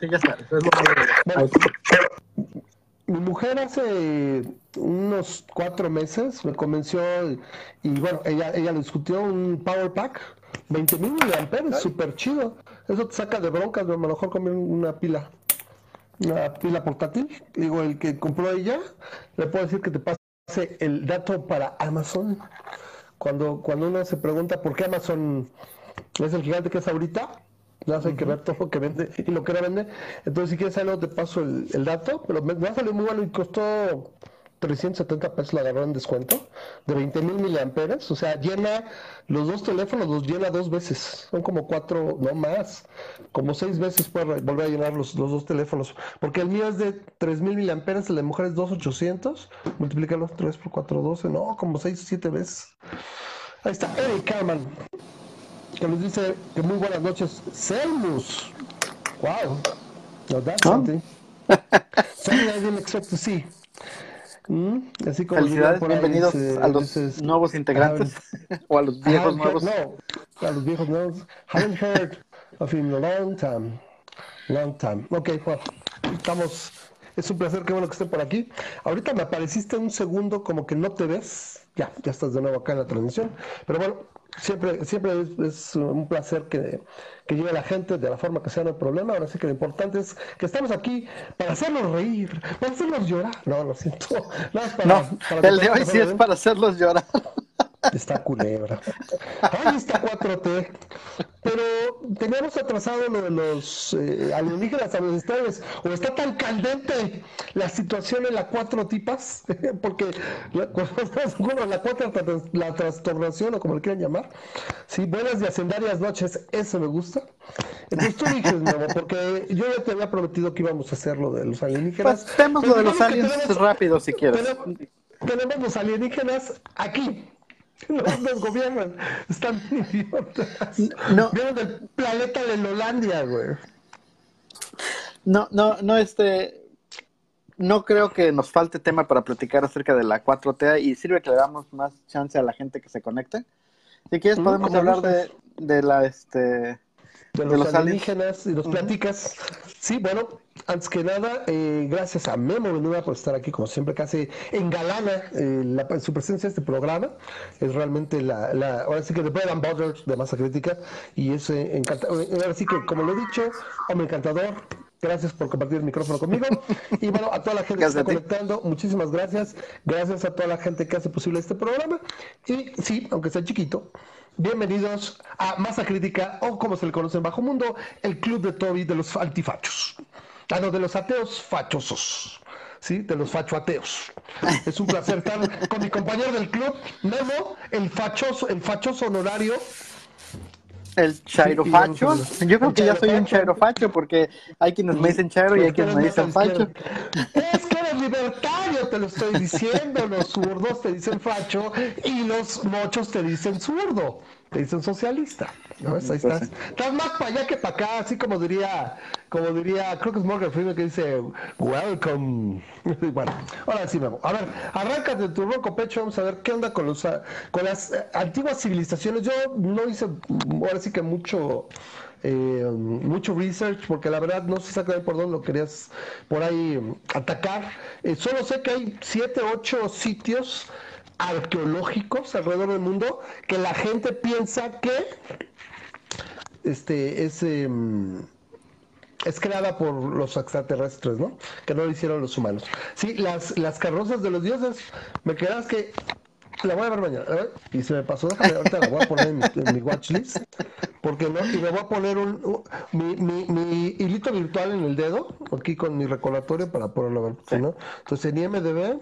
Sí, ya sabes, es lo malo de- Bueno, mi mujer hace unos cuatro meses me convenció y, y bueno, ella, ella le discutió un Power Pack, 20 mil miliamperes, súper chido. Eso te saca de broncas, a lo mejor comer una pila, una pila portátil. Digo, el que compró ella, le puedo decir que te pase el dato para Amazon. Cuando, cuando uno se pregunta por qué Amazon es el gigante que es ahorita, ya hay que ver todo lo que vende y lo que no vende. Entonces, si quieres algo, te paso el, el dato, pero me, me ha salido muy bueno y costó 370 pesos, la agarró en descuento, de 20 mil miliamperes. O sea, llena los dos teléfonos, los llena dos veces. Son como cuatro, no más, como seis veces puede volver a llenar los, los dos teléfonos. Porque el mío es de 3 mil miliamperes, el de mujer es 2800. Multiplícalo 3 por 4, 12, no, como 6 o 7 veces. Ahí está, Eric Carman que nos dice que muy buenas noches, Selmus. Wow, now that's Oh. something. I didn't expect to see. Mm, así como Felicidades, bienvenidos dice- a los dices, nuevos integrantes o a los viejos nuevos. heard- no, a los viejos nuevos. Haven't heard of him in a long time. Long time. Ok, bueno, estamos. Es un placer, qué bueno que esté por aquí. Ahorita me apareciste un segundo como que no te ves. Ya, ya estás de nuevo acá en la transmisión. Pero bueno, siempre, siempre es, es un placer que, que llegue la gente de la forma que sea, no hay problema. Ahora sí que lo importante es que estamos aquí para hacerlos reír, para hacerlos llorar. No, lo siento. Más para- No, para el de hoy sí es para hacerlos llorar. Está culebra. Ahí está 4T. Pero teníamos atrasado lo de los eh, alienígenas ancestrales. O está tan candente la situación en la cuatro tipas, porque la, bueno, la cuatro la trastornación, o como le quieran llamar. Sí, buenas y hacendarias noches, eso me gusta. Entonces tú dices, Memo, porque yo ya te había prometido que íbamos a hacer lo de los alienígenas. Pues lo de los aliens tenemos- rápido si quieres. tenemos, tenemos los alienígenas aquí. Nos. Están idiotas. No. Vienen del planeta de Lolandia, güey. No, no, no, este. No creo que nos falte tema para platicar acerca de la 4T y sirve que le damos más chance a la gente que se conecte. Si quieres, Mm, podemos hablar de, de la, este. De De los, los aliens. alienígenas y los platicas. Sí, bueno, antes que nada, eh, gracias a Memo Menuda por estar aquí, como siempre, casi engalana eh, la- su presencia en este programa. Es realmente la, la ahora sí que de Bread and Butter de masa crítica. Y es eh, encantador. Ahora sí que, como lo he dicho, hombre encantador. Gracias por compartir el micrófono conmigo. Y bueno, a toda la gente que está conectando, muchísimas gracias. Gracias a toda la gente que hace posible este programa. Y sí, aunque sea chiquito, bienvenidos a Masa Crítica, o como se le conoce en Bajo Mundo, el club de Toby de los antifachos. Ah, no, de los ateos fachosos. ¿Sí? De los facho ateos. Es un placer estar con mi compañero del club, Memo, el fachoso, el fachoso honorario. El chairofacho. Yo creo que ya soy un chairofacho. porque hay quienes me dicen chairo y hay quienes me dicen facho. Es que eres libertario, te lo estoy diciendo. Los zurdos te dicen facho y los mochos te dicen zurdo. Te dicen socialista. ¿no? ves? Ahí estás. Estás más para allá que para acá, así como diría, como diría, creo que es Morgan Freeman que dice, welcome. Bueno, ahora sí, Memo. A ver, arráncate tu roco pecho, vamos a ver qué onda con los con las eh, antiguas civilizaciones. Yo no hice ahora sí que mucho eh, mucho research porque la verdad no sé exactamente por dónde lo querías por ahí atacar. Eh, solo sé que hay siete, ocho sitios arqueológicos alrededor del mundo que la gente piensa que este es em, es creada por los extraterrestres, ¿no? Que no lo hicieron los humanos. Sí, las, las carrozas de los dioses, me quedas que la voy a ver mañana, ver, y se me pasó, déjame, ahorita la voy a poner en mi, en mi watchlist, porque no, y me voy a poner un, un- mi, mi, mi hilito virtual en el dedo, aquí con mi recordatorio para ponerlo a ver, si ¿no? Entonces en IMDB,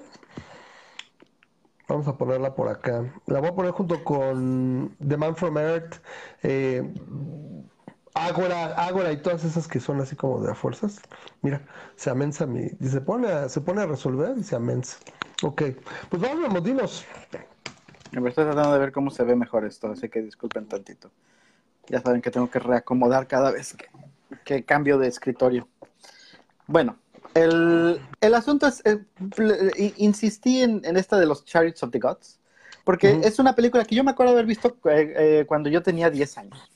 vamos a ponerla por acá, la voy a poner junto con The Man from Earth, eh, Ágora, y todas esas que son así como de a fuerzas. Mira, se amensa mi. y Se pone a, se pone a resolver y se amensa. Ok, pues vamos, dinos. Me estoy tratando de ver cómo se ve mejor esto, así que disculpen tantito. Ya saben que tengo que reacomodar cada vez que cambio de escritorio. Bueno, el, el asunto es, eh, insistí en, en esta de los Chariots of the Gods, porque es una película que yo me acuerdo haber visto eh, eh, cuando yo tenía 10 años.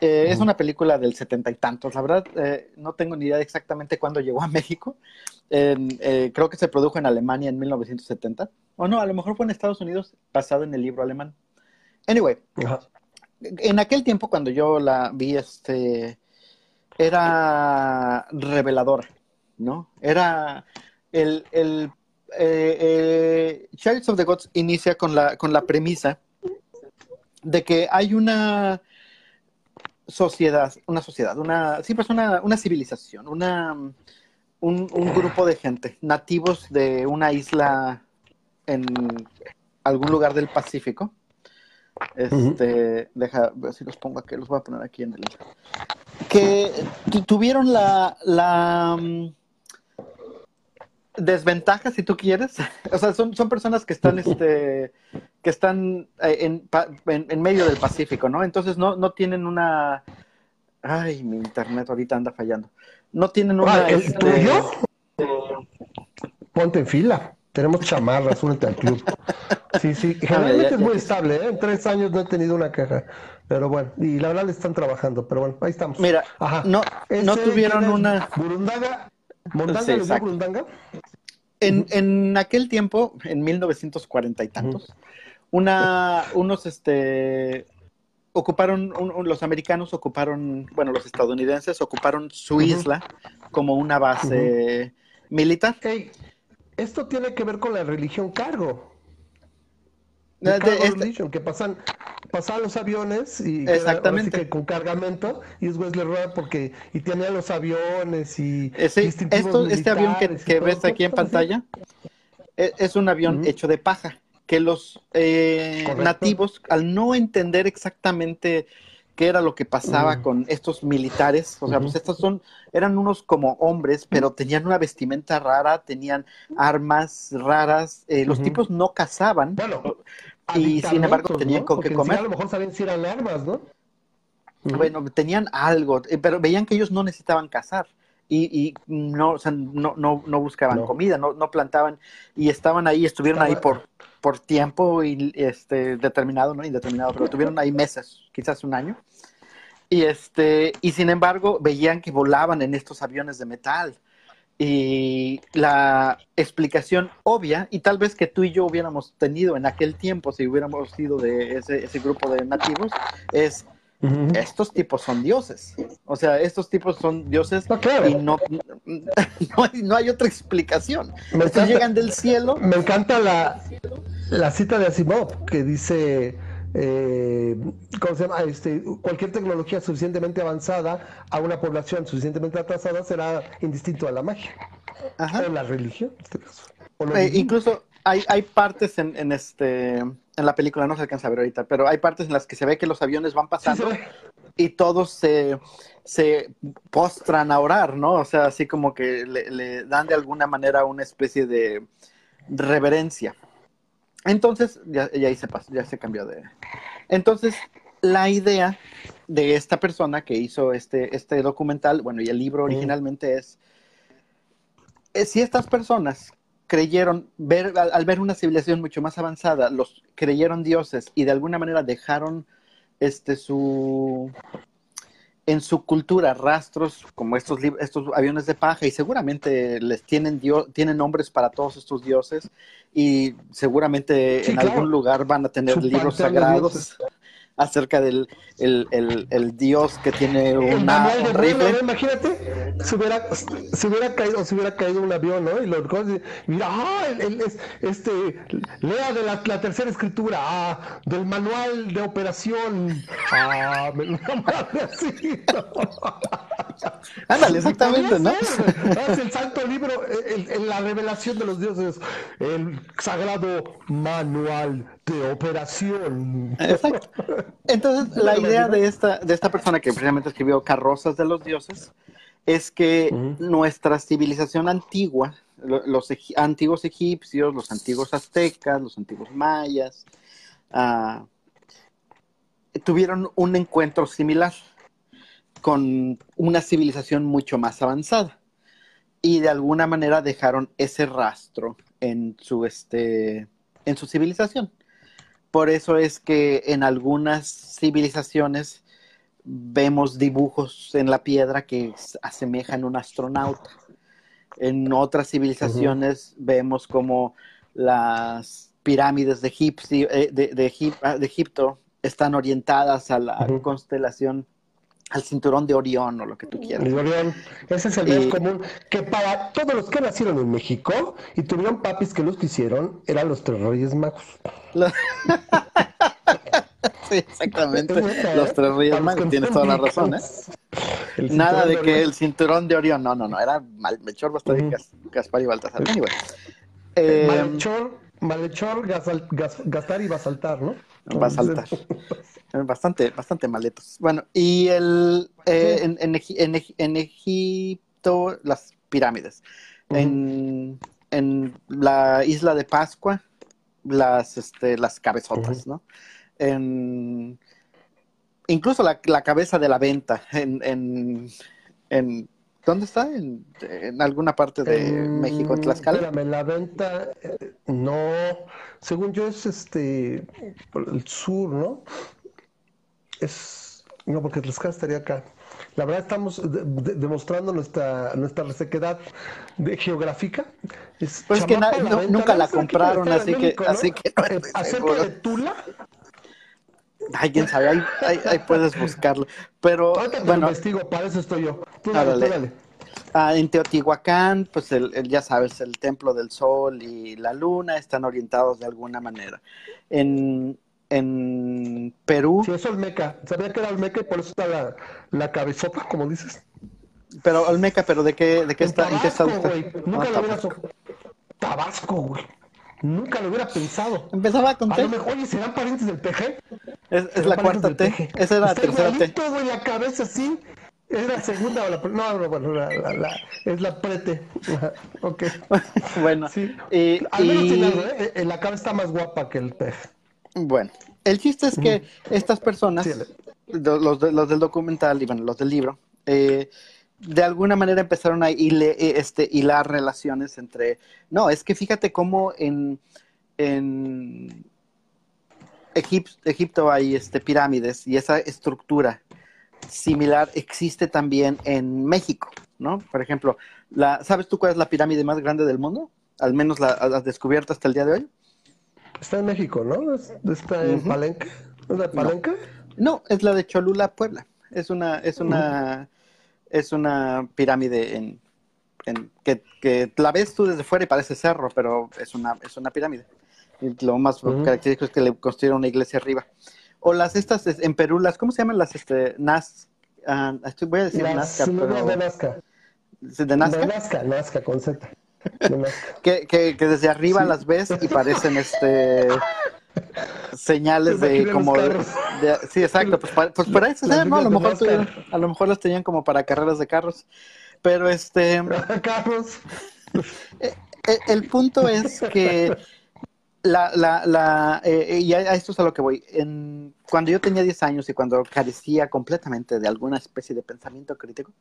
Eh, es una película del setenta y tantos. La verdad, eh, no tengo ni idea de exactamente cuándo llegó a México. Eh, creo que se produjo en Alemania en 1970. O no, a lo mejor fue en Estados Unidos, basado en el libro alemán. Anyway, en aquel tiempo cuando yo la vi, este, era reveladora, ¿no? Era el, el Chariots of the Gods inicia con la, con la premisa de que hay una sociedad, una sociedad, una, sí, pues una, una civilización, una, un, grupo de gente, nativos de una isla en algún lugar del Pacífico. Este, deja si los pongo aquí, los voy a poner aquí en el. Que tuvieron la, la mm, desventaja, si tú quieres. O sea, son, son personas que están, este, que están eh, en, en, medio del Pacífico, ¿no? Entonces no, no tienen una... Ay, mi internet ahorita anda fallando. No tienen una... este... Ponte en fila. Tenemos chamarras, únete al club. Sí, sí. Generalmente es muy estable, ¿eh? En tres años no he tenido una caja. Pero bueno, y la verdad le están trabajando, pero bueno, ahí estamos. Mira, no, no tuvieron una... Burundanga, ¿Mondanga dio Burundanga? En, en, aquel tiempo, en 1940 y tantos, una, unos este, ocuparon, los americanos ocuparon, bueno, los estadounidenses ocuparon su isla como una base militar. esto tiene que ver con la religión cargo. De, este que pasan, pasan los aviones y exactamente. con cargamento y es Wesley Road porque y tenía los aviones y esto, este avión que, ves aquí en pantalla e, es, un avión hecho de paja que los eh, nativos, al no entender exactamente qué era lo que pasaba con estos militares, o sea, pues estos son, eran unos como hombres, pero tenían una vestimenta rara, tenían armas raras, eh, los tipos no cazaban, y sin embargo tenían con qué comer. a lo mejor sabían si eran armas, ¿no? Bueno, tenían algo, eh, pero veían que ellos no necesitaban cazar y, no, o sea, no, no, no buscaban comida, no, no plantaban y estaban ahí, estuvieron ahí por, por tiempo y, este, determinado, no indeterminado, pero tuvieron ahí meses, quizás un año. Y, este, y sin embargo, veían que volaban en estos aviones de metal. Y la explicación obvia, y tal vez que tú y yo hubiéramos tenido en aquel tiempo, si hubiéramos sido de ese, ese grupo de nativos, es estos tipos son dioses. O sea, estos tipos son dioses y no, no, hay, otra explicación. estos llegan del cielo. Me encanta la, la cita de Asimov que dice. Eh, ¿cómo se llama? Este, cualquier tecnología suficientemente avanzada a una población suficientemente atrasada será indistinto a la magia. Ajá. O la religión, en este caso. Eh, incluso hay, hay partes en, en, este en la película, no se alcanza a ver ahorita, pero hay partes en las que se ve que los aviones van pasando y todos se, se, postran a orar, ¿no? O sea, así como que le, dan de alguna manera una especie de reverencia. Entonces, ya, ya ahí se pasó, ya se cambió de... Entonces, la idea de esta persona que hizo este, este documental, bueno, y el libro originalmente es, es si estas personas creyeron, ver, al, ver una civilización mucho más avanzada, los creyeron dioses y de alguna manera dejaron este su en su cultura rastros como estos estos aviones de paja y seguramente les tienen tienen nombres para todos estos dioses y seguramente en algún lugar van a tener libros sagrados acerca del el, el, el dios que tiene una un rifle. Imagínate, se hubiera, se hubiera caído, se hubiera caído un avión, ¿no? Y los mira, ah, el, este, lea de la, la, tercera escritura, ah, del manual de operación, ah, me así. Ándale, exactamente, ¿no? Es el santo libro, el, la revelación de los dioses, el sagrado manual de operación. Exacto. Entonces, la idea de esta, de esta persona que precisamente escribió Carrozas de los Dioses es que nuestra civilización antigua, los antiguos egipcios, los antiguos aztecas, los antiguos mayas, ah, tuvieron un encuentro similar con una civilización mucho más avanzada y de alguna manera dejaron ese rastro en su, este, en su civilización. Por eso es que en algunas civilizaciones vemos dibujos en la piedra que asemejan un astronauta. En otras civilizaciones vemos como las pirámides de, eh, de, ah, de, Egipto están orientadas a la constelación, al cinturón de Orión o lo que tú quieras. Orión, ese es el más común, que para todos los que nacieron en México y tuvieron papis que los quisieron, eran los tres reyes magos. sí, exactamente. Los tres reyes magos, tienes toda la razón, ¿eh? Nada de, que el cinturón de Orión, no, no, no, era Melchor, Bastante, Gaspar y Baltasar. Anyway. Eh, Malchor, Malhechor, gastar y va a saltar, ¿no? Va a saltar. bastante, bastante maletos. Bueno, y el eh, en, en, en, Egipto, las pirámides. en, en, la isla de Pascua, las, este, las cabezotas, ¿no? En, incluso la, la, cabeza de la venta en, en, en ¿Dónde está? ¿En, alguna parte de México, en Tlaxcala? Espérame, la venta, eh, no, según yo es este, por el sur, ¿no? Es, no, porque Tlaxcala estaría acá. La verdad estamos demostrando nuestra nuestra resequedad de geográfica. Es pues que nunca la compraron, así que, así que eh, acerca de Tula, Ay, quién sabe, ahí, puedes buscarlo. Pero bueno, investigo, para eso estoy yo. Ah, en Teotihuacán, pues el, ya sabes, el templo del sol y la luna están orientados de alguna manera. En, en Perú. Sí, eso es Olmeca. Sabía que era Olmeca y por eso está la, la cabezota, como dices. Pero Olmeca, pero ¿de qué, de qué está? ¿En qué está Nunca lo hubiera Tabasco, güey. Nunca lo hubiera pensado. Empezaba con T. A lo mejor, oye, ¿serán parientes del PG? Es, la cuarta T. Esa era la tercera T. en la cabeza así. ¿Es la segunda o la No, no, bueno, la, la, es la prete. ok. bueno. Sí. Y, Al menos y... ¿eh? Eh, La cabeza está más guapa que el PG. Bueno, el chiste es que estas personas, los, los del documental y bueno, los del libro, eh, de alguna manera empezaron a hile, este, hilar relaciones entre... No, es que fíjate cómo en, en Egipto, hay este, pirámides y esa estructura similar existe también en México, ¿no? Por ejemplo, la, ¿sabes tú cuál es la pirámide más grande del mundo? Al menos la has descubierto hasta el día de hoy. Está en México, ¿no? ¿Está en Palenque? ¿Es la de Palenque? No. es la de Cholula, Puebla. Es una, es una, es una pirámide en, que, que, la ves tú desde fuera y parece cerro, pero es una, es una pirámide. Y lo más característico es que le construyeron una iglesia arriba. O las estas en Perú, las, ¿cómo se llaman las este, Naz? Uh, voy a decir Nazca, pero... de Nazca. ¿De Nazca? De Nazca, Nazca, con Z. que, que, que, desde arriba las ves y parecen este señales de como sí exacto pues para, pues para eso ¿no? a lo mejor a lo mejor las tenían como para carreras de carros pero este carros. eh, eh, el punto es que la, la, la eh, y a, esto es a lo que voy. En, cuando yo tenía 10 años y cuando carecía completamente de alguna especie de pensamiento crítico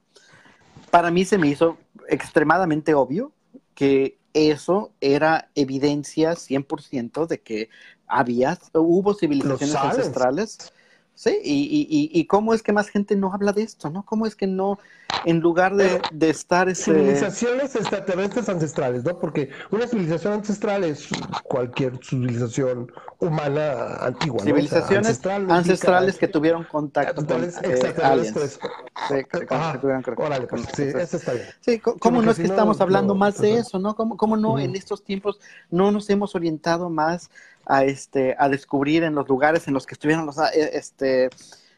para mí se me hizo extremadamente obvio que eso era evidencia 100% de que había, hubo civilizaciones ancestrales Sí, y, y, y, cómo es que más gente no habla de esto, ¿no? ¿Cómo es que no, en lugar de, de estar... Ese... Civilizaciones extraterrestres ancestrales, ¿no? Porque una civilización ancestral es cualquier civilización humana antigua, ¿no? Civilizaciones ancestrales que tuvieron contacto con eh, aliens. Sí, que, tuvieron órale, pues, sí, eso está bien. Sí, ¿cómo no es que estamos hablando más de eso, no? ¿Cómo, cómo no en estos tiempos no nos hemos orientado más a, este, a descubrir en los lugares en los que estuvieron los, eh, este,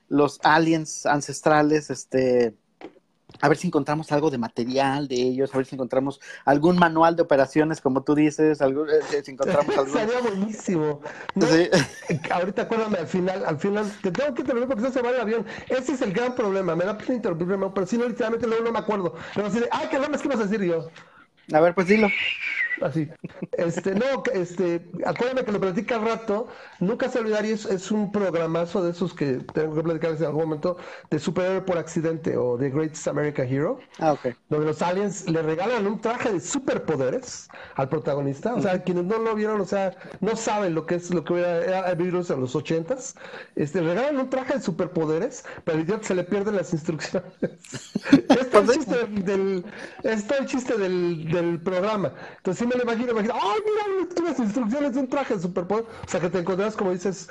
los aliens ancestrales, este, a ver si encontramos algo de material de ellos, a ver si encontramos algún manual de operaciones, como tú dices, algo, eh, si encontramos algo. Sería buenísimo. Ahorita acuérdame, al final, al final, te tengo que terminar porque se va el avión. Ese es el gran problema. Me da pena interrumpirme, pero si no, literalmente luego no me acuerdo. Pero así de, ay, qué es que ibas a decir yo. A ver, pues dilo. Así. Este, no, este, acuérdame que lo platica al rato, nunca se olvidaría, es, es un programazo de esos que tengo que platicar en algún momento, de superhéroe por accidente o de Greatest America Hero. Ah, ok. Donde los aliens le regalan un traje de superpoderes al protagonista. O sea, quienes no lo vieron, o sea, no saben lo que es lo que hubiera vivido en los ochentas. Este, le regalan un traje de superpoderes, pero el idiota se le pierden las instrucciones. este es el chiste del, este es el chiste del, del programa. Entonces me lo imagino, imagino, ay, mira, las instrucciones de un traje de superpoder. O sea, que te encontrás, como dices,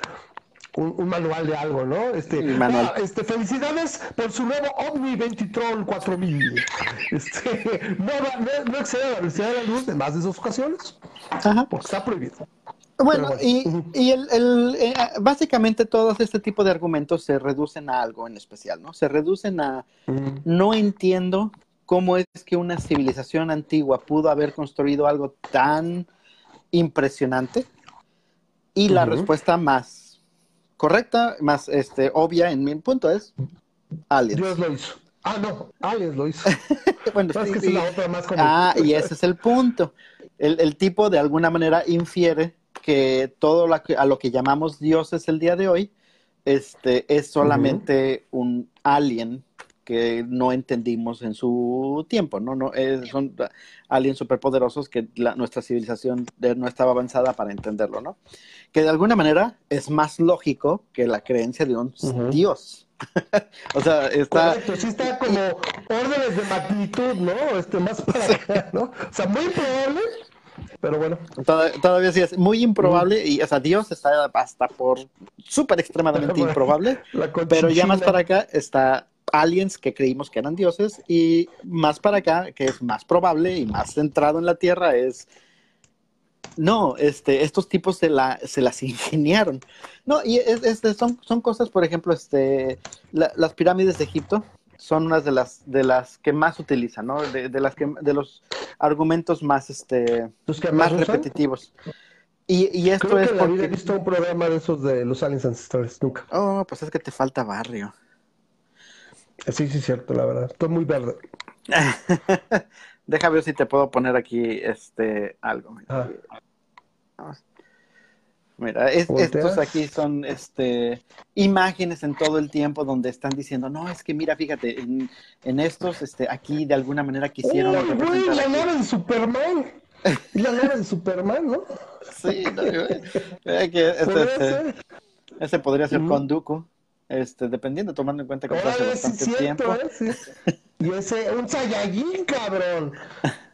un, un, manual de algo, ¿no? Este, ah, este, felicidades por su nuevo Omni Ventitron 4000. Este, no, no, no excede la velocidad de la luz en más de esas ocasiones, Ajá. porque está prohibido. Bueno, bueno, y, y el, el eh, básicamente todos este tipo de argumentos se reducen a algo en especial, ¿no? Se reducen a mm. no entiendo cómo es que una civilización antigua pudo haber construido algo tan impresionante y la uh -huh. respuesta más correcta, más este, obvia en mi punto es Aliens. Dios lo hizo. Ah, no, Aliens lo hizo. bueno, sí, que sí. Es la otra más como... Ah, y ese es el punto. El, el, tipo de alguna manera infiere que todo lo que, a lo que llamamos dioses el día de hoy este, es solamente uh -huh. un alien que no entendimos en su tiempo, ¿no? no es, son aliens superpoderosos que la, nuestra civilización no estaba avanzada para entenderlo, ¿no? Que de alguna manera es más lógico que la creencia de un uh -huh. dios. o sea, está... Correcto, sí está como órdenes de magnitud, ¿no? Este, más para acá, ¿no? O sea, muy probable, pero bueno. Todavía sí es muy improbable, y o sea, Dios está hasta por súper extremadamente improbable, pero ya más para acá está aliens que creímos que eran dioses y más para acá, que es más probable y más centrado en la Tierra, es no, este, estos tipos se, la, se las ingeniaron. No, y es, es, son, son cosas, por ejemplo, este, la, las pirámides de Egipto son unas de las, de las que más utilizan, ¿no? De, de las que, de los argumentos más, este, que más, repetitivos. Y, y, esto Creo es que porque... he visto un programa de esos de los aliens ancestrales, nunca. Oh, pues es que te falta barrio. Sí, sí, cierto, la verdad. Estoy muy verde. Deja ver si te puedo poner aquí este algo. Ah. Mira, es, estos aquí son este, imágenes en todo el tiempo donde están diciendo, no, es que mira, fíjate, en, en estos, este, aquí de alguna manera quisieron. ¡Uy! La nave de Superman. La nave de Superman, ¿no? Sí, no, que este, este, ese podría ser mm. Konduku. Este, dependiendo, tomando en cuenta que fue hace bastante sí, tiempo. ¿eh? Sí. Y ese, un Saiyajin, cabrón.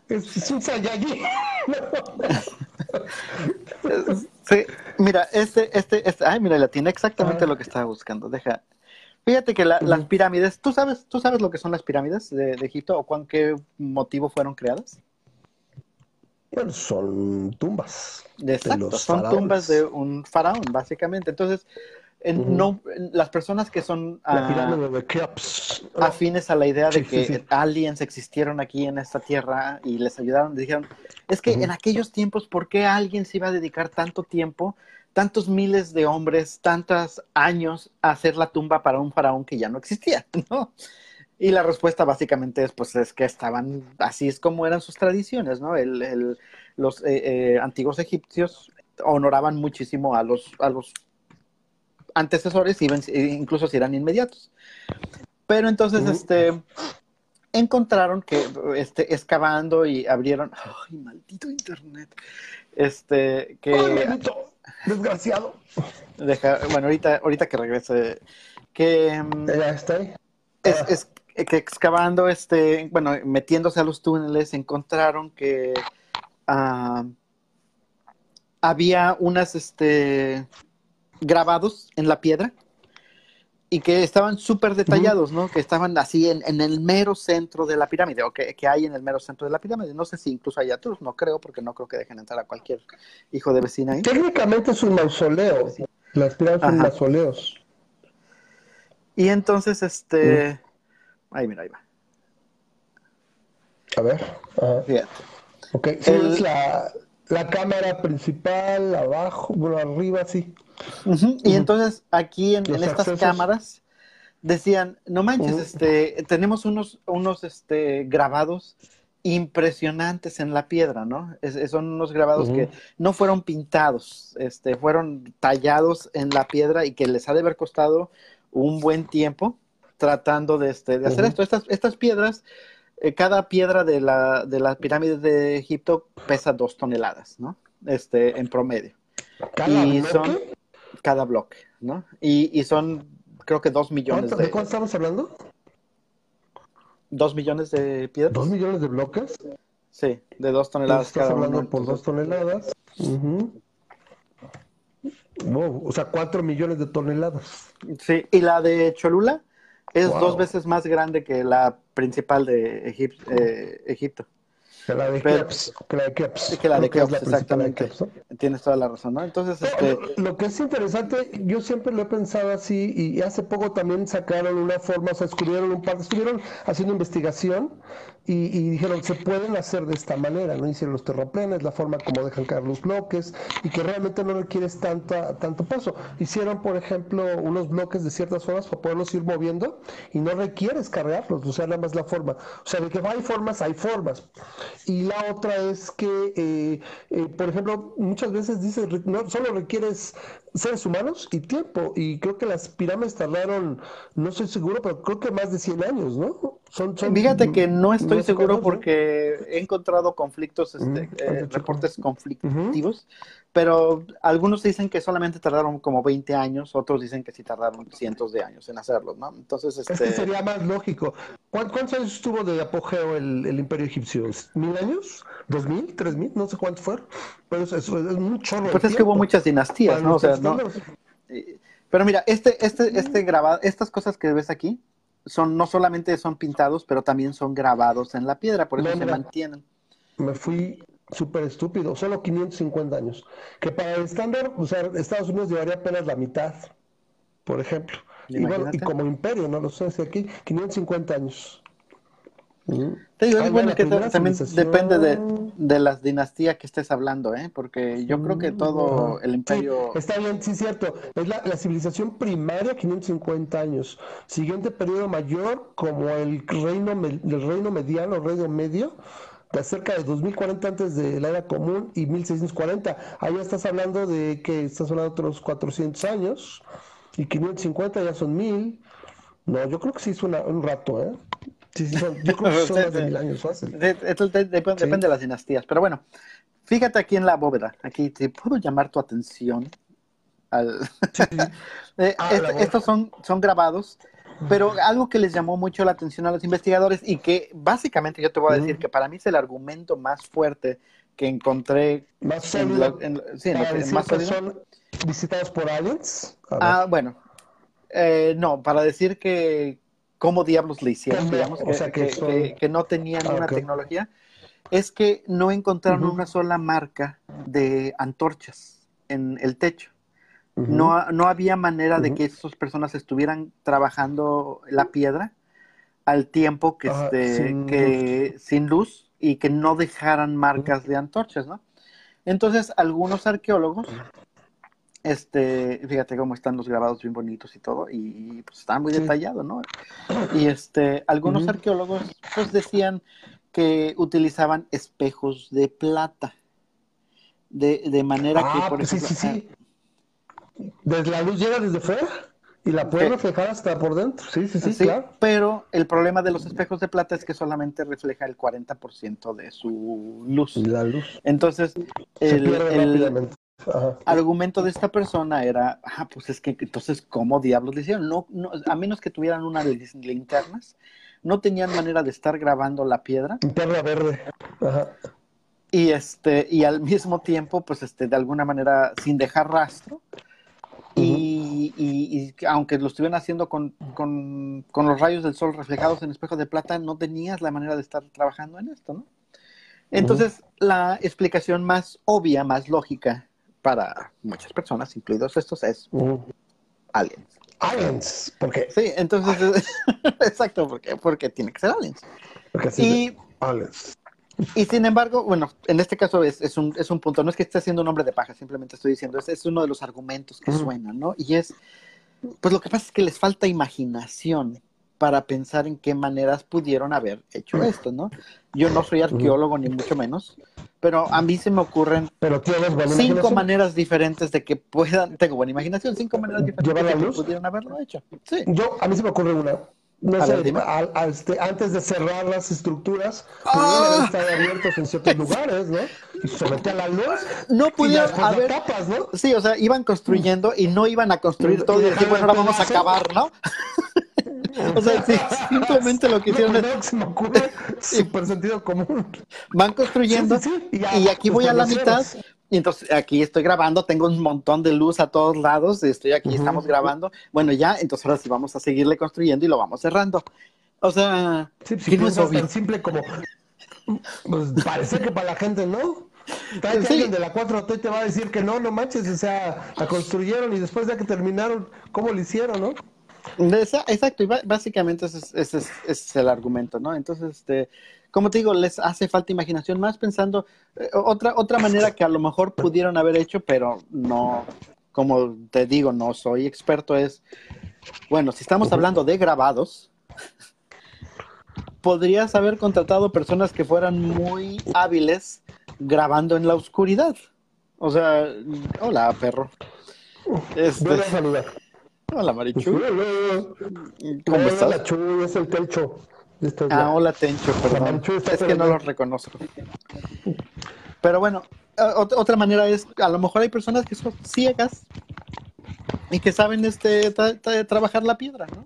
Es, es un Saiyajin. sí, mira, este, este, este, ay, mira, la tiene exactamente ah. lo que estaba buscando. Deja. Fíjate que la, uh -huh. las pirámides, ¿tú sabes, ¿tú sabes lo que son las pirámides de, de Egipto o con qué motivo fueron creadas? Bueno, son tumbas. Exacto, son faraones. tumbas de un faraón, básicamente. Entonces, en, uh -huh. no, las personas que son uh, afines a la idea de sí, que sí, sí. aliens existieron aquí en esta tierra y les ayudaron, dijeron, es que uh -huh. en aquellos tiempos, ¿por qué alguien se iba a dedicar tanto tiempo, tantos miles de hombres, tantos años a hacer la tumba para un faraón que ya no existía? ¿no? Y la respuesta básicamente es, pues, es que estaban, así es como eran sus tradiciones, ¿no? El, el, los eh, eh, antiguos egipcios honoraban muchísimo a los, a los antecesores, incluso si eran inmediatos. Pero entonces, uh, este, encontraron que, este, excavando y abrieron, ay, maldito internet, este, que... Ay, maldito, desgraciado. Deja, bueno, ahorita, ahorita que regrese, que... Mm, ya estoy. Es, es, que excavando, este, bueno, metiéndose a los túneles, encontraron que uh, había unas, este, grabados en la piedra y que estaban súper detallados, ¿no? Que estaban así en, en, el mero centro de la pirámide, o que, que, hay en el mero centro de la pirámide. No sé si incluso hay otros, no creo, porque no creo que dejen entrar a cualquier hijo de vecina ahí. Técnicamente es un mausoleo. Las pirámides son mausoleos. Y entonces, este. Mm. Ahí, mira, ahí va. A ver. Ajá. Fíjate. Ok, sí, el... es la, la cámara principal, abajo, bueno, arriba, sí. Uh -huh. Y uh -huh. entonces aquí en, en estas cámaras decían, no manches, uh -huh. este, tenemos unos, unos este, grabados impresionantes en la piedra, ¿no? son unos grabados que no fueron pintados, este, fueron tallados en la piedra y que les ha de haber costado un buen tiempo tratando de, este, de hacer esto. Estas, estas piedras, eh, cada piedra de la, de las pirámides de Egipto pesa dos toneladas, ¿no? Este, en promedio. ¿Cada y son cada bloque, ¿no? Y, y son, creo que dos millones ¿De cuánto estamos hablando? ¿Dos millones de piedras? ¿Dos millones de bloques? Sí, de dos toneladas Estás cada hablando uno. por dos toneladas. Wow, o sea, cuatro millones de toneladas. Sí, y la de Cholula es Wow. dos veces más grande que la principal de Egip- eh, Egipto. Que la de Keops. Que la de Keops. Que la de de exactamente. Tienes toda la razón, ¿no? Entonces, este, Lo, lo que es interesante, yo siempre lo he pensado así, y hace poco también sacaron una forma, o sea, descubrieron un par, estuvieron haciendo investigación y, y dijeron, se pueden hacer de esta manera, ¿no? Hicieron los terraplenes, la forma como dejan caer los bloques, y que realmente no requieres tanta, tanto paso. Hicieron, por ejemplo, unos bloques de ciertas formas para poderlos ir moviendo, y no requieres cargarlos, o sea, nada más la forma. O sea, de que hay formas, hay formas. Y la otra es que, eh, eh, por ejemplo, muchas veces dices, no, solo requieres seres humanos y tiempo. Y creo que las pirámides tardaron, no estoy seguro, pero creo que más de 100 años, ¿no? Son, son- fíjate que no estoy seguro cuántos, ¿no? porque he encontrado conflictos, este, Mm, eh, has dicho reportes conflictivos, pero algunos dicen que solamente tardaron como 20 años, otros dicen que sí tardaron cientos de años en hacerlo, ¿no? Entonces, Es que este, sería más lógico. ¿Cuán- ¿Cuántos años estuvo de apogeo el, el imperio egipcio? ¿Mil años? ¿Dos mil? ¿Tres mil? No sé cuántos fueron. Pero eso, eso es un chorro de pues es que hubo muchas dinastías, Para ¿no? O sea, no, Pero mira, este, este, este grabado, estas cosas que ves aquí son no solamente son pintados, pero también son grabados en la piedra, por eso No, se mira. mantienen. me fui súper estúpido, solo 550 años. Que para el estándar, o sea, Estados Unidos llevaría apenas la mitad, por ejemplo. Y, bueno, y como imperio, no lo sé, si aquí 550 años. Te digo, es bueno que también depende de, de las dinastías que estés hablando, ¿eh? Porque yo creo que todo el Sí, imperio... está bien, sí, cierto. Es la, la civilización primaria, 550 años. Siguiente periodo mayor, como el reino, el reino mediano, reino medio, de cerca de 2040 antes de la era común y 1640. Ahí ya estás hablando de que estás hablando de otros 400 años y 550 ya son 1000. No, yo creo que sí es una- un rato, ¿eh? Sí, sí, son, yo creo que son más de mil años fácil. De- de- de- depende de las dinastías. Pero bueno, fíjate aquí en la bóveda. Aquí te puedo llamar tu atención. al- Eh, Ah, est- estos son, son grabados, pero algo que les llamó mucho la atención a los investigadores y que básicamente yo te voy a decir que para mí es el argumento más fuerte que encontré Más en sólido. lo- en- sí, en lo que- más sólido. son visitados por aliens. Ah, bueno. Eh, no, para decir que cómo diablos le hicieron, digamos, o que, sea, que que- son- que- que no tenían Ah, una tecnología, es que no encontraron una sola marca de antorchas en el techo. No, no había manera de que esas personas estuvieran trabajando la piedra al tiempo que, Ajá, este, sin que sin luz y que no dejaran marcas de antorchas, ¿no? Entonces, algunos arqueólogos, este, fíjate cómo están los grabados bien bonitos y todo, y pues está muy Sí. detallado, ¿no? Y este, algunos arqueólogos pues decían que utilizaban espejos de plata. De, de manera que, Ah, por pues sí, ejemplo, sí, sí. Desde la luz llega desde fuera y la puede Sí. reflejar hasta por dentro. Sí, sí, sí, Sí, claro. pero el problema de los espejos de plata es que solamente refleja el 40% de su luz. La luz Entonces, se el, pierde el rápidamente. Ajá. argumento de esta persona era, ah, pues es que entonces, ¿cómo diablos le hicieron? No, no, a menos que tuvieran una de linternas, no tenían manera de estar grabando la piedra Linterna verde. Ajá. y este y al mismo tiempo, pues este, de alguna manera sin dejar rastro. Y, y- y aunque lo estuvieran haciendo con, con- con los rayos del sol reflejados en espejos de plata, no tenías la manera de estar trabajando en esto, ¿no? Entonces, la explicación más obvia, más lógica para muchas personas, incluidos estos, es Ujú. aliens. Aliens. ¿Por qué? Sí, entonces, exacto, porque, porque tiene que ser aliens. Porque Y, de- Aliens. y sin embargo, bueno, en este caso es, es, un, es un punto, no es que esté haciendo un hombre de paja, simplemente estoy diciendo, es, es uno de los argumentos que suenan, ¿no? Y es, pues lo que pasa es que les falta imaginación para pensar en qué maneras pudieron haber hecho esto, ¿no? Yo no soy arqueólogo ni mucho menos, pero a mí se me ocurren pero cinco maneras diferentes de que puedan, tengo buena imaginación, cinco maneras diferentes de que pudieron haberlo hecho. Sí. Yo, a mí se me ocurre una. No sé, este, antes de cerrar las estructuras, ¡Ah! pudieron estar abiertos en ciertos lugares, ¿no? Y se metía la luz. No pudieron haber. Capas, ¿no? Sí, o sea, iban construyendo y no iban a construir todo y decir, bueno, ahora vamos a acabar, ¿no? O sea, sí, simplemente lo que hicieron es. Súper sentido común. Van construyendo y, aquí voy a la mitad. Y entonces aquí estoy grabando, tengo un montón de luz a todos lados, estoy aquí, estamos grabando. Bueno, ya, entonces ahora sí vamos a seguirle construyendo y lo vamos cerrando. O sea, sí, sí, no es tan simple como. Pues parece que para la gente no. Tal alguien de la 4T te va a decir que no, no manches, o sea, la construyeron y después de que terminaron, ¿cómo lo hicieron, no? Exacto, y básicamente ese es, el argumento, ¿no? Entonces, este, como te digo, les hace falta imaginación, más pensando eh, otra, otra manera que a lo mejor pudieron haber hecho, pero no, como te digo, no soy experto, es, bueno, si estamos hablando de grabados, podrías haber contratado personas que fueran muy hábiles grabando en la oscuridad. O sea, hola, perro. Este. Hola, Marichu. ¿Cómo estás? Hola, Chu, es el Tencho. Ah, hola, Tencho, perdón. Es que no lo reconozco. Pero bueno, otra manera es, a lo mejor hay personas que son ciegas y que saben este trabajar la piedra, ¿no?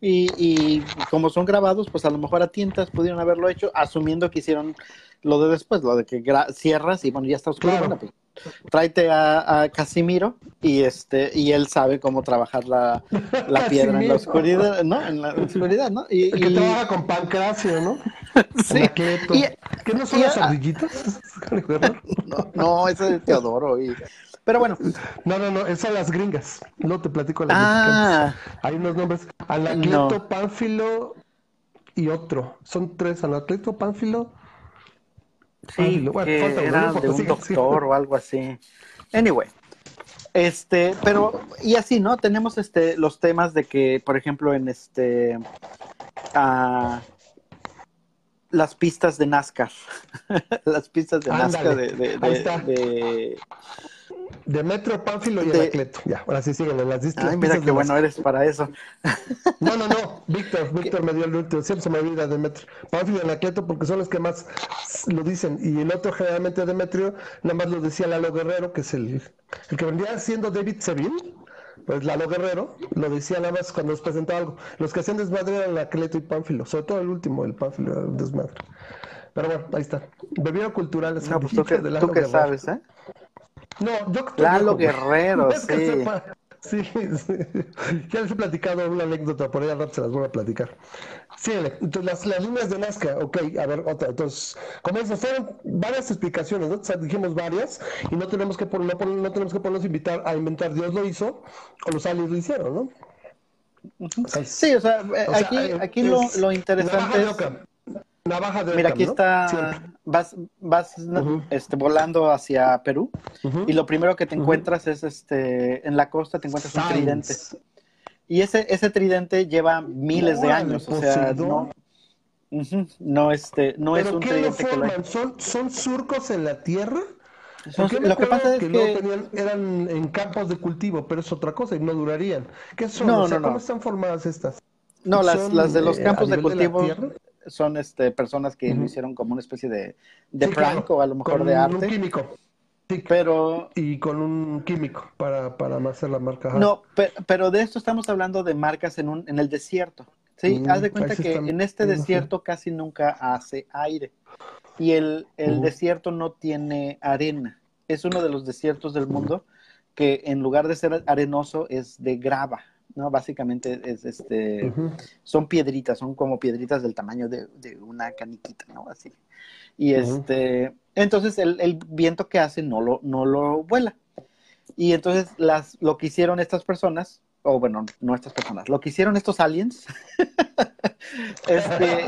Y, y, como son grabados, pues a lo mejor a tientas pudieron haberlo hecho, asumiendo que hicieron lo de después, lo de que cierras y bueno, ya está oscuro. Bueno, pues tráete a, Casimiro y este y él sabe cómo trabajar la, la piedra en la oscuridad, ¿no? En la oscuridad, ¿no? Y, que trabaja con Pancracio, ¿no? sí. Y, ¿Qué no son las ardillitas? no, no, ese es Teodoro. Y... Pero bueno. No, no, no, esas son las gringas. No te platico las ah, Hay unos nombres. Anacleto, Pánfilo y otro. Son tres. Anacleto, Pánfilo Sí, que era de un doctor o algo así. Anyway, este, pero y así, ¿no? Tenemos este los temas de que, por ejemplo, en este uh, las pistas de NASCAR, las pistas de NASCAR de, de, de, de Metro, Pánfilo y Anacleto. Ya, ahora sí siguen las. Ay, mira qué bueno eres para eso. No, no, no. Víctor, Víctor me dio el último. Siempre se me olvida Demetrio. Pánfilo y Anacleto porque son los que más lo dicen. Y el otro, generalmente Demetrio, nada más lo decía Lalo Guerrero, que es el, el que vendría siendo David Seville. Pues Lalo Guerrero lo decía nada más cuando nos presentaba algo. Los que hacían desmadre eran Anacleto y Pánfilo. Sobre todo el último, el Pánfilo un desmadre. Pero bueno, ahí está. Bebida cultural. No, pues tú que, tú que sabes, ¿eh? No, yo Lalo Guerrero, sí. Sí, sí, ya les he platicado una anécdota, por ahí al rato se las voy a platicar. Sí, entonces las, las líneas de Nazca, ok, a ver, otra. Entonces, como eso, fueron varias explicaciones, ¿no? O sea, dijimos varias y no tenemos que poner, no, no, tenemos que ponernos a invitar a inventar Dios lo hizo o los aliens lo hicieron, ¿no? sí, o sea, aquí, aquí lo, lo interesante es... Navaja de Mira, aquí está, vas, vas este, volando hacia Perú y lo primero que te encuentras es, este, en la costa te encuentras un tridente. Y ese, ese tridente lleva miles de años, o sea, no, no, este, no es un tridente que lo... ¿Son, ¿Son surcos en la tierra? lo que pasa es que, tenían, eran en campos de cultivo, pero es otra cosa y no durarían. ¿Qué son? No, no, ¿Cómo están formadas estas? No, las, las de los campos de cultivo son este, personas que lo hicieron como una especie de, de prank o a lo mejor de arte. Un químico. pero y con un químico para, para hacer la marca. No, pero, de esto estamos hablando de marcas en, un, en el desierto. Sí, mm, haz de cuenta que en este desierto casi nunca hace aire y el, el desierto no tiene arena. Es uno de los desiertos del mundo que en lugar de ser arenoso es de grava. ¿No? Básicamente es este, son piedritas, son como piedritas del tamaño de, una caniquita, ¿no? Así. Y este, entonces el, el, viento que hace no lo, no lo vuela. Y entonces las, lo que hicieron estas personas o bueno, no estas personas, lo que hicieron estos aliens es que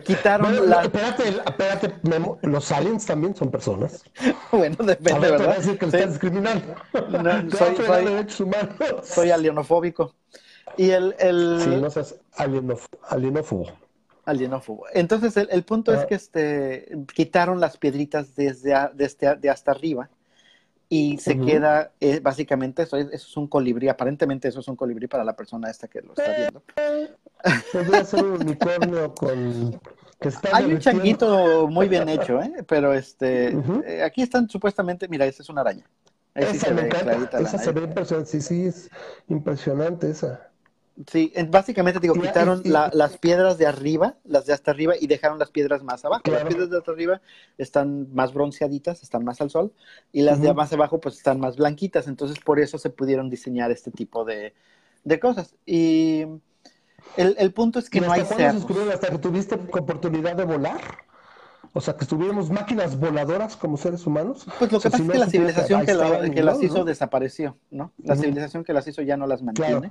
quitaron la... Espérate, espérate, los aliens también son personas. bueno, depende, ¿verdad? decir que están discriminando. soy, soy, soy alienofóbico. Y el, el... Sí, no seas alienófobo. Alienófobo. Entonces, el, el punto es ah. que este, quitaron las piedritas desde, desde de hasta arriba y se queda, eh, básicamente, eso es, eso es, un colibrí, aparentemente eso es un colibrí para la persona esta que lo está viendo. Podría ser un unicornio con... Hay un changuito muy bien hecho, ¿eh? pero este, eh, aquí están supuestamente, mira, esa es una araña. esa sí se ve esa se ve impresionante, sí, sí, es impresionante esa. Sí, básicamente digo, quitaron las piedras de arriba, las de hasta arriba, y dejaron las piedras más abajo. Las piedras de hasta arriba están más bronceaditas, están más al sol, y las de más abajo pues están más blanquitas. Entonces por eso se pudieron diseñar este tipo de, cosas. Y el, punto es que no hay cerros. ¿Hasta que tuviste oportunidad de volar? O sea, que estuviéramos máquinas voladoras como seres humanos. Pues lo que pasa es que la civilización que, las hizo desapareció, ¿no? La civilización que las hizo ya no las mantiene.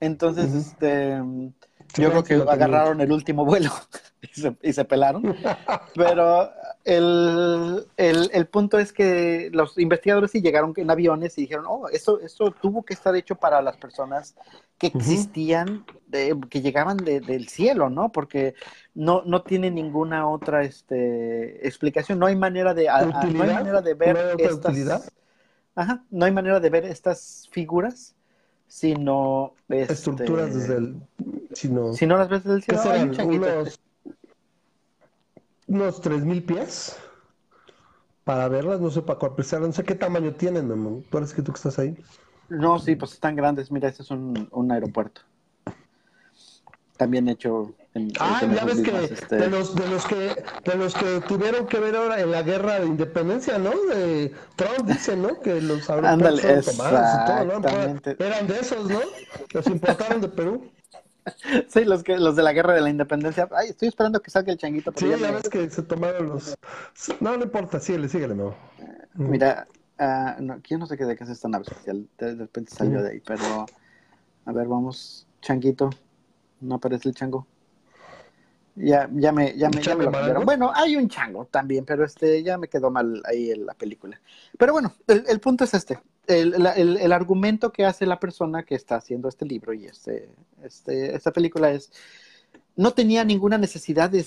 Entonces, este, yo creo que agarraron el último vuelo y se, pelaron. Pero el, el, punto es que los investigadores sí llegaron en aviones y dijeron, oh, esto, esto tuvo que estar hecho para las personas que existían, que llegaban del cielo, ¿no? Porque no, no tiene ninguna otra este, explicación. No hay manera de, no hay manera de ver estas... Ajá, no hay manera de ver estas figuras sino... Este, Estructuras desde el... Sino, si no las ves desde el cielo, un unos, unos 3.000 pies para verlas, no sé para cuál no sé qué tamaño tienen, Memo. Tú eres que tú que estás ahí. No, sí, pues están grandes. Mira, este es un, un aeropuerto. También hecho ah, ya ves que este de, los, de, los que de los que tuvieron que ver ahora en la guerra de independencia, ¿no? De Trump dice, ¿no? Que los aeropuertos tomados y todo, ¿no? Eran de esos, ¿no? Los importaron de Perú. Sí, los que los de la guerra de la independencia. Ay, estoy esperando que salga el changuito. Sí, ya ves que se tomaron los. No, no importa, síguele, síguele, no. Mira, uh, no, yo no sé qué de qué es esta nave espacial. De repente salió de ahí, pero. A ver, vamos. Changuito. No aparece el chango. Ya, ya me, ya me, ya me lo Bueno, hay un chango también, pero este ya me quedó mal ahí en la película. Pero bueno, el, punto es este. El, el, argumento que hace la persona que está haciendo este libro y este, este, esta película es, no tenía ninguna necesidad de,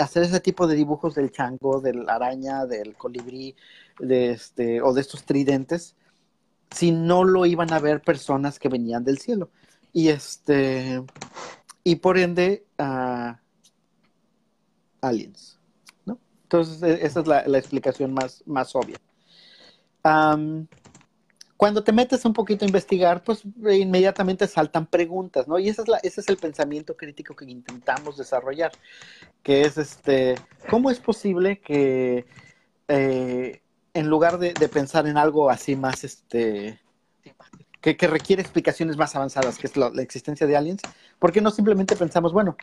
hacer ese tipo de dibujos del chango, de la araña, del colibrí, de este, o de estos tridentes, si no lo iban a ver personas que venían del cielo. Y este, y por ende, uh, aliens. ¿no? Entonces, e, esa es la, explicación más, más obvia. cuando te metes un poquito a investigar, pues inmediatamente saltan preguntas, ¿no? Y esa es la, ese es el pensamiento crítico que intentamos desarrollar, que es este, ¿cómo es posible que eh, en lugar de, pensar en algo así más, este, que, requiere explicaciones más avanzadas, que es la, la existencia de aliens, ¿por qué no simplemente pensamos, bueno,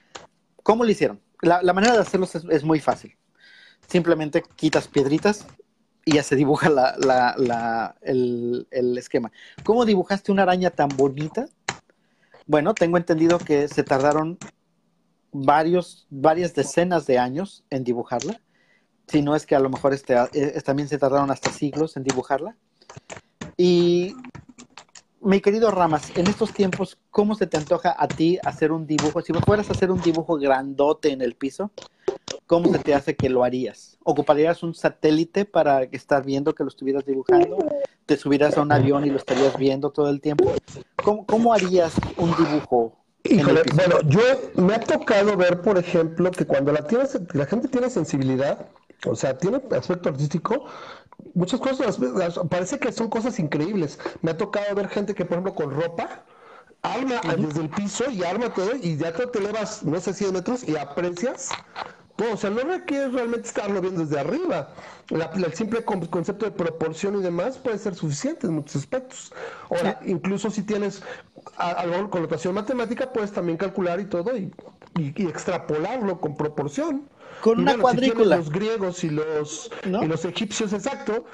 ¿cómo lo hicieron? La, manera de hacerlos es, muy fácil. Simplemente quitas piedritas y ya se dibuja el, esquema. ¿Cómo dibujaste una araña tan bonita? Bueno, tengo entendido que se tardaron varios, varias decenas de años en dibujarla. Si no es que a lo mejor este, eh, también se tardaron hasta siglos en dibujarla. Y mi querido Ramas, en estos tiempos, ¿cómo se te antoja a ti hacer un dibujo? Si fueras a hacer un dibujo grandote en el piso, ¿cómo se te hace que lo harías? ¿Ocuparías un satélite para estar viendo que lo estuvieras dibujando? ¿Te subirás a un avión y lo estarías viendo todo el tiempo? ¿Cómo, harías un dibujo? bueno, yo me ha tocado ver, por ejemplo, que cuando la, tienes, la gente tiene sensibilidad, o sea, tiene aspecto artístico, muchas cosas, parece que son cosas increíbles. Me ha tocado ver gente que, por ejemplo, con ropa, arma desde el piso y arma todo, y ya te elevas, no sé, 100 metros y aprecias todo. O sea, no requiere realmente estarlo viendo desde arriba. el simple concepto de proporción y demás puede ser suficiente en muchos aspectos. Ahora, incluso si tienes algo con notación matemática, puedes también calcular y todo y extrapolarlo con proporción. Con una cuadrícula. los griegos y los, y los egipcios, exacto,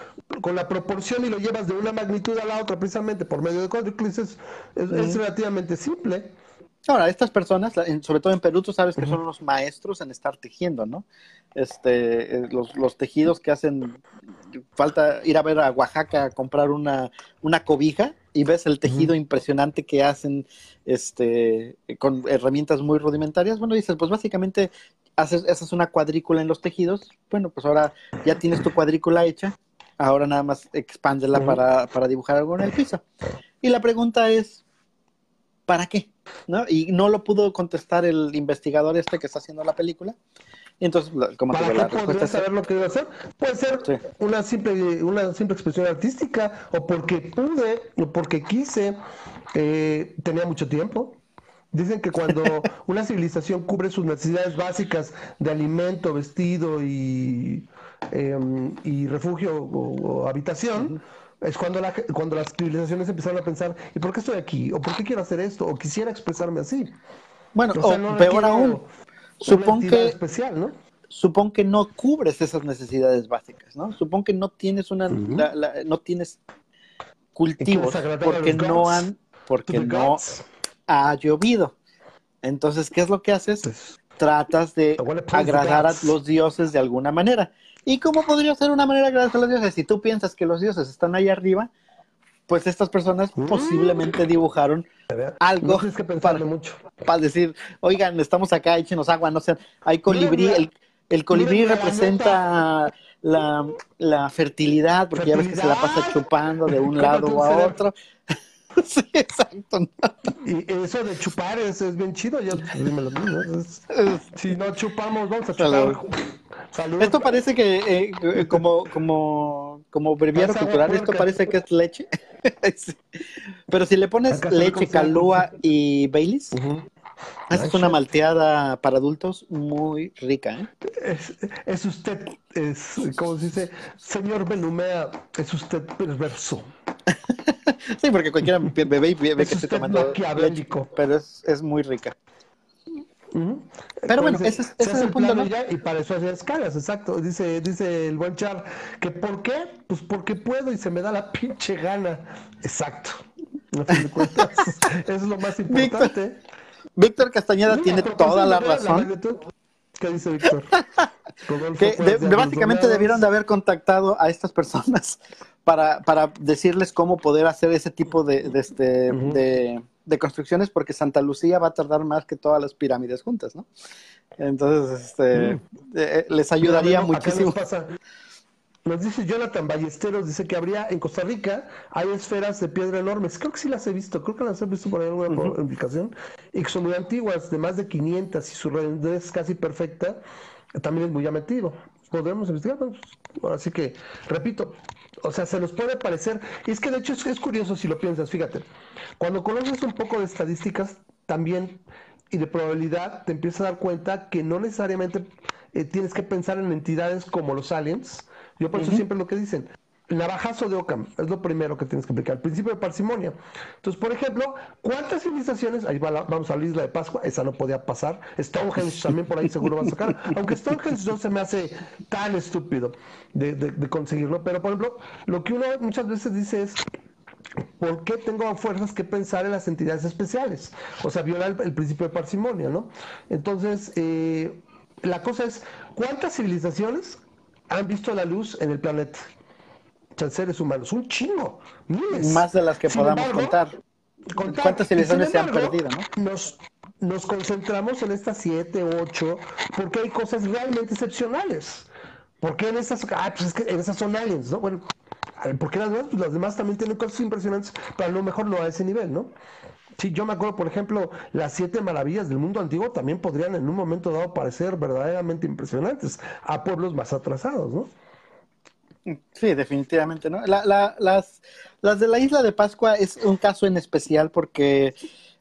con la proporción y lo llevas de una magnitud a la otra precisamente por medio de cuadrículas, es, relativamente simple. Ahora, estas personas, sobre todo en Perú, tú sabes que son unos maestros en estar tejiendo, ¿no? Este, eh, los, los, tejidos que hacen, falta ir a ver a Oaxaca a comprar una, una cobija y ves el tejido impresionante que hacen este, con herramientas muy rudimentarias, bueno, dices, pues básicamente haces, haces una cuadrícula en los tejidos, bueno, pues ahora ya tienes tu cuadrícula hecha, ahora nada más expándela para, para dibujar algo en el piso. Y la pregunta es, ¿para qué? ¿No? Y no lo pudo contestar el investigador este que está haciendo la película. Entonces, como ¿Para qué podría saber lo que iba a hacer? Puede ser una, simple, una simple expresión artística, o porque pude, o porque quise, eh, tenía mucho tiempo. Dicen que cuando una civilización cubre sus necesidades básicas de alimento, vestido y, em, y refugio o, habitación, es cuando, la, cuando las civilizaciones empezaron a pensar, ¿y por qué estoy aquí? ¿O por qué quiero hacer esto? ¿O quisiera expresarme así? Bueno, o, peor aún, supongo que, especial, ¿no? Supón que no cubres esas necesidades básicas, ¿no? Supón que no tienes una, no tienes cultivos porque no han, porque no ha llovido. Entonces, ¿qué es lo que haces? Pues, Tratas de agradar a los dioses de alguna manera. ¿Y cómo podría ser una manera de agradar a los dioses? Si tú piensas que los dioses están ahí arriba, pues estas personas mm. posiblemente dibujaron algo para, mucho. para decir, oigan, estamos acá, échenos agua, no sé, hay colibrí, el, el colibrí representa la, la, fertilidad, porque ya ves que se la pasa chupando de un lado a otro. sí, exacto. Y eso de chupar es, es bien chido. Yo, dímelo, si no chupamos, vamos a chupar. Esto parece que, eh, eh, como, como, como breviario cultural, esto parece que es leche. Pero si le pones leche, calúa y Baileys, es una malteada para adultos muy rica. ¿eh? Es, es, usted, es, como se dice, señor Benumea, es usted perverso. sí, porque cualquiera bebé y ve que estoy tomando leche, pero es, es muy rica. Pero bueno, ese, es el punto. y para eso hacer escalas, exacto. Dice, dice el buen Char, que ¿por qué? Pues porque puedo y se me da la pinche gana. Exacto. eso es lo más importante. Víctor, Castañeda tiene toda la razón. ¿Qué dice Víctor? que básicamente debieron de haber contactado a estas personas para, para decirles cómo poder hacer ese tipo de, de, este, de, construcciones, porque Santa Lucía va a tardar más que todas las pirámides juntas, ¿no? Entonces, este, eh, les ayudaría muchísimo. Nos dice Jonathan Ballesteros, dice que habría en Costa Rica, hay esferas de piedra enormes. Creo que sí las he visto, creo que las he visto por ahí alguna indicación. Y que son muy antiguas, de más de 500 y su redondez es casi perfecta. También es muy llamativo. Podemos investigar. Así que, repito, o sea, se nos puede parecer. Y es que de hecho es, curioso si lo piensas, fíjate. Cuando conoces un poco de estadísticas también y de probabilidad, te empiezas a dar cuenta que no necesariamente eh, tienes que pensar en entidades como los aliens yo por eso siempre lo que dicen, navajazo de Ockham, es lo primero que tienes que aplicar, el principio de parsimonia. Entonces, por ejemplo, ¿cuántas civilizaciones, ahí vamos a la isla de Pascua, esa no podía pasar, Stonehenge también por ahí seguro va a sacar, aunque Stonehenge no se me hace tan estúpido de, conseguirlo, pero por ejemplo, lo que uno muchas veces dice es, ¿por qué tengo fuerzas que pensar en las entidades especiales? O sea, violar el, principio de parsimonia, ¿no? Entonces, eh, la cosa es, ¿cuántas civilizaciones han visto la luz en el planeta. Seres humanos, un chingo, Más de las que podamos contar. ¿Cuántas civilizaciones se han perdido, no? Nos, nos concentramos en estas siete, ocho, porque hay cosas realmente excepcionales. ¿Por qué en esas, ah, pues es que en esas son aliens, ¿no? Bueno, porque las demás, pues las demás también tienen cosas impresionantes, pero a lo mejor no a ese nivel, ¿no? Sí, yo me acuerdo, por ejemplo, las siete maravillas del mundo antiguo también podrían en un momento dado parecer verdaderamente impresionantes a pueblos más atrasados, ¿no? Sí, definitivamente, ¿no? las, las de la isla de Pascua es un caso en especial porque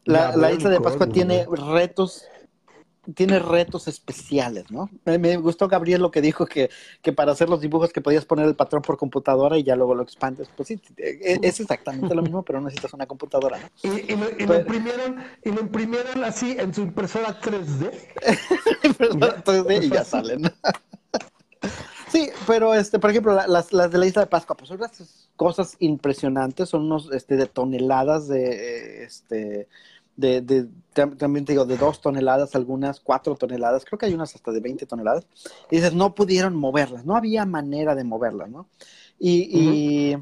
la, la isla de Pascua tiene retos tiene retos especiales, ¿no? Me, gustó Gabriel lo que dijo que, que, para hacer los dibujos que podías poner el patrón por computadora y ya luego lo expandes. Pues sí, e, es exactamente lo mismo, pero necesitas una computadora, ¿no? Y, lo, imprimieron, y lo imprimieron así en su impresora 3D. impresora 3D y ya salen. Sí, pero este, por ejemplo, las, las de la isla de Pascua, pues son unas cosas impresionantes, son unos este, de toneladas de este de, de, también te digo, de dos toneladas, algunas cuatro toneladas, creo que hay unas hasta de 20 toneladas, y dices, no pudieron moverlas, no había manera de moverlas, ¿no? Y,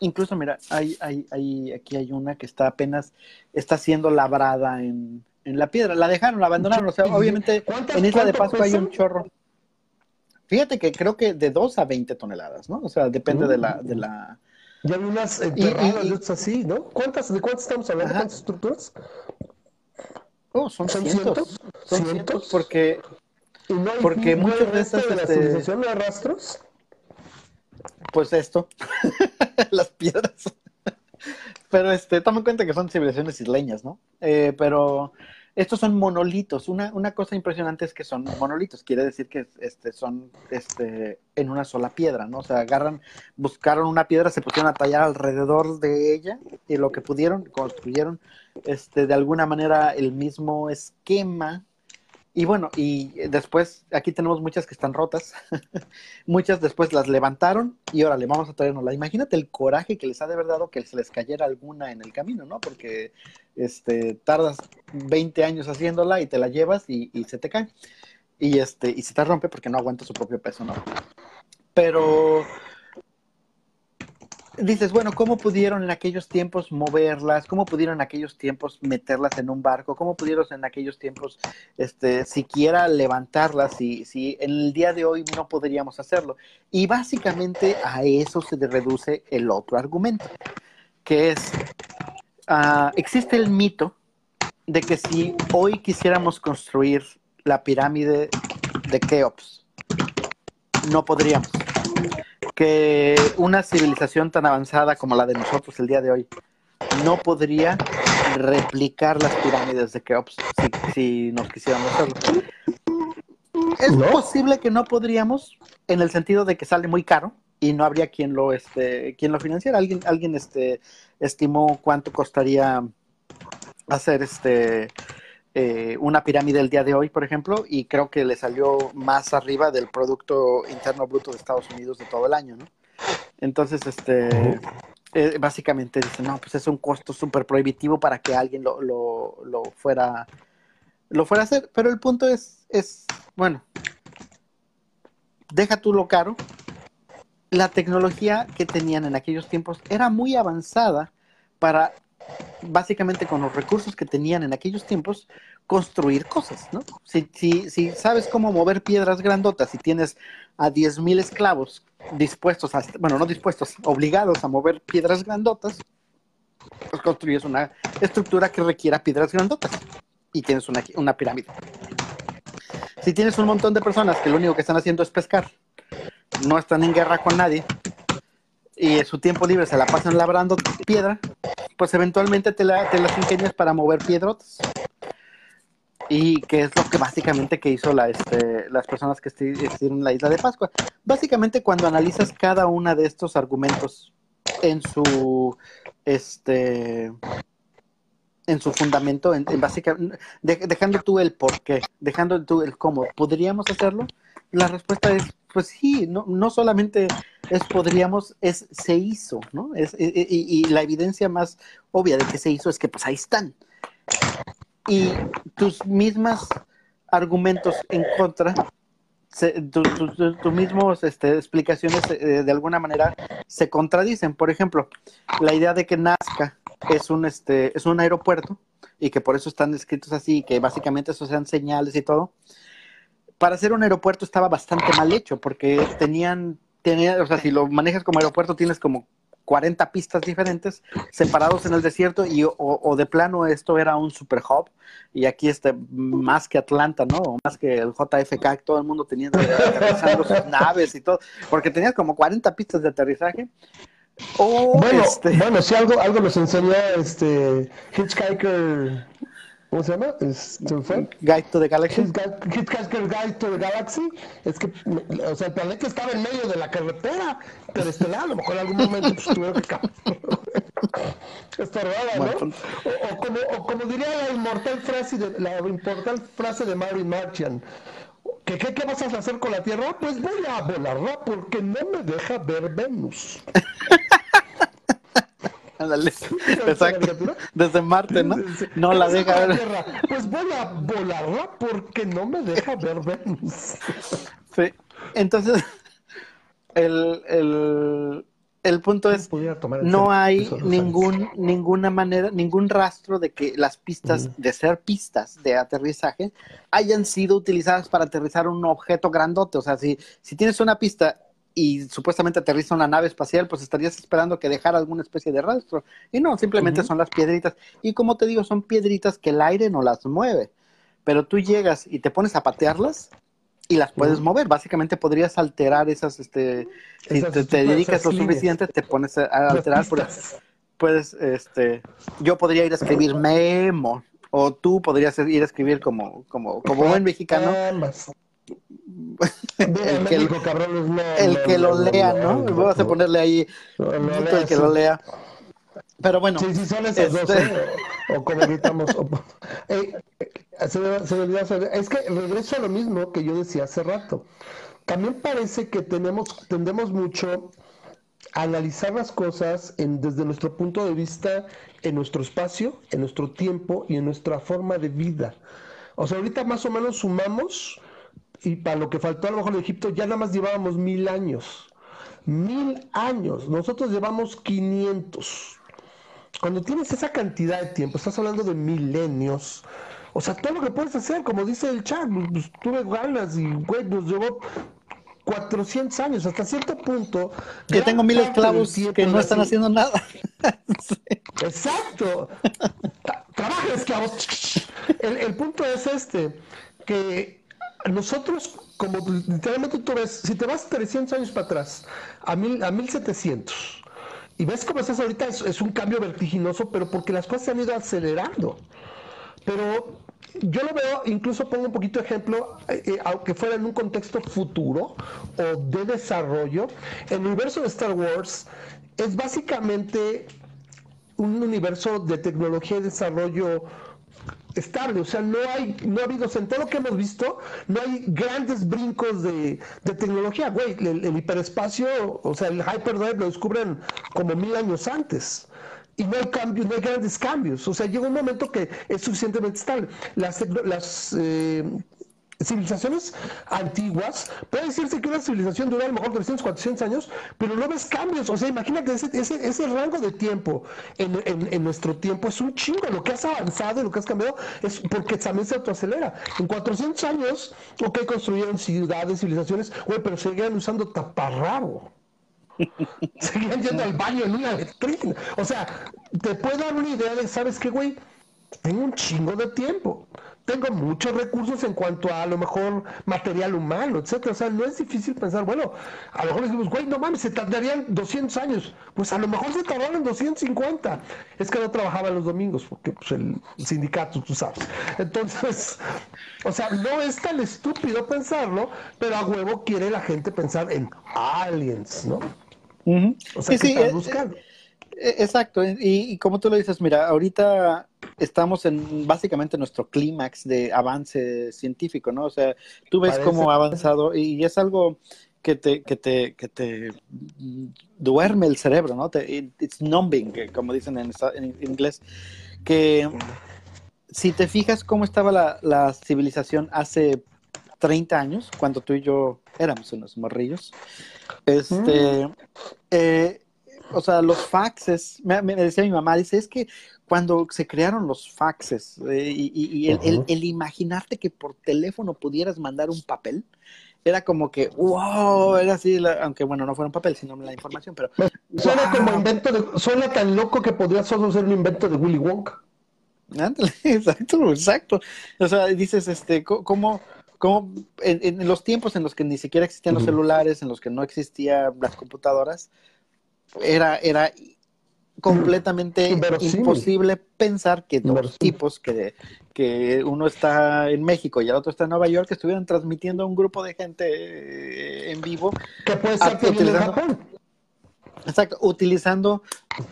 incluso mira, hay, hay, hay, aquí hay una que está apenas, está siendo labrada en, en la piedra. La dejaron, la abandonaron. O sea, obviamente en Isla de Pascua hay un chorro. Fíjate que creo que de 2 a 20 toneladas, ¿no? O sea, depende de la... De la... Y hay unas enterradas así, ¿no? ¿Cuántas, ¿De cuántas estamos hablando? ¿Cuántas estructuras? Oh, son, cientos. Son cientos porque... porque muchos de estas... De la este, civilización de rastros? Pues esto. Las piedras. pero este, toma en cuenta que son civilizaciones isleñas, ¿no? Eh, pero estos son monolitos. Una, una, cosa impresionante es que son monolitos. Quiere decir que este, son este, en una sola piedra, ¿no? O sea, agarran, buscaron una piedra, se pusieron a tallar alrededor de ella y lo que pudieron, construyeron este, de alguna manera el mismo esquema y bueno, y después aquí tenemos muchas que están rotas, muchas después las levantaron y órale, vamos a traernosla. Imagínate el coraje que les ha de haber dado que se les cayera alguna en el camino, ¿no? Porque este, tardas 20 años haciéndola y te la llevas y, y se te cae. Y, este, y se te rompe porque no aguanta su propio peso, ¿no? Pero dices, bueno, ¿cómo pudieron en aquellos tiempos moverlas? ¿Cómo pudieron en aquellos tiempos meterlas en un barco? ¿Cómo pudieron en aquellos tiempos este, siquiera levantarlas si, si en el día de hoy no podríamos hacerlo? Y básicamente a eso se reduce el otro argumento, que es, uh, existe el mito de que si hoy quisiéramos construir la pirámide de Keops, no podríamos que una civilización tan avanzada como la de nosotros el día de hoy no podría replicar las pirámides de Keops si, nos quisiéramos hacerlo. Es posible que no podríamos, en el sentido de que sale muy caro y no habría quien lo, este, quien lo financiara. Alguien, alguien este, estimó cuánto costaría hacer este eh, una pirámide el día de hoy, por ejemplo, y creo que le salió más arriba del Producto Interno Bruto de Estados Unidos de todo el año, ¿no? Entonces, este, eh, básicamente dicen, no, pues es un costo súper prohibitivo para que alguien lo, lo, lo, fuera, lo fuera a hacer, pero el punto es, es, bueno, deja tú lo caro, la tecnología que tenían en aquellos tiempos era muy avanzada para básicamente con los recursos que tenían en aquellos tiempos, construir cosas, ¿no? Si, si, si sabes cómo mover piedras grandotas y tienes a 10.000 esclavos dispuestos, a, bueno, no dispuestos, obligados a mover piedras grandotas, pues construyes una estructura que requiera piedras grandotas y tienes una, una pirámide. Si tienes un montón de personas que lo único que están haciendo es pescar, no están en guerra con nadie, y su tiempo libre se la pasan labrando piedra, pues eventualmente te, la, te las ingenias para mover piedrotas. Y que es lo que básicamente que hizo la, este, las personas que estuvieron en la isla de Pascua. Básicamente cuando analizas cada uno de estos argumentos en su este en su fundamento, en, básicamente, dejando tú el por qué, dejando tú el cómo, ¿podríamos hacerlo? La respuesta es, pues sí, no, no solamente es podríamos, es se hizo, ¿no? Es, y, la evidencia más obvia de que se hizo es que pues ahí están. Y tus mismas argumentos en contra, tus mismos este, explicaciones eh, de alguna manera se contradicen. Por ejemplo, la idea de que Nazca es un, este, es un aeropuerto y que por eso están escritos así, que básicamente eso sean señales y todo. Para ser un aeropuerto estaba bastante mal hecho porque tenían tenía, o sea, si lo manejas como aeropuerto, tienes como 40 pistas diferentes separados en el desierto y o, de plano esto era un super hub y aquí este más que Atlanta, ¿no? O más que el JFK, todo el mundo tenía aterrizando sus naves y todo, porque tenías como 40 pistas de aterrizaje. bueno, este... bueno, si algo, algo nos enseñó este Hitchhiker ¿Cómo se llama? Guide to the Galaxy. Hitchhiker Guide to the Galaxy. Es que, o sea, el planeta estaba en medio de la carretera pero este a lo mejor en algún momento pues, tuvieron que Estorbada, ¿no? Pues, o, como, o, como, diría la inmortal frase de, la inmortal frase de Mary Martian. ¿Qué, qué, ¿Qué vas a hacer con la Tierra? Pues voy a volarla porque no me deja ver Venus. Exacto. Desde Marte, ¿no? No la deja ver. Pues voy a volarla porque no me deja ver Venus. Sí. Entonces, el, el punto es, no hay ningún, ninguna manera, ningún rastro de que las pistas, de ser pistas de aterrizaje, hayan sido utilizadas para aterrizar un objeto grandote. O sea, si, si tienes una pista y supuestamente aterriza una nave espacial, pues estarías esperando que dejara alguna especie de rastro. Y no, simplemente son las piedritas. Y como te digo, son piedritas que el aire no las mueve. Pero tú llegas y te pones a patearlas y las puedes mover. Básicamente podrías alterar esas, este, si te, dedicas lo suficiente, te pones a, alterar. puedes, este, yo podría ir a escribir memo, o tú podrías ir a escribir como, como, como buen mexicano. el que, el que lo lea, ¿no? Vamos a ponerle ahí el que lo lea. Pero bueno. Sí, sí, son esas dos, este ¿eh? O como gritamos. Se, me, es que regreso a lo mismo que yo decía hace rato. También parece que tenemos, tendemos mucho a analizar las cosas en, desde nuestro punto de vista, en nuestro espacio, en nuestro tiempo y en nuestra forma de vida. O sea, ahorita más o menos sumamos, y para lo que faltó a lo mejor en Egipto, ya nada más llevábamos mil años. Mil años. Nosotros llevamos 500 cuando tienes esa cantidad de tiempo, estás hablando de milenios, o sea, todo lo que puedes hacer, como dice el chat, pues, pues tuve ganas y, güey, nos llevó 400 años, hasta cierto punto. Yo tengo mil esclavos que no están haciendo nada. Exacto. Trabaja esclavos. El, el punto es este, que nosotros, como literalmente tú ves, si te vas 300 años para atrás, a, mil, a 1700, y ves cómo estás ahorita, es, un cambio vertiginoso, pero porque las cosas se han ido acelerando. Pero yo lo veo, incluso pongo un poquito de ejemplo, eh, eh, aunque fuera en un contexto futuro o de desarrollo, el universo de Star Wars es básicamente un universo de tecnología y desarrollo estable, o sea, no hay, no ha habido, en todo lo que hemos visto, no hay grandes brincos de, tecnología, güey, el, hiperespacio, o sea, el hyperdrive lo descubren como mil años antes. Y no hay cambios, no hay grandes cambios. O sea, llega un momento que es suficientemente estable. Las, las eh, civilizaciones antiguas, puede decirse que una civilización dura a lo mejor 300, 400 años, pero no ves cambios. O sea, imagínate ese, ese, ese rango de tiempo en, en, nuestro tiempo es un chingo. Lo que has avanzado y lo que has cambiado es porque también se autoacelera. En 400 años, ok, construyeron ciudades, civilizaciones, güey, pero seguían usando taparrabo. seguían yendo al baño en una letrina. O sea, te puedo dar una idea de, ¿sabes qué, güey? Tengo un chingo de tiempo tengo muchos recursos en cuanto a, a lo mejor material humano, etcétera. O sea, no es difícil pensar, bueno, a lo mejor decimos, güey, no mames, se tardarían 200 años. Pues a lo mejor se tardaron 250. Es que no trabajaba los domingos, porque pues, el sindicato, tú sabes. Entonces, o sea, no es tan estúpido pensarlo, pero a huevo quiere la gente pensar en aliens, ¿no? O sea, sí, están buscando? E, exacto, y, como tú lo dices, mira, ahorita estamos en básicamente nuestro clímax de avance científico, ¿no? O sea, tú ves cómo ha avanzado y es algo que te, que te, que te duerme el cerebro, ¿no? it's numbing, como dicen en, inglés, que si te fijas cómo estaba la, civilización hace 30 años, cuando tú y yo éramos unos morrillos, este, mm. eh, o sea, los faxes, me, decía mi mamá, dice, es que cuando se crearon los faxes eh, y, el, imaginarte que por teléfono pudieras mandar un papel, era como que, wow, era así, aunque bueno, no fuera un papel, sino la información, pero... Suena como invento de, suena tan loco que podría solo ser un invento de Willy Wonka. exacto, exacto. O sea, dices, este, ¿cómo, cómo en, los tiempos en los que ni siquiera existían los celulares, en los que no existían las computadoras, era, era completamente imposible pensar que dos tipos que, que uno está en México y el otro está en Nueva York estuvieran transmitiendo a un grupo de gente eh, en vivo. Que puede ser utilizando, Exacto, utilizando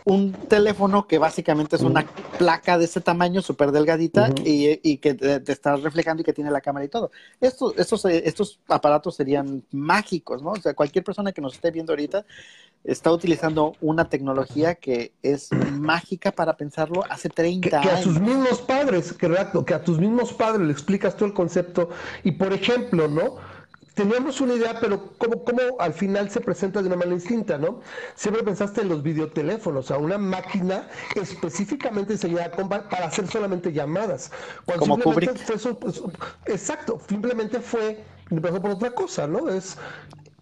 un teléfono que básicamente es una placa de ese tamaño, súper delgadita, y, que te, está reflejando y que tiene la cámara y todo. Estos, estos, estos aparatos serían mágicos, ¿no? O sea, cualquier persona que nos esté viendo ahorita está utilizando una tecnología que es mágica para pensarlo hace 30 años. Que a sus mismos padres, que, que a tus mismos padres le explicas tú el concepto y por ejemplo, ¿no? Teníamos una idea, pero ¿cómo, ¿cómo, al final se presenta de una manera distinta, ¿no? Siempre pensaste en los videoteléfonos, a una máquina específicamente diseñada para hacer solamente llamadas. Cuando Como Kubrick. Fue, pues, exacto, simplemente fue, empezó por otra cosa, ¿no? Es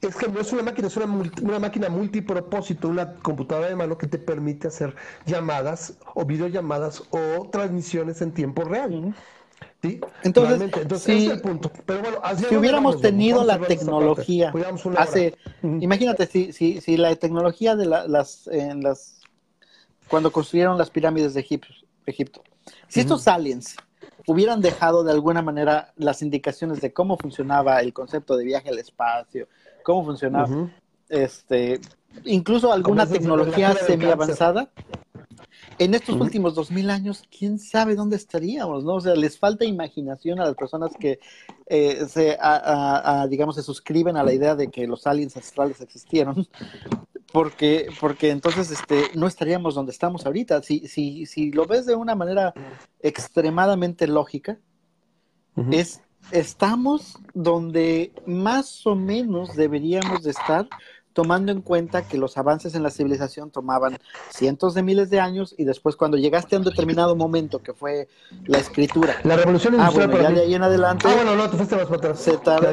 es que no es una máquina, es una, una, máquina multipropósito, una computadora de mano que te permite hacer llamadas o videollamadas o transmisiones en tiempo real. ¿Sí? Entonces, Entonces si, es el punto. Pero bueno, si hubiéramos tenido la tecnología hace, imagínate si, si, si la tecnología de las, en las, cuando construyeron las pirámides de Egipto, Egipto. Si estos aliens hubieran dejado de alguna manera las indicaciones de cómo funcionaba el concepto de viaje al espacio, cómo funcionaba, este, incluso alguna tecnología semi avanzada. En estos últimos dos mil años, quién sabe dónde estaríamos, ¿no? O sea, les falta imaginación a las personas que eh, se, digamos, se suscriben a la idea de que los aliens astrales existieron, porque, porque entonces este, no estaríamos donde estamos ahorita. Si, si, si lo ves de una manera extremadamente lógica, es estamos donde más o menos deberíamos de estar tomando en cuenta que los avances en la civilización tomaban cientos de miles de años y después cuando llegaste a un determinado momento que fue la escritura. La revolución ah, industrial. Ah, bueno, ya de ahí en adelante. Ah, bueno, no, te fuiste más para atrás. Se tarda,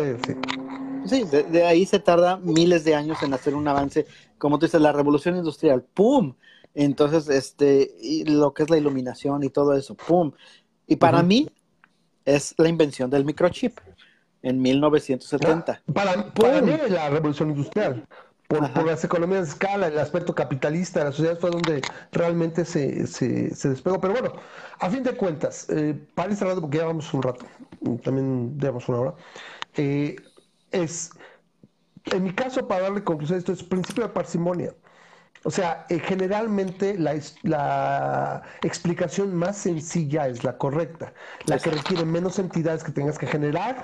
sí, de, ahí se tarda miles de años en hacer un avance. Como tú dices, la revolución industrial, ¡pum! Entonces, este, y lo que es la iluminación y todo eso, ¡pum! Y para mí, es la invención del microchip en 1970. Para, para mí la revolución industrial. Por, las economías de escala, el aspecto capitalista de la sociedad fue donde realmente se, se, despegó. Pero bueno, a fin de cuentas, eh, para ir cerrando, porque ya vamos un rato, también llevamos una hora, eh, es, en mi caso, para darle conclusión a esto, es principio de parsimonia. O sea, eh, generalmente la, la, explicación más sencilla es la correcta, la que requiere menos entidades que tengas que generar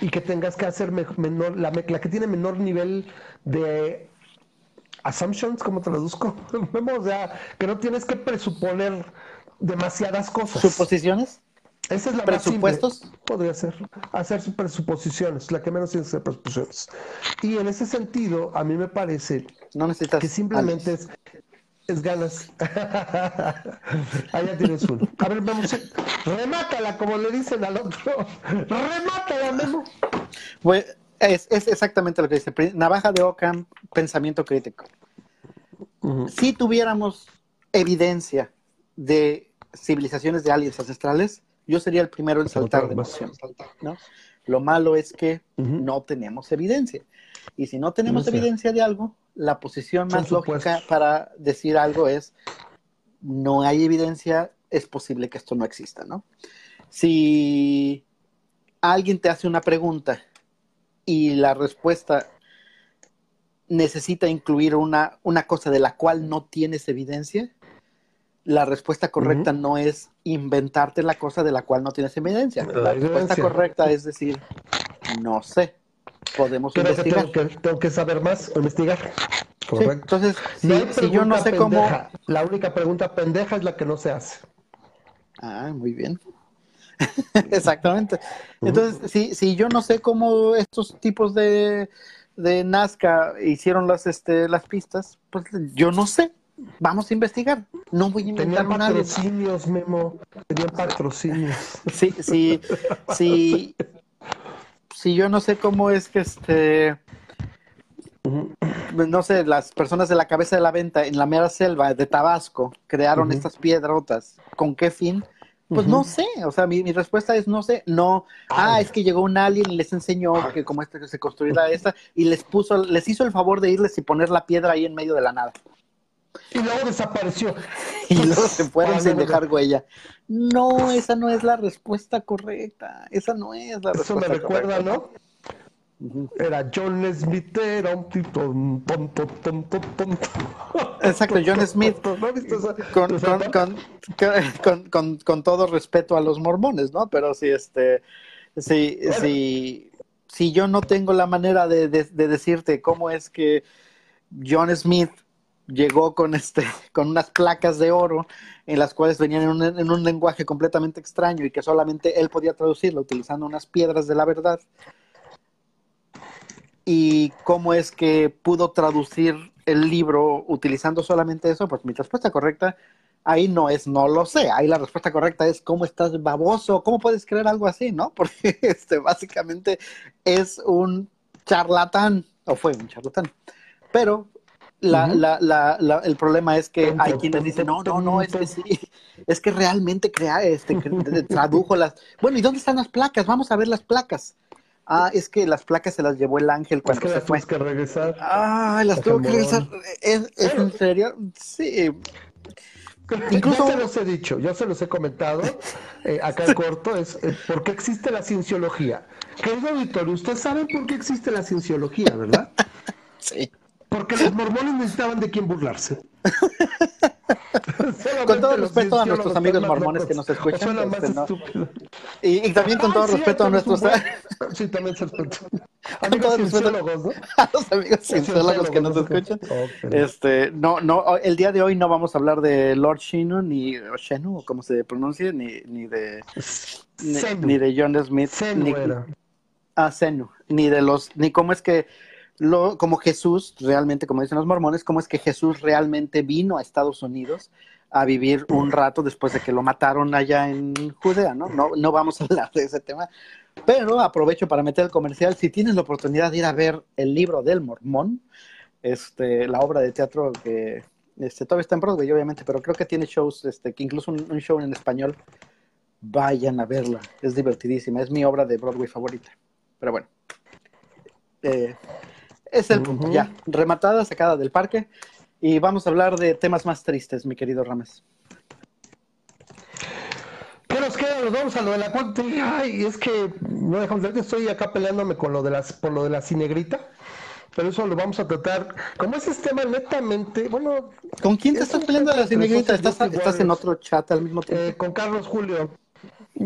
y que tengas que hacer menor, la, la que tiene menor nivel de assumptions, ¿cómo traduzco? o sea, que no tienes que presuponer demasiadas cosas. ¿Suposiciones? Esa es la ¿Presupuestos? Podría ser. Hacer presuposiciones, la que menos tiene que ser presuposiciones. Y en ese sentido, a mí me parece no necesitas que simplemente es, es, ganas. Allá tienes uno. A ver, vamos. Remátala, como le dicen al otro. Remátala, Memo. Pues es, es exactamente lo que dice. Navaja de Ockham, pensamiento crítico. Si tuviéramos evidencia de civilizaciones de aliens ancestrales, yo sería el primero en saltar de emoción. ¿no? Lo malo es que no tenemos evidencia. Y si no tenemos evidencia de algo, la posición más lógica para decir algo es, no hay evidencia, es posible que esto no exista, ¿no? Si alguien te hace una pregunta y la respuesta necesita incluir una, una cosa de la cual no tienes evidencia, la respuesta correcta no es inventarte la cosa de la cual no tienes evidencia. La, respuesta correcta es decir, no sé. Podemos investigar. Tengo que, saber más, investigar. Entonces, si, yo no sé cómo. La única pregunta pendeja es la que no se hace. Ah, muy bien. Exactamente. Entonces, si, si yo no sé cómo estos tipos de, de Nazca hicieron las, este, las pistas, pues yo no sé. Vamos a investigar. No voy a inventar Tenían patrocinios, Memo. Tenían patrocinios. Sí, sí, sí. Si yo no sé cómo es que este. No sé, las personas de la cabeza de la venta en la mera selva de Tabasco crearon estas piedrotas. ¿Con qué fin? Pues no sé, o sea, mi, respuesta es no sé, no, ah, es que llegó un alien y les enseñó que como este se construirá esta y les puso, les hizo el favor de irles y poner la piedra ahí en medio de la nada. Y luego desapareció. Y luego se fueron sin dejar huella. No, esa no es la respuesta correcta. Esa no es la respuesta Eso me recuerda, ¿no? Era John Smith, era un tipo tonto, tonto, tonto. Exacto, John Smith. Con, con, todo respeto a los mormones, ¿no? Pero si este, si, si, si yo no tengo la manera de, de decirte cómo es que John Smith llegó con este, con unas placas de oro en las cuales venían en un, lenguaje completamente extraño y que solamente él podía traducirlo utilizando unas piedras de la verdad. Y cómo es que pudo traducir el libro utilizando solamente eso, pues mi respuesta correcta ahí no es no lo sé, ahí la respuesta correcta es cómo estás baboso, cómo puedes creer algo así, ¿no? Porque este básicamente es un charlatán, o fue un charlatán. Pero la, la, la, el problema es que hay quienes dicen, no, no, no, es que sí, es que realmente crea, este, tradujo las... Bueno, ¿y dónde están las placas? Vamos a ver las placas. Ah, es que las placas se las llevó el ángel cuando es que se fue. que regresar. Ah, las tuvo que regresar. ¿Es, en serio? Sí. Incluso... Ya se los he dicho, ya se los he comentado eh, acá en corto, es eh, por qué existe la cienciología. Querido auditorio, ustedes saben por qué existe la cienciología, ¿verdad? Sí. Porque los mormones necesitaban de quién burlarse. Con todo respeto a nuestros amigos mormones que nos escuchan. Este, ¿no? y, y, también con todo respeto a nuestros. sí, también se respeto. Amigos cienciólogos, ¿no? A los amigos cienciólogos que nos escuchan. Este, no, no, el día de hoy no vamos a hablar de Lord Shinu, ni Shenu, o como se pronuncia, ni, ni de. Ni, ni, de John Smith. Senu ni, era. Ah, Senu. Ni de los. Ni cómo es que como Jesús, realmente, como dicen los mormones, cómo es que Jesús realmente vino a Estados Unidos a vivir un rato después de que lo mataron allá en Judea, ¿no? No, no vamos a hablar de ese tema, pero aprovecho para meter el comercial. Si tienes la oportunidad de ir a ver el libro del mormón, este, la obra de teatro que este, todavía está en Broadway, obviamente, pero creo que tiene shows, este, que incluso un, show en español, vayan a verla, es divertidísima, es mi obra de Broadway favorita. Pero bueno, eh, es el punto, ya, rematada, sacada del parque. Y vamos a hablar de temas más tristes, mi querido Rames. ¿Qué nos queda? Nos vamos a lo de la cuenta. Ay, es que no dejamos de estoy acá peleándome con lo de las, por lo de la cinegrita. Pero eso lo vamos a tratar. Como ese tema netamente, bueno. ¿Con quién te estás peleando de la cinegrita? ¿Estás, ¿Estás, en otro chat al mismo tiempo? Eh, con Carlos Julio.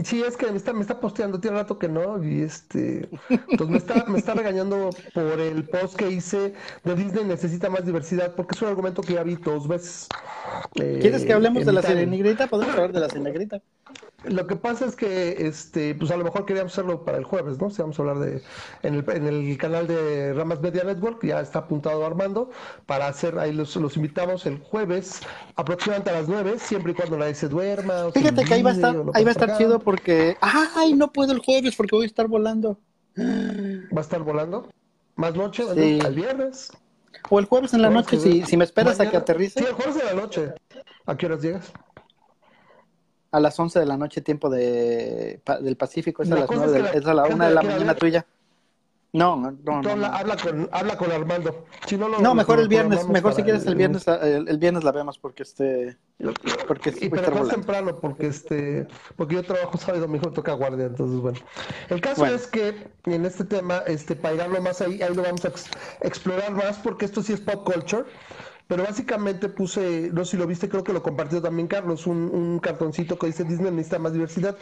Sí, es que me está, me está posteando, tiene rato que no, y este, entonces me está, me está regañando por el post que hice de Disney necesita más diversidad, porque es un argumento que ya vi dos veces. ¿Quieres que hablemos de la Sirenegrita? Podemos hablar de la Sirenegrita. Lo que pasa es que, este, pues a lo mejor queríamos hacerlo para el jueves, ¿no? Si vamos a hablar de, en el, en el canal de Ramas Media Network, ya está apuntado Armando, para hacer, ahí los, los invitamos el jueves, aproximadamente a las nueve, siempre y cuando nadie se duerma. Fíjate que ahí va a estar, ahí va a estar chido porque, ay, no puedo el jueves porque voy a estar volando. ¿Va a estar volando? ¿Más noche? Sí. ¿Al viernes? O el jueves en la noche, si, si me esperas a que aterrice. Sí, el jueves en la noche. ¿A qué horas llegas? A las 11 de la noche, tiempo de, del Pacífico, es a las 9 de la, es a la 1 de la mañana tuya. No, no, no, Habla, con, habla con Armando. no, mejor el viernes, mejor si quieres el viernes, el, viernes la vemos porque este, porque y pero más temprano porque este, porque yo trabajo sábado y domingo toca guardia, entonces bueno. El caso es que en este tema, este, para llegarlo más ahí, ahí lo vamos a explorar más porque esto sí es pop culture. Pero básicamente puse, no sé si lo viste, creo que lo compartió también Carlos, un, un cartoncito que dice Disney necesita más diversidad.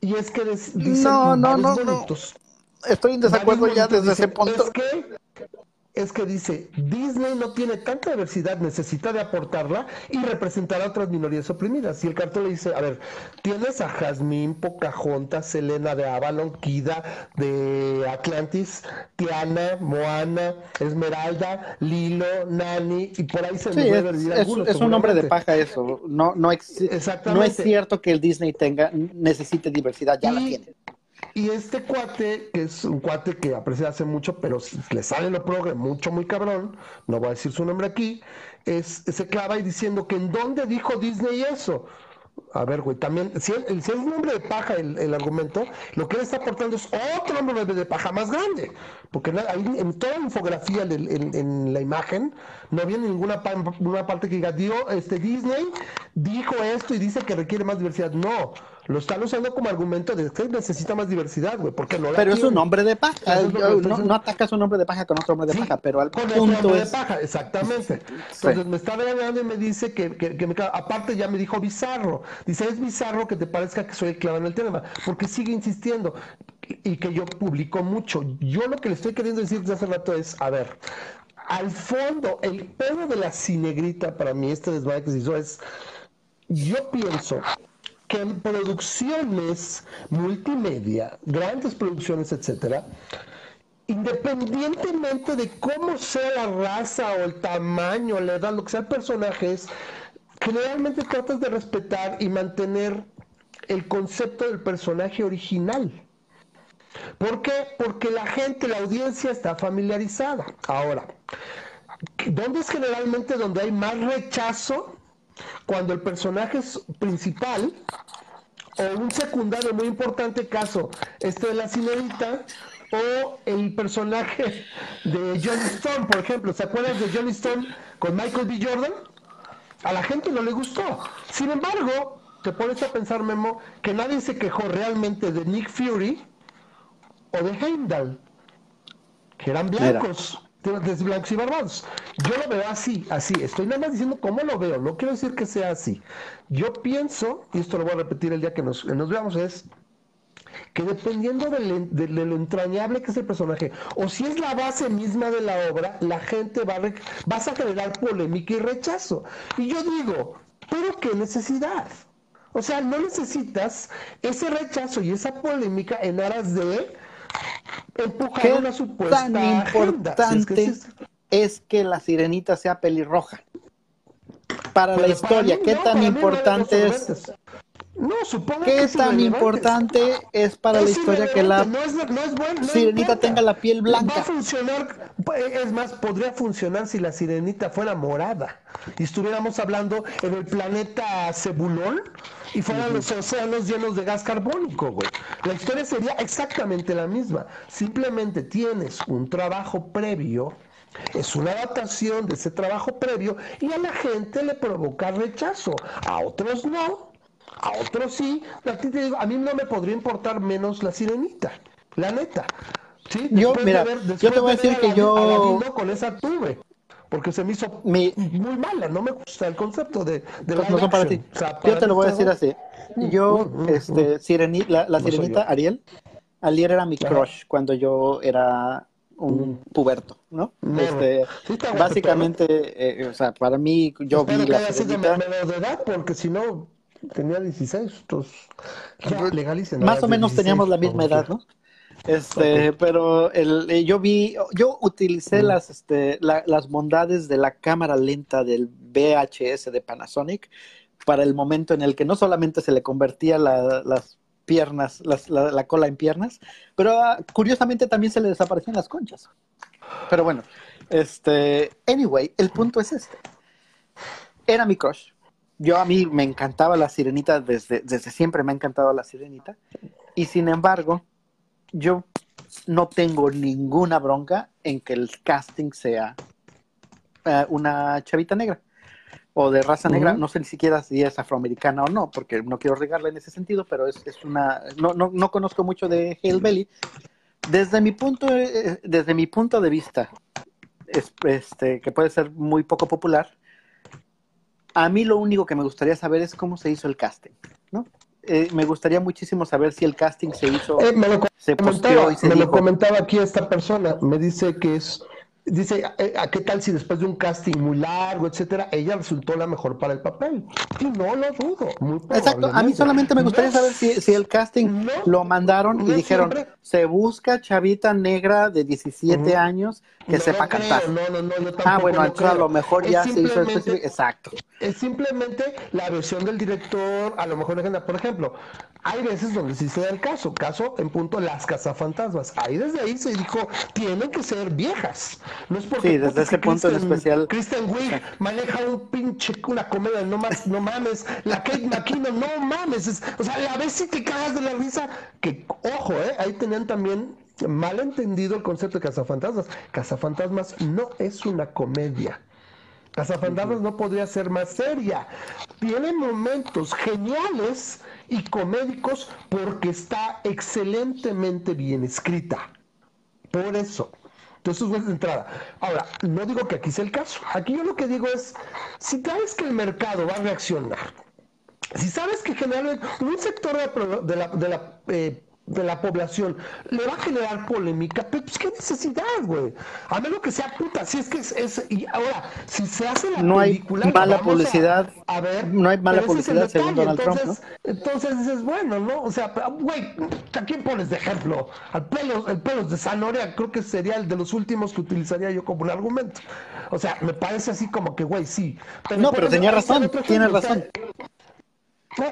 Y es que dicen no, no, no, no. Estoy en desacuerdo ya desde ese punto. Es que es que dice, Disney no tiene tanta diversidad, necesita de aportarla y representar a otras minorías oprimidas. Y el cartel le dice, a ver, tienes a Jazmín, Pocahontas, Selena de Avalon, Kida de Atlantis, Tiana, Moana, Esmeralda, Lilo, Nani, y por ahí se me es, algunos, es, un nombre de paja eso. No, no, no es cierto que el Disney tenga, necesite diversidad, ya la tiene. Y este cuate, que es un cuate que aprecia hace mucho, pero le sale lo progre mucho, muy cabrón, no voy a decir su nombre aquí, es, se clava y diciendo que en dónde dijo Disney eso. A ver, güey, también, si, es un nombre de paja el, argumento, lo que él está aportando es otro nombre de paja más grande. Porque ahí, en toda la infografía, en, en, la imagen, no viene ninguna una parte que diga, dio, este Disney dijo esto y dice que requiere más diversidad. No, lo están usando como argumento de que necesita más diversidad, güey, porque no Pero es un nombre de paja, no, atacas un nombre de paja con otro hombre de paja, pero al punto es... de paja, exactamente. Entonces me está regañando y me dice que, que, me, aparte ya me dijo bizarro, dice, es bizarro que te parezca que soy claro en el tema, porque sigue insistiendo. Y que yo publico mucho. Yo lo que le estoy queriendo decir desde hace rato es, a ver, al fondo, el pedo de la cinegrita para mí, este desmadre que se hizo es, yo pienso que en producciones multimedia, grandes producciones, etcétera, independientemente de cómo sea la raza o el tamaño, la edad, lo que sea el personaje, es generalmente tratas de respetar y mantener el concepto del personaje original. ¿Por qué? Porque la gente, la audiencia está familiarizada. Ahora, ¿dónde es generalmente donde hay más rechazo? Cuando el personaje principal o un secundario muy importante caso, este de la cinerita, o el personaje de Johnny Stone, por ejemplo. ¿Se acuerdan de Johnny Stone con Michael B. Jordan? A la gente no le gustó. Sin embargo, te pones a pensar, Memo, que nadie se quejó realmente de Nick Fury o de Heimdall, que eran blancos de blancos y barbados. Yo lo veo así, así. Estoy nada más diciendo cómo lo veo. No quiero decir que sea así. Yo pienso, y esto lo voy a repetir el día que nos, nos veamos, es que dependiendo de, lo entrañable que es el personaje, o si es la base misma de la obra, la gente va a, vas a generar polémica y rechazo. Y yo digo, pero qué necesidad. O sea, no necesitas ese rechazo y esa polémica en aras de empujar una supuesta tan importante es, que la sirenita sea pelirroja? Para la historia, ¿qué tan importante es? No, supongo ¿Qué tan importante es para la historia que la sirenita tenga la piel blanca? Va a funcionar, es más, podría funcionar si la sirenita fuera morada y estuviéramos hablando en el planeta Cebulón y fueran los océanos llenos de gas carbónico, güey. La historia sería exactamente la misma. Simplemente tienes un trabajo previo es una adaptación de ese trabajo previo y a la gente le provoca rechazo, a otros no a otros sí. A, mí no me podría importar menos la sirenita, la neta. ¿Sí? Yo, mira, yo te voy a decir que yo... con esa tuve porque se me hizo muy mala, no me gusta el concepto de, de pues no son para ti. yo te lo voy a decir así. Yo, mm, mm, este, mm. la, sirenita Ariel, Ariel era mi crush cuando yo era un puberto, ¿no? este, básicamente, eh, o sea, para mí, yo vi la sirenita... de edad, porque si no, tenía 16, entonces legalicen. Más o menos teníamos la misma edad, ¿no? Este, pero el, eh, yo vi, yo utilicé mm. las, este, las bondades de la cámara lenta del VHS de Panasonic para el momento en el que no solamente se le convertía las piernas, la, cola en piernas, pero ah, curiosamente también se le desaparecían las conchas. Pero bueno, este, anyway, el punto es este. Era mi crush yo a mí me encantaba la sirenita, desde, desde siempre me ha encantado la sirenita, y sin embargo, yo no tengo ninguna bronca en que el casting sea eh, una chavita negra o de raza negra, no sé ni siquiera si es afroamericana o no, porque no quiero regarla en ese sentido, pero es, es una, no, no, no, conozco mucho de Hale Belly. Desde mi punto, eh, desde mi punto de vista, este, que puede ser muy poco popular, a mí lo único que me gustaría saber es cómo se hizo el casting, ¿no? Eh, me gustaría muchísimo saber si el casting se hizo, eh, me lo se y se me lo comentaba aquí esta persona, me dice que es dice, eh, ¿a qué tal si después de un casting muy largo, etcétera, ella resultó la mejor para el papel? Y no lo dudo. Exacto, a mí solamente me gustaría saber si, el casting lo mandaron y dijeron, se busca chavita negra de 17 años que sepa cantar. No, no, no, ah, bueno, a lo mejor ya se hizo específico. Exacto. Es simplemente la versión del director, a lo mejor, por ejemplo, hay veces donde sí se da el caso, caso en punto las cazafantasmas. Ahí desde ahí se dijo, tienen que ser viejas. No es porque, sí, desde ese punto en especial. Kristen Wiig maneja un pinche, una comedia, no más, no mames. La Kate McKinnon, no mames. o sea, la vez si te cagas de la risa, que, ojo, eh, ahí tenían también mal entendido el concepto de cazafantasmas. Cazafantasmas no es una comedia. Cazafantasmas no podría ser más seria. Tiene momentos geniales y comédicos porque está excelentemente bien escrita. Por eso. Entonces, es de entrada. Ahora, no digo que aquí sea el caso. Aquí yo lo que digo es, si sabes que el mercado va a reaccionar, si sabes que generalmente un sector de la, de la, eh, de la población le va a generar polémica, pero pues qué necesidad, güey. A menos que sea puta, si es que es, y ahora, si se hace la no película, hay mala publicidad, a, ver, no hay mala publicidad según Donald entonces, Trump, ¿no? Entonces dices, bueno, ¿no? O sea, güey, ¿a quién pones de ejemplo? Al pelo, el pelo de Sanoria creo que sería el de los últimos que utilizaría yo como un argumento. O sea, me parece así como que, güey, sí. no, pero tenía razón, tiene razón.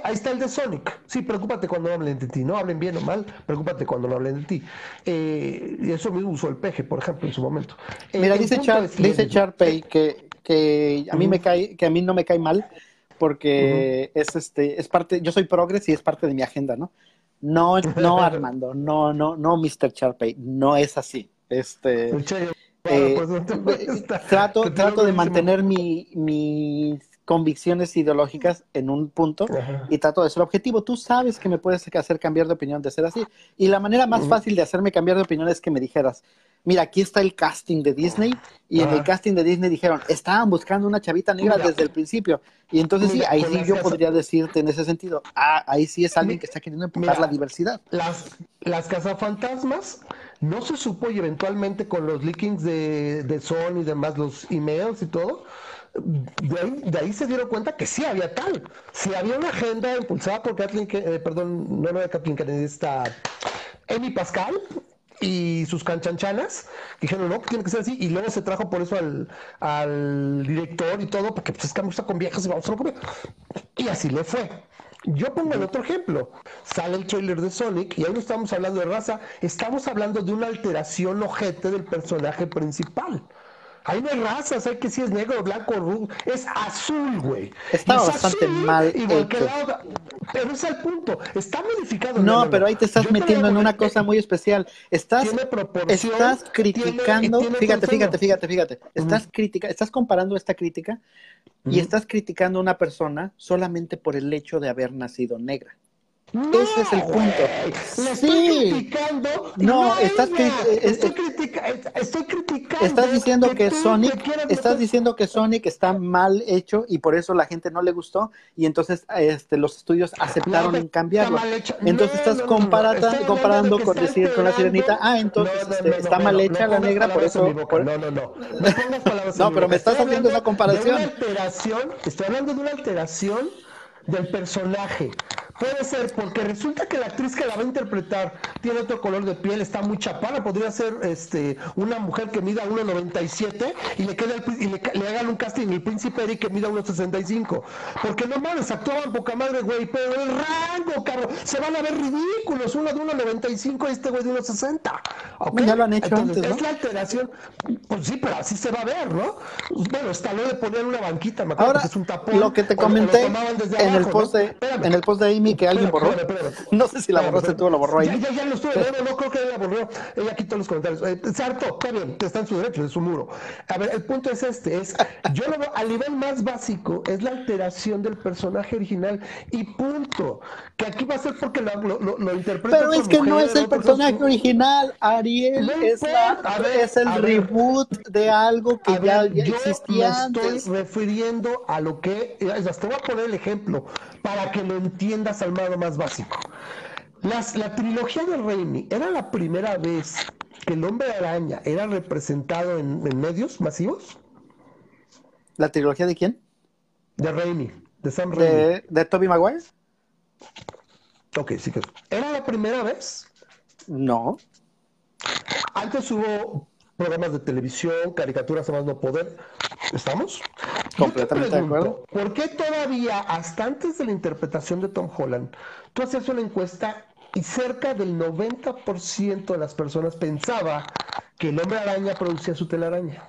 Ahí está el de Sonic. Sí, preocúpate cuando hablen de ti. No hablen bien o mal, preocúpate cuando no hablen de ti. Eh, y eso mismo usó el peje, por ejemplo, en su momento. Eh, Mira, dice, Char, dice Charpey que, que a mí me cae, que a mí no me cae mal porque es este, es parte, yo soy progres y es parte de mi agenda, ¿no? No, no, Armando, no, no, no, Mr. Charpey, no es así. Este, eh, pues, trato, trato de mantener mi, mis convicciones ideológicas en un punto y trato de ser objetivo. Tú sabes que me puedes hacer cambiar de opinión de ser así. Y la manera más fácil de hacerme cambiar de opinión es que me dijeras, mira, aquí está el casting de Disney, y en el casting de Disney dijeron, estaban buscando una chavita negra desde el principio. Y entonces sí, ahí sí yo podría decirte en ese sentido, ah, ahí sí es alguien que está queriendo empujar la diversidad. Las, las cazafantasmas no se supo y eventualmente con los leakings de, de Sony y demás, los emails y todo, de ahí, se dieron cuenta que sí había tal. Si había una agenda impulsada por Kathleen, eh, perdón, no, no era Kathleen Kennedy, está Pascal, y sus canchanchanas dijeron, no, que tiene que ser así, y luego se trajo por eso al, director y todo, porque pues es que me gusta con viejas y vamos a con Y así le fue. Yo pongo el otro ejemplo. Sale el trailer de Sonic y ahí no estamos hablando de raza, estamos hablando de una alteración ojete del personaje principal. Ahí no hay razas, hay que si es negro, blanco, rubio, es azul, güey. Está bastante mal hecho. pero es el punto, está modificado. No, pero ahí te estás metiendo en una cosa muy especial. Estás, estás criticando, fíjate, fíjate, fíjate, fíjate, estás critica, estás comparando esta crítica y estás criticando a una persona solamente por el hecho de haber nacido negra. Ese es el punto. estoy criticando. No, estás estoy, estoy, criticando. Estás diciendo que, Sonic, estás diciendo que Sonic está mal hecho y por eso la gente no le gustó y entonces este, los estudios aceptaron en cambiarlo. Entonces estás comparando, comparando con decir con la sirenita, ah, entonces este, está mal hecha la negra, por eso. No, no, no. No, pero me estás haciendo esa comparación. estoy hablando de una alteración del personaje. Puede ser porque resulta que la actriz que la va a interpretar tiene otro color de piel, está muy chapada, podría ser este una mujer que mida 1.97 y le queda y le, hagan un casting el príncipe Eric que mida 1.65. Porque no mames, actuaban poca madre, güey, pero el rango, cabrón, se van a ver ridículos, uno de 1.95 y este güey de 1.60. ¿okay? Ya lo han hecho antes, Es la alteración, pues sí, pero así se va a ver, ¿no? Bueno, está lo de poner una banquita, me acuerdo Ahora, que es un tapón. Lo que te comenté en, el post de, en el post de Amy que alguien borró. No sé si la borraste tú o la borró ahí. Ya, ya, lo no, no, creo que la borró. Ella quitó los comentarios. Eh, se hartó, está bien, está en su derecho, es su muro. A ver, el punto es este, es, yo lo veo al nivel más básico, es la alteración del personaje original y punto. Que aquí va a ser porque lo, lo, lo, interpreta Pero es que no es el personaje original, Ariel es, la, es el reboot de algo que ya, ya existía me estoy refiriendo a lo que, te voy a poner el ejemplo para que lo entiendas al modo más básico. Las, la trilogía de Raimi era la primera vez que el hombre araña era representado en, medios masivos. ¿La trilogía de quién? De Raimi, de Sam Raimi. ¿De, de Toby Maguire? Ok, sí que. ¿Era la primera vez? No. Antes hubo programas de televisión, caricaturas a más no poder. ¿Estamos? Completamente de acuerdo. ¿Por qué todavía, hasta antes de la interpretación de Tom Holland, tú hacías una encuesta y cerca del 90% de las personas pensaba que el hombre araña producía su telaraña?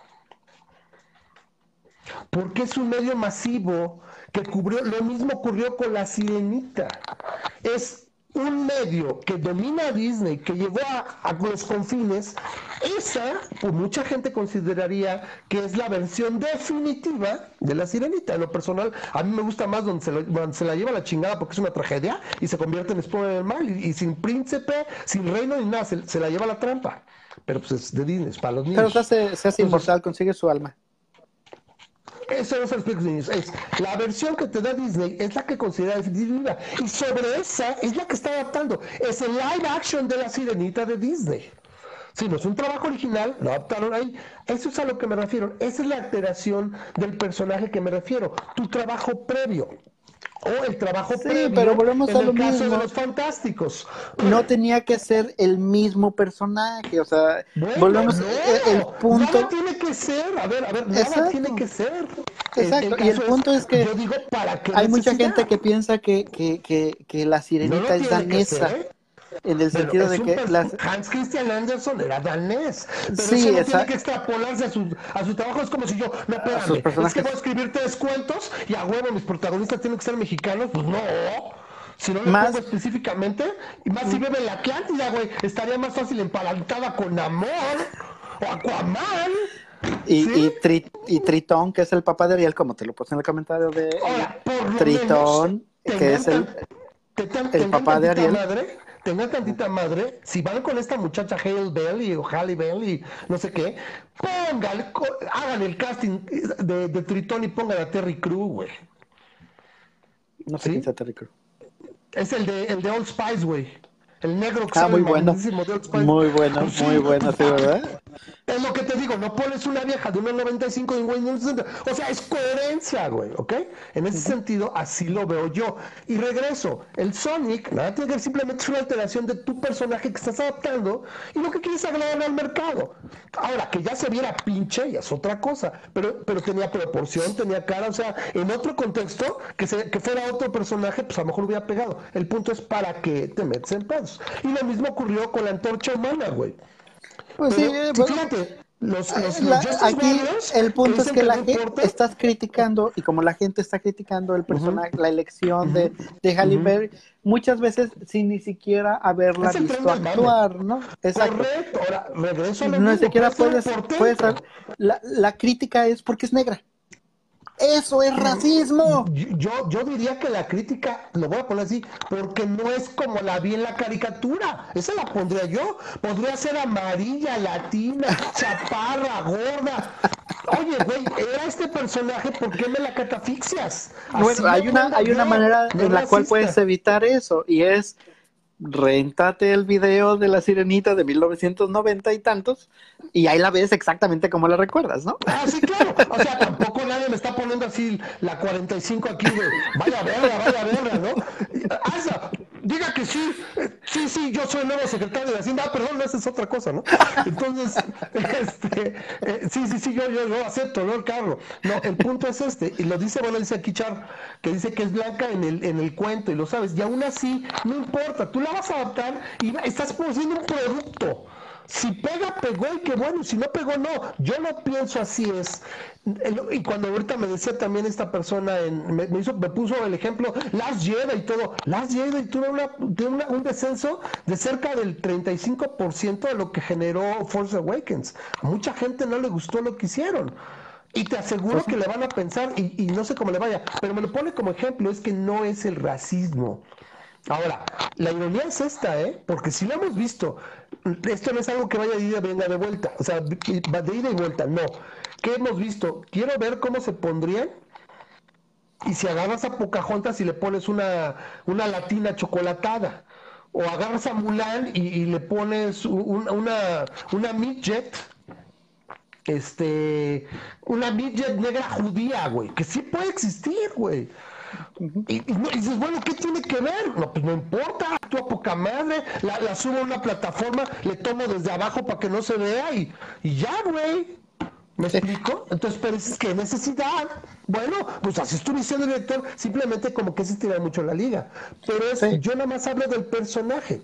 Porque es un medio masivo que cubrió, lo mismo ocurrió con la sirenita. Es un medio que domina a Disney, que llegó a, los confines, esa, pues mucha gente consideraría que es la versión definitiva de la sirenita. En lo personal, a mí me gusta más donde se, la lleva la chingada porque es una tragedia y se convierte en esposa del mal y, sin príncipe, sin reino ni nada, se, la lleva la trampa. Pero pues es de Disney, es para los niños. Pero se hace, se hace inmortal, consigue su alma. Eso lo explico, niños. Es la versión que te da Disney es la que considera definitiva. Y sobre esa es la que está adaptando. Es el live action de la sirenita de Disney. Si no es un trabajo original, lo adaptaron ahí. Eso es a lo que me refiero. Esa es la alteración del personaje que me refiero. Tu trabajo previo o el trabajo Sí, previo pero volvemos en a el lo caso mismo. de los fantásticos. No tenía que ser el mismo personaje, o sea, Bueno, volvemos no, el, el punto. Nada tiene que ser, a ver, a ver, nada Exacto. tiene que ser. Exacto, y el caso punto es que yo digo, ¿para qué Hay mucha gente que piensa que, que, que, que la sirenita es danesa, ser. En el sentido de que las... Hans Christian Andersen era danés. Pero Sí, eso no tiene que extrapolarse a su, a su trabajo. Es como si yo, no, espérame, es que voy a escribir tres cuentos y a huevo mis protagonistas tienen que ser mexicanos. Pues no. Si no le Más- pongo específicamente, y más si vive en la Atlántida, güey, estaría más fácil empalantada con amor o Aquaman. Y, ¿Sí? y, Tri- y Tritón, que es el papá de Ariel, como te lo puse en el comentario de Ahora, por lo Tritón, menos, que es el... papá de Ariel. Madre, tengan tantita madre, si van con esta muchacha Hale Bailey o Halle Bailey, no sé qué, pongan, hagan el casting de, de Tritón y pongan a Terry Crew, güey. No sé ¿Sí? quién sea Terry Crews. Es el de, el de Old Spice, güey. El negro que Ah, muy bueno. de Old Spice. Muy bueno, muy bueno, sí, ¿verdad? Es lo que te digo, no pones una vieja de 1.95 de güey, 1.60. O sea, es coherencia, güey, ¿ok? En ese sentido, así lo veo yo. Y regreso, el Sonic, nada tiene que ver, simplemente es una alteración de tu personaje que estás adaptando y lo que quieres agregar al mercado. Ahora, que ya se viera pinche, ya es otra cosa, pero, pero tenía proporción, tenía cara, o sea, en otro contexto, que, se, que fuera otro personaje, pues a lo mejor hubiera pegado. El punto es para que te metes en pedos. Y lo mismo ocurrió con la antorcha humana, güey. Pues sí, Pero, eh, sí, fíjate, los, los, la- los Justice aquí el punto es que la gente importa. estás criticando y como la gente está criticando el personaje, la elección de, de Halle. Berry, muchas veces sin ni siquiera haberla visto mame. actuar, ¿no? Exacto. Correcto, ahora regreso a lo No mismo, siquiera puede ser puedes, puedes la, la crítica es porque es negra. Eso es racismo. Yo, yo diría que la crítica, lo voy a poner así, porque no es como la vi en la caricatura. Esa la pondría yo. Podría ser amarilla, latina, chaparra, gorda. Oye, güey, era este personaje, ¿por qué me la catafixias? Así Bueno, hay una, hay una manera no en la cual puedes evitar eso y es rentate el video de la sirenita de 1990 y tantos y ahí la ves exactamente como la recuerdas, ¿no? Ah, sí, claro. O sea, tampoco nadie me está poniendo así la 45 aquí de vaya verga, vaya verga, ¿no? Asa, diga que sí, eh, sí, sí, yo soy nuevo secretario de Hacienda. Ah, perdón, esa es otra cosa, ¿no? Entonces, este, eh, sí, sí, sí, yo, yo, yo acepto, ¿no? El. No, el punto es este, y lo dice, bueno, dice aquí Char, que dice que es blanca en el, en el cuento, y lo sabes, y aún así, no importa, tú la vas a adaptar y estás produciendo un producto. Si pega, pegó y qué bueno, si no pegó, no. Yo no pienso así es. Y cuando ahorita me decía también esta persona, en, me, me hizo, me puso el ejemplo, Las Jedi y todo. Las tuvo una, tuvo una- un descenso de cerca del 35% de lo que generó Force Awakens. A mucha gente no le gustó lo que hicieron. Y te aseguro que le van a pensar, y, y no sé cómo le vaya, pero me lo pone como ejemplo, es que no es el racismo. Ahora, la ironía es esta, ¿eh? Porque si lo hemos visto, esto no es algo que vaya de ida y venga de vuelta, o sea, de ida y vuelta, no. ¿Qué hemos visto? Quiero ver cómo se pondrían y si agarras a Pocahontas y le pones una, una latina chocolatada, o agarras a Mulan y, y le pones un- una, una midget, este, una midget negra judía, güey, que sí puede existir, güey. Y, y no- y dices, bueno, ¿qué tiene que ver? No, pues no importa, actúa poca madre, la, la subo a una plataforma, le tomo desde abajo para que no se vea y, y ya, güey. ¿Me explico? Entonces, pero dices, ¿qué necesidad? Bueno, pues así es tu visión de director, simplemente como que se estira mucho la liga. Pero es, Sí. yo nada más hablo del personaje.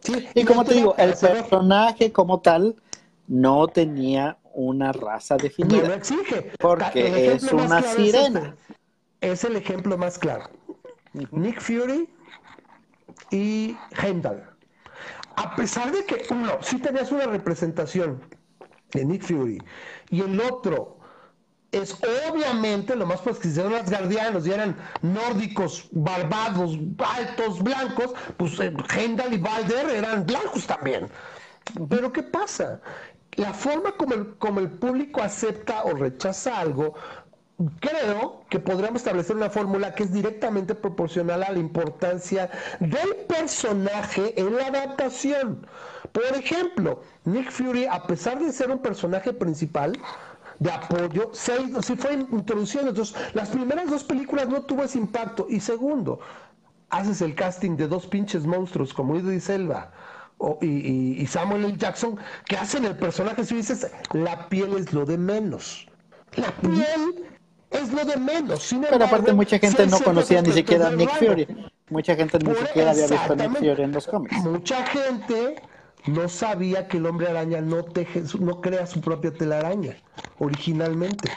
¿sí? Y como no te digo, el personaje como tal no tenía una raza No lo definida. exige. Porque ejemplo es una claro es sirena. este. Es, el ejemplo más claro. Nick Fury y Heimdall. A pesar de que uno sí tenías una representación de Nick Fury y el otro es obviamente lo más pues que hicieron los guardianos y eran nórdicos, barbados, altos, blancos, pues eh, Heimdall y Balder eran blancos también. Pero ¿qué pasa? La forma como el, como el público acepta o rechaza algo creo que podríamos establecer una fórmula que es directamente proporcional a la importancia del personaje en la adaptación. Por ejemplo, Nick Fury, a pesar de ser un personaje principal, de apoyo, se, se fue introduciendo. Entonces, las primeras dos películas no tuvo ese impacto. Y segundo, haces el casting de dos pinches monstruos como Idris Elba y, Samuel L. Jackson, que hacen el personaje, si dices, la piel es lo de menos. La piel es lo de menos. Pero aparte mucha gente no conocía ni siquiera a Nick Fury. Mucha gente ni siquiera había visto a Nick Fury en los cómics. Mucha gente no sabía que el hombre araña no teje, no crea su propia telaraña originalmente.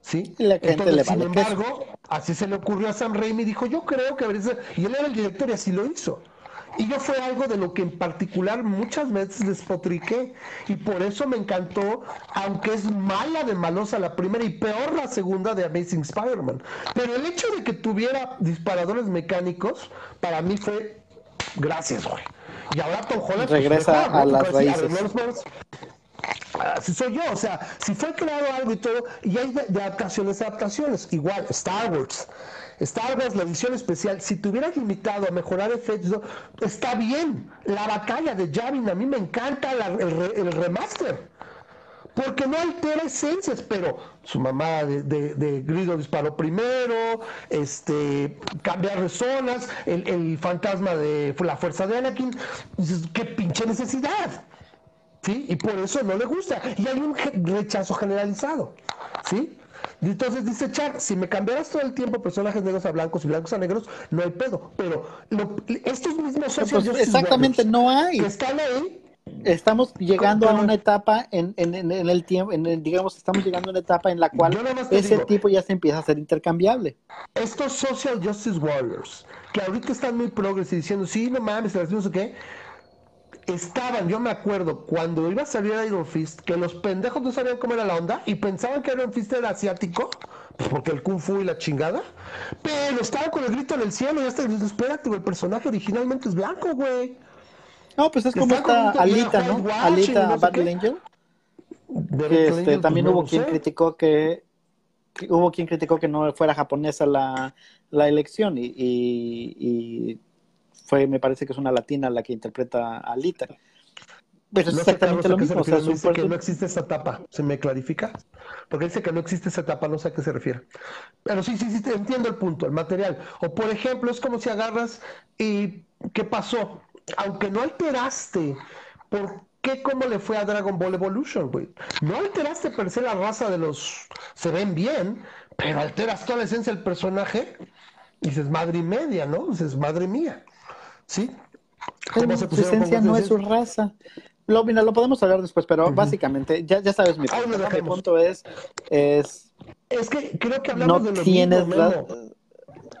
¿Sí? Entonces, sin embargo, así se le ocurrió a Sam Raimi, dijo, yo creo que y él era el director y así lo hizo. Y yo fue algo de lo que en particular muchas veces les potriqué. Y por eso me encantó, aunque es mala de malosa la primera y peor la segunda de Amazing Spider-Man. Pero el hecho de que tuviera disparadores mecánicos, para mí fue gracias, güey. Y ahora Tom Holland regresa a las raíces. Así soy yo, o sea, si fue creado algo y todo, y hay de, de adaptaciones, adaptaciones, igual, Star Wars. Star Wars, la edición especial, si te hubieras limitado a mejorar efectos, está bien. La batalla de Javin, a mí me encanta el, remaster. Porque no altera esencias, pero su mamá de, Grido disparó primero, este, cambiar zonas, el, fantasma de la fuerza de Anakin, qué pinche necesidad. ¿Sí? Y por eso no le gusta. Y hay un rechazo generalizado. ¿Sí? Entonces dice Char, si me cambiaras todo el tiempo personajes negros a blancos y blancos a negros, no hay pedo. Pero estos mismos socios... Pues, exactamente, no hay. están ahí. Estamos llegando a una etapa en, en, en el tiempo, en digamos, estamos llegando a una etapa en la cual ese tipo ya se empieza a ser intercambiable. Estos social justice warriors, que ahorita están muy progres y diciendo, sí, no mames, no sé qué, estaban, yo me acuerdo, cuando iba a salir Iron Fist, que los pendejos no sabían cómo era la onda y pensaban que Iron Fist era asiático, pues porque el Kung Fu y la chingada, pero estaba con el grito en el cielo y hasta espérate, el personaje originalmente es blanco, güey. No, pues es como esta Alita, ¿no? Alita Battle Angel. Que este, también pues hubo quien criticó que, hubo quien criticó que no fuera japonesa la, la elección y, y fue, me parece que es una latina la que interpreta a Alita. Pero es exactamente lo mismo. O sea, dice que no existe esa etapa. ¿Se me clarifica? Porque dice que no existe esa etapa, no sé a qué se refiere. Pero sí, sí, sí, entiendo el punto, el material. O por ejemplo, es como si agarras y ¿qué pasó? Aunque no alteraste, ¿por qué cómo le fue a Dragon Ball Evolution, güey? No alteraste per se la raza de los... Se ven bien, pero alteras toda la esencia del personaje y dices, madre y media, ¿no? Dices, madre mía. ¿Sí? su esencia no es su raza. Lo, mira, lo podemos hablar después, pero básicamente, ya, ya sabes, mi punto, mi punto es, es... Es que creo que hablamos de lo tienes mismo,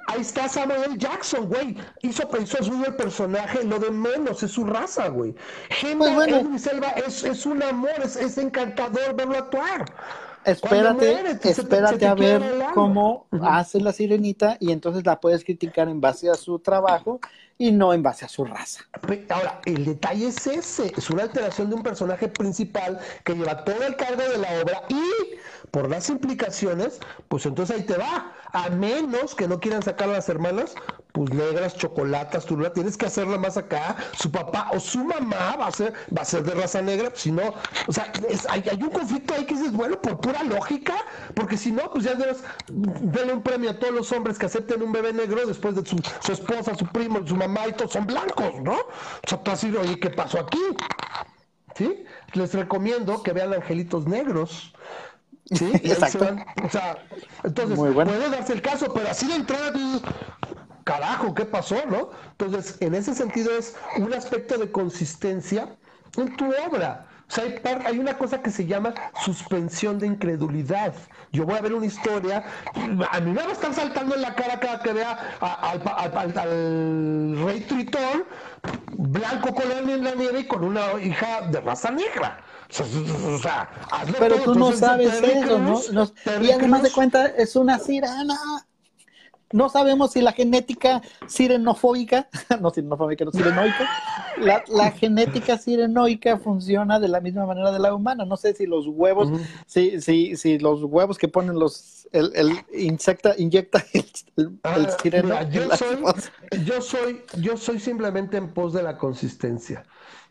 Ahí está Samuel Jackson, güey. Hizo, pensó su el personaje, lo de menos, es su raza, güey. Gemma pues bueno. Selva es, es un amor, es, es encantador verlo actuar espérate, espérate a ver cómo hace la sirenita y entonces la puedes criticar en base a su trabajo y no en base a su raza. Ahora, el detalle es ese, es una alteración de un personaje principal que lleva todo el cargo de la obra y por las implicaciones, pues entonces ahí te va. A menos que no quieran sacar a las hermanas, pues negras, chocolatas, tú tienes que hacerla más acá. Su papá o su mamá va a ser, va a ser de raza negra, pues si no, o sea, hay, un conflicto ahí que dices, bueno, por pura lógica, porque si no, pues ya debes darle un premio a todos los hombres que acepten un bebé negro después de su, esposa, su primo, su mamá y todos son blancos, ¿no? O sea, tú así, oye, ¿qué pasó aquí? ¿Sí? Les recomiendo que vean Angelitos Negros. Sí, exacto. o sea, entonces puede darse el caso, pero así de entrada, carajo, ¿qué pasó, no? Entonces, en ese sentido es un aspecto de consistencia en tu obra. O sea, hay, una cosa que se llama suspensión de incredulidad. Yo voy a ver una historia, a mí me va a estar saltando en la cara cada que vea al, rey Tritón blanco con en la nieve y con una hija de raza negra. Pero tú no sabes eso, ¿no? y además de cuenta, es una sirena. no sabemos si la genética sirenofóbica, no sirenofóbica, no sirenoica, la, la, genética sirenoica funciona de la misma manera de la humana. No sé si los huevos, si, si, si los huevos que ponen los, el, el insecta, inyecta el, ah, sireno. yo, soy, yo, soy, yo soy simplemente en pos de la consistencia.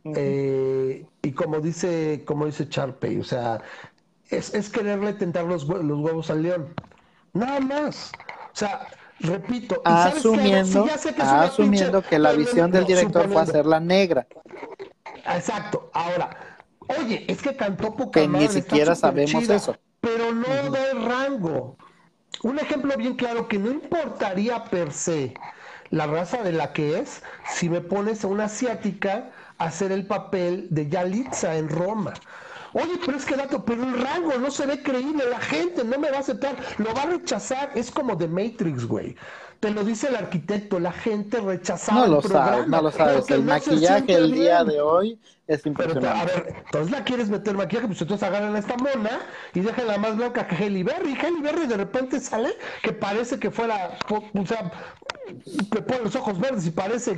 Eh, y como dice, como dice Charpey, o sea, es, es quererle tentar los, los huevos al león. Nada más. O sea, repito, asumiendo, que, asumiendo que la visión del director fue hacerla negra. Exacto. Ahora, oye, es que cantó poca Que ni siquiera sabemos eso. Pero no da el rango. Un ejemplo bien claro que no importaría per se la raza de la que es si me pones a una asiática hacer el papel de Yalitza en Roma. Oye, pero es que dato, pero el rango no se ve creíble, la gente no me va a aceptar, lo va a rechazar, es como de Matrix, güey. Te lo dice el arquitecto, la gente rechazaba no lo Sabes, no lo sabes, el maquillaje el día de hoy es impresionante. a ver, entonces la quieres meter maquillaje, pues entonces agarran a esta mona y la más blanca que Halle Berry. Y Halle Berry de repente sale que parece que fuera, o sea, que pone los ojos verdes y parece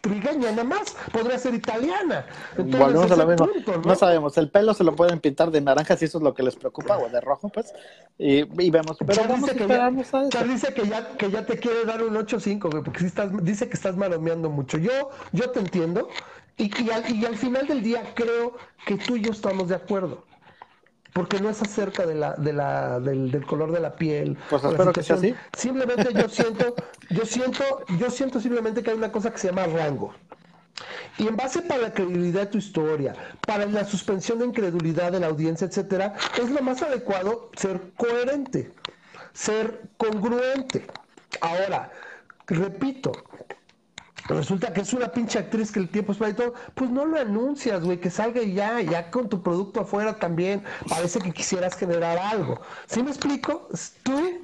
trigueña nada más, podría ser italiana. Volvemos a lo mismo. ¿no? sabemos, el pelo se lo pueden pintar de naranja si eso es lo que les preocupa, o de rojo, pues, y, vemos. Pero vamos dice, que ya, dice que ya, que ya te quiere dar un 8-5, porque si estás, dice que estás malomeando mucho. Yo, yo te entiendo, y, y, al, y al final del día creo que tú y yo estamos de acuerdo porque no es acerca de la, de la, del, del color de la piel. Pues espero que sea así. Simplemente yo siento, yo siento, yo siento simplemente que hay una cosa que se llama rango. Y en base para la credibilidad de tu historia, para la suspensión de incredulidad de la audiencia, etcétera, es lo más adecuado ser coherente, ser congruente. Ahora, repito, resulta que es una pinche actriz que el tiempo es para y todo, pues no lo anuncias, güey, que salga ya, ya con tu producto afuera también, parece que quisieras generar algo. ¿Sí me explico? Tú,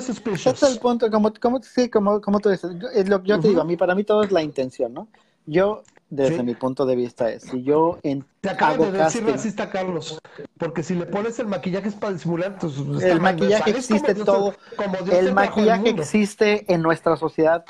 suspicious. es el punto, como, como, sí, como, como tú dices, yo, yo te digo, a mí, para mí todo es la intención, ¿no? Yo, desde mi punto de vista, es, si yo en, Te acabo de decir racista, Carlos, porque si le pones el maquillaje es para disimular tus... El maquillaje existe todo, el maquillaje existe en nuestra sociedad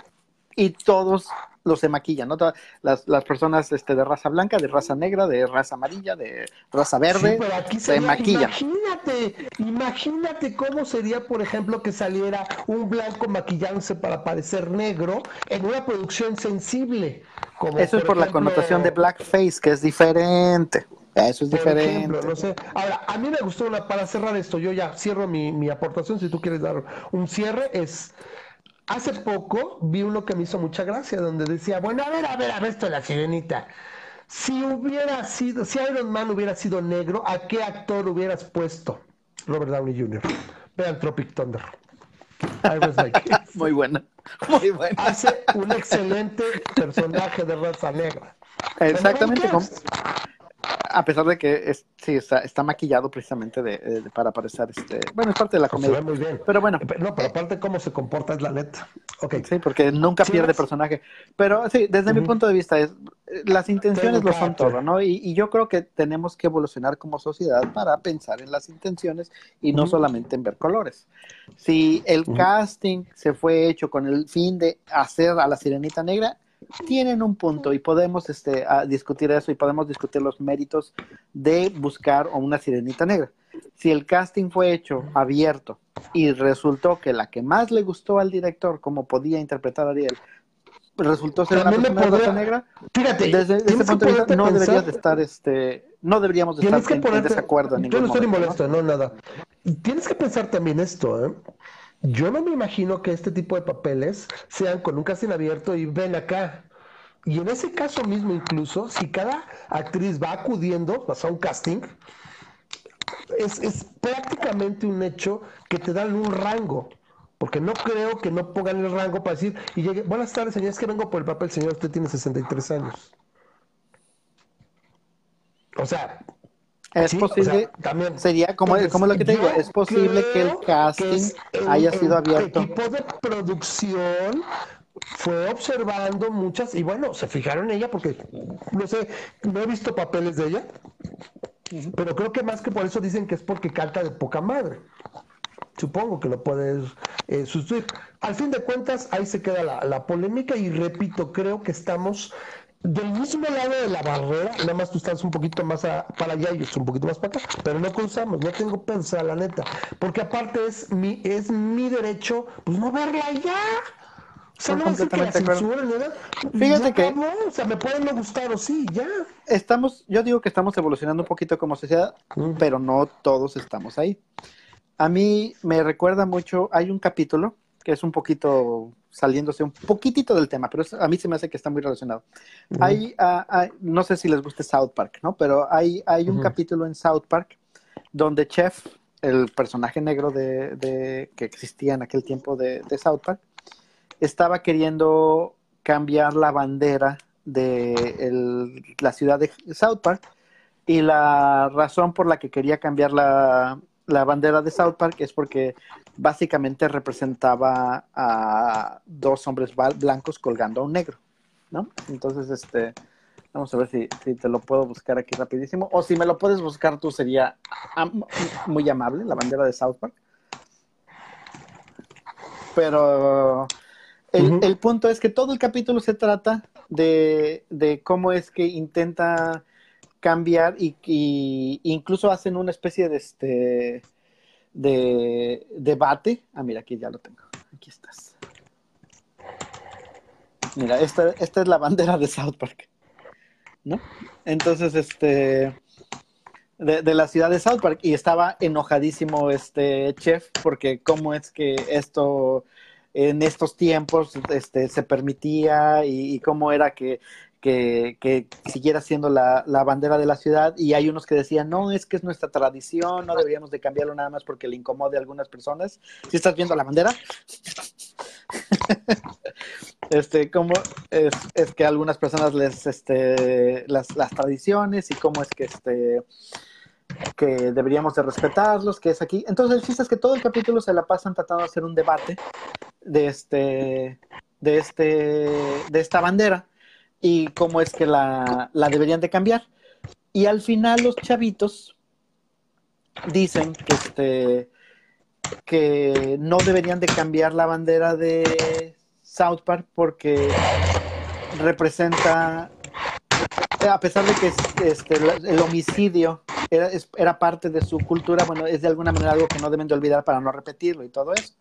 y todos los se maquillan, ¿no? Las, las personas este, de raza blanca, de raza negra, de raza amarilla, de raza verde, se maquillan. Imagínate, imagínate cómo sería, por ejemplo, que saliera un blanco maquillándose para parecer negro en una producción sensible. Como Eso es por la connotación de blackface, que es diferente. Eso es diferente. no sé. Ahora, a mí me gustó una, para cerrar esto, yo ya cierro mi, mi aportación, si tú quieres dar un cierre, es Hace poco vi uno que me hizo mucha gracia, donde decía, bueno, a ver, a ver, a ver esto de la sirenita. Si hubiera sido, si Iron Man hubiera sido negro, ¿a qué actor hubieras puesto? Robert Downey Jr. Vean Tropic Thunder. muy buena, muy buena. Hace un excelente personaje de raza negra. Exactamente. A pesar de que es, sí está, está maquillado precisamente de, para parecer este bueno es parte de la comedia. muy bien. Pero bueno. No pero aparte cómo se comporta es la neta. Okay. sí porque nunca pierde personaje. Pero sí desde mi punto de vista es las intenciones lo son todo no y, yo creo que tenemos que evolucionar como sociedad para pensar en las intenciones y no solamente en ver colores. Si el casting se fue hecho con el fin de hacer a la sirenita negra tienen un punto y podemos este, discutir eso y podemos discutir los méritos de buscar una sirenita negra. Si el casting fue hecho abierto y resultó que la que más le gustó al director, como podía interpretar a Ariel, resultó ser una sirenita negra, fíjate, desde ese punto de vista no deberías de estar, este, no deberíamos de estar en, desacuerdo en ningún Yo no estoy molesto, ¿no? nada. Tienes que pensar también esto, ¿eh? Yo no me imagino que este tipo de papeles sean con un casting abierto y ven acá. Y en ese caso mismo incluso, si cada actriz va acudiendo a un casting, es, prácticamente un hecho que te dan un rango. Porque no creo que no pongan el rango para decir, y llegue, buenas tardes, señor, es que vengo por el papel, señor, usted tiene 63 años. O sea, es posible, también, sería como, como lo que te digo, es posible que el casting haya sido abierto. El equipo de producción fue observando muchas, y bueno, se fijaron en ella porque, no sé, no he visto papeles de ella, pero creo que más que por eso dicen que es porque canta de poca madre. supongo que lo puedes eh, sustituir. Al fin de cuentas, ahí se queda la, la polémica y repito, creo que estamos del mismo lado de la barrera, nada más tú estás un poquito más para allá y yo estoy un poquito más para acá, pero no cruzamos, no tengo pensa, la neta, porque aparte es mi, es mi derecho, pues no verla ya. O sea, no completamente que Fíjate que. o sea, me pueden no gustar o sí, ya. Estamos, yo digo que estamos evolucionando un poquito como sociedad, mm. pero no todos estamos ahí. A mí me recuerda mucho, hay un capítulo que es un poquito saliéndose un poquitito del tema, pero a mí se me hace que está muy relacionado. hay, hay, no sé si les guste South Park, ¿no? Pero hay, hay un capítulo en South Park donde Chef, el personaje negro de, de que existía en aquel tiempo de, de, South Park, estaba queriendo cambiar la bandera de el, la ciudad de South Park y la razón por la que quería cambiar la, la bandera de South Park es porque básicamente representaba a dos hombres blancos colgando a un negro, ¿no? Entonces, este, vamos a ver si, te lo puedo buscar aquí rapidísimo, o si me lo puedes buscar tú sería muy amable, la bandera de South Park. Pero el, punto es que todo el capítulo se trata de, cómo es que intenta cambiar y, incluso hacen una especie de este de debate. Ah, mira, aquí ya lo tengo. Aquí estás. Mira, esta, esta es la bandera de South Park. ¿No? Entonces, este. De, la ciudad de South Park y estaba enojadísimo este chef porque cómo es que esto en estos tiempos este, se permitía y, cómo era que que, siguiera siendo la, bandera de la ciudad y hay unos que decían, no, es que es nuestra tradición, no deberíamos de cambiarlo nada más porque le incomode a algunas personas. Si estás viendo la bandera, este, cómo es, que a algunas personas les, este, las, las tradiciones y cómo es que, este, que deberíamos de respetarlos, que es aquí. Entonces el que todo el capítulo se la pasan tratando de hacer un debate de este, de este, de esta bandera y cómo es que la, deberían de cambiar. Y al final los chavitos dicen que, este, que no deberían de cambiar la bandera de South Park porque representa, a pesar de que este, el homicidio era, era, parte de su cultura, bueno, es de alguna manera algo que no deben de olvidar para no repetirlo y todo eso.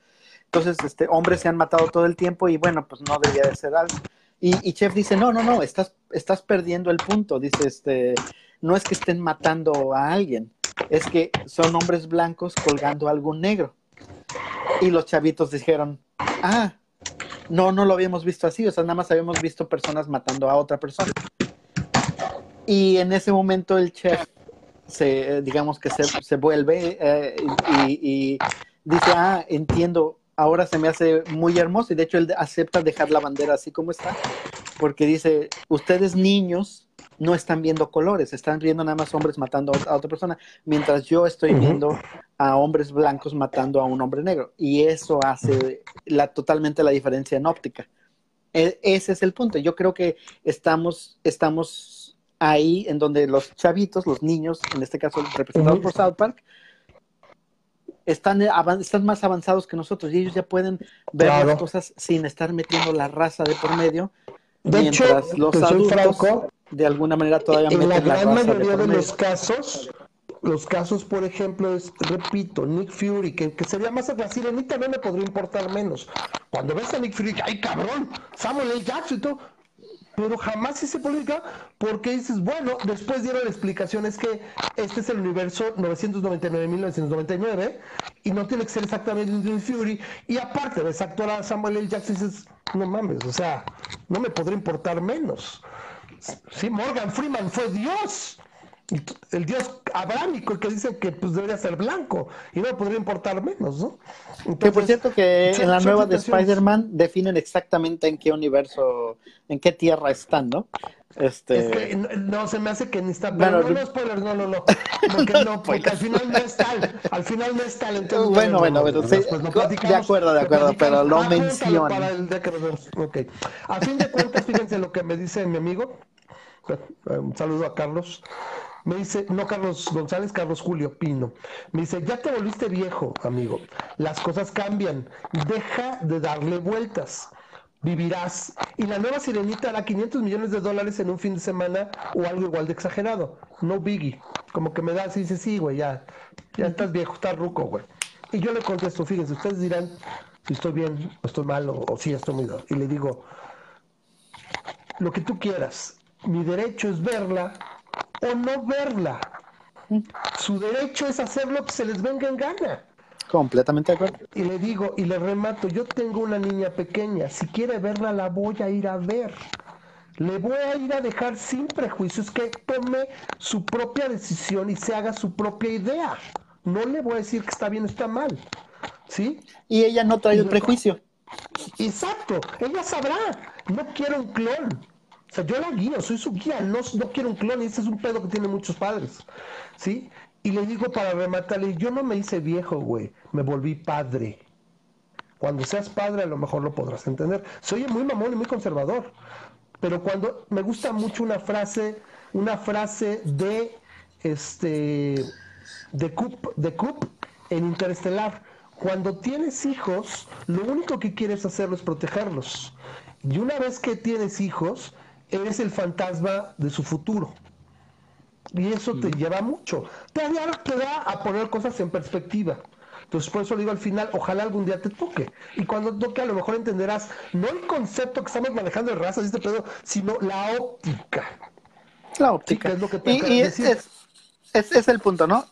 Entonces, este, hombres se han matado todo el tiempo y bueno, pues no debería de ser algo. Y, Chef dice, no, no, no, estás, estás perdiendo el punto. Dice, este, no es que estén matando a alguien, es que son hombres blancos colgando a algún negro. Y los chavitos dijeron, ah, no, no lo habíamos visto así, o sea, nada más habíamos visto personas matando a otra persona. Y en ese momento el chef se, digamos que se, se vuelve eh, y, dice, ah, entiendo, ahora se me hace muy hermoso y de hecho él acepta dejar la bandera así como está, porque dice, ustedes niños no están viendo colores, están viendo nada más hombres matando a otra persona, mientras yo estoy viendo a hombres blancos matando a un hombre negro. Y eso hace la, totalmente la diferencia en óptica. E, ese es el punto. Yo creo que estamos, estamos ahí en donde los chavitos, los niños, en este caso representados por South Park, están, están más avanzados que nosotros y ellos ya pueden ver las cosas sin estar metiendo la raza de por medio. De mientras hecho, los adultos, de alguna manera todavía en la gran mayoría de, los casos, los casos, por ejemplo, es, repito, Nick Fury, que, sería más fácil, a mí también me podría importar menos. Cuando ves a Nick Fury, ¡ay cabrón! Samuel L. Jackson y todo, pero jamás hice política porque dices, bueno, después dieron la explicación, es que este es el universo 999-1999 y no tiene que ser exactamente un Fury. Y aparte de actuar a Samuel L. Jackson, dices, no mames, o sea, no me podría importar menos. Sí, Morgan Freeman fue Dios el dios abrámico que dice que pues debería ser blanco y no podría importar menos, ¿no? que por cierto que en la nueva de Spider-Man definen exactamente en qué universo, en qué tierra están, ¿no? Este... no, se me hace que ni está. Bueno, no, no, spoilers, no, no, no. Porque, no, porque al final no es tal. Al final no es tal. Entonces, bueno, bueno, bueno. Sí, de acuerdo, de acuerdo, pero lo menciona. Para el día que nos vemos. Ok. A fin de cuentas, fíjense lo que me dice mi amigo. Un saludo a Carlos Me dice, no Carlos González, Carlos Julio Pino. Me dice, ya te volviste viejo, amigo. Las cosas cambian. Deja de darle vueltas. Vivirás. Y la nueva sirenita hará 500 millones de dólares en un fin de semana o algo igual de exagerado. No biggie. Como que me da así, dice, sí, güey, ya. Ya estás viejo, estás ruco, güey. Y yo le contesto, fíjense, ustedes dirán si estoy bien o estoy mal o, si estoy muy... Y le digo, lo que tú quieras. Mi derecho es verla o no verla. Su derecho es hacer lo que se les venga en gana. Completamente de acuerdo. Y le digo, y le remato, yo tengo una niña pequeña, si quiere verla la voy a ir a ver. Le voy a ir a dejar sin prejuicios que tome su propia decisión y se haga su propia idea. No le voy a decir que está bien o está mal. ¿Sí? Y ella no trae el prejuicio. Exacto, ella sabrá. No quiero un clon. O sea, yo la guío, soy su guía, no, no quiero un clon y ese es un pedo que tienen muchos padres. ¿Sí? Y le digo para rematarle, yo no me hice viejo, güey, me volví padre. Cuando seas padre a lo mejor lo podrás entender. Soy muy mamón y muy conservador. Pero cuando me gusta mucho una frase, una frase de este de Coop, de Coop en Interestelar cuando tienes hijos, lo único que quieres hacerlo es protegerlos. Y una vez que tienes hijos, eres el fantasma de su futuro. Y eso te lleva mucho. Te da, te da a poner cosas en perspectiva. Entonces, por eso digo al final, ojalá algún día te toque. Y cuando toque, a lo mejor entenderás no el concepto que estamos manejando de razas y este pedo, sino la óptica. La óptica. es lo que y, es, es, el punto, ¿no?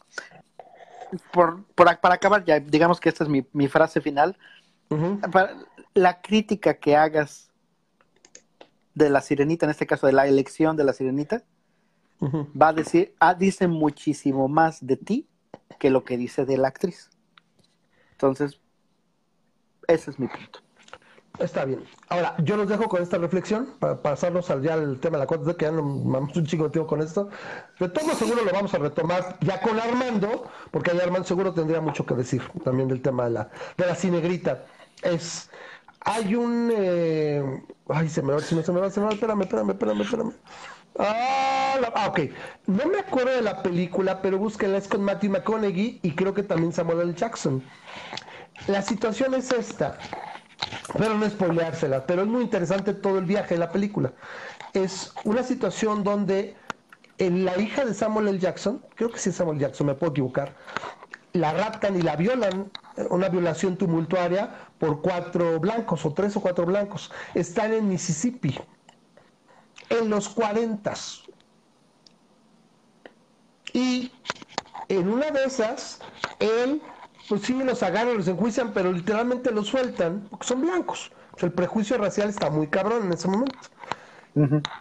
por, para acabar, ya digamos que esta es mi, frase final. la crítica que hagas de la sirenita, en este caso de la elección de la sirenita, va a decir, ah, dice muchísimo más de ti que lo que dice de la actriz. Entonces, ese es mi punto. Está bien. Ahora, yo los dejo con esta reflexión para pasarnos al, ya al tema de la cuota, que ya no vamos un chico de tiempo con esto. De todo seguro lo vamos a retomar ya con Armando, porque ahí Armando seguro tendría mucho que decir también del tema de la, de la cinegrita. Es, hay un, eh, ay, se me va, se me, va, se me va, espérame, espérame, espérame, espérame. Ah, ah, ok. No me acuerdo de la película, pero búsquenla, es con Matthew McConaughey y creo que también Samuel L. Jackson. La situación es esta pero no spoileársela, pero es muy interesante todo el viaje de la película. Es una situación donde la hija de Samuel L. Jackson, creo que sí es Samuel Jackson, me puedo equivocar, la raptan y la violan, una violación tumultuaria por cuatro blancos, o tres o cuatro blancos. Están en Mississippi, en los cuarentas. Y en una de esas, él pues sí, los agarran, los enjuician, pero literalmente los sueltan porque son blancos. el prejuicio racial está muy cabrón en ese momento.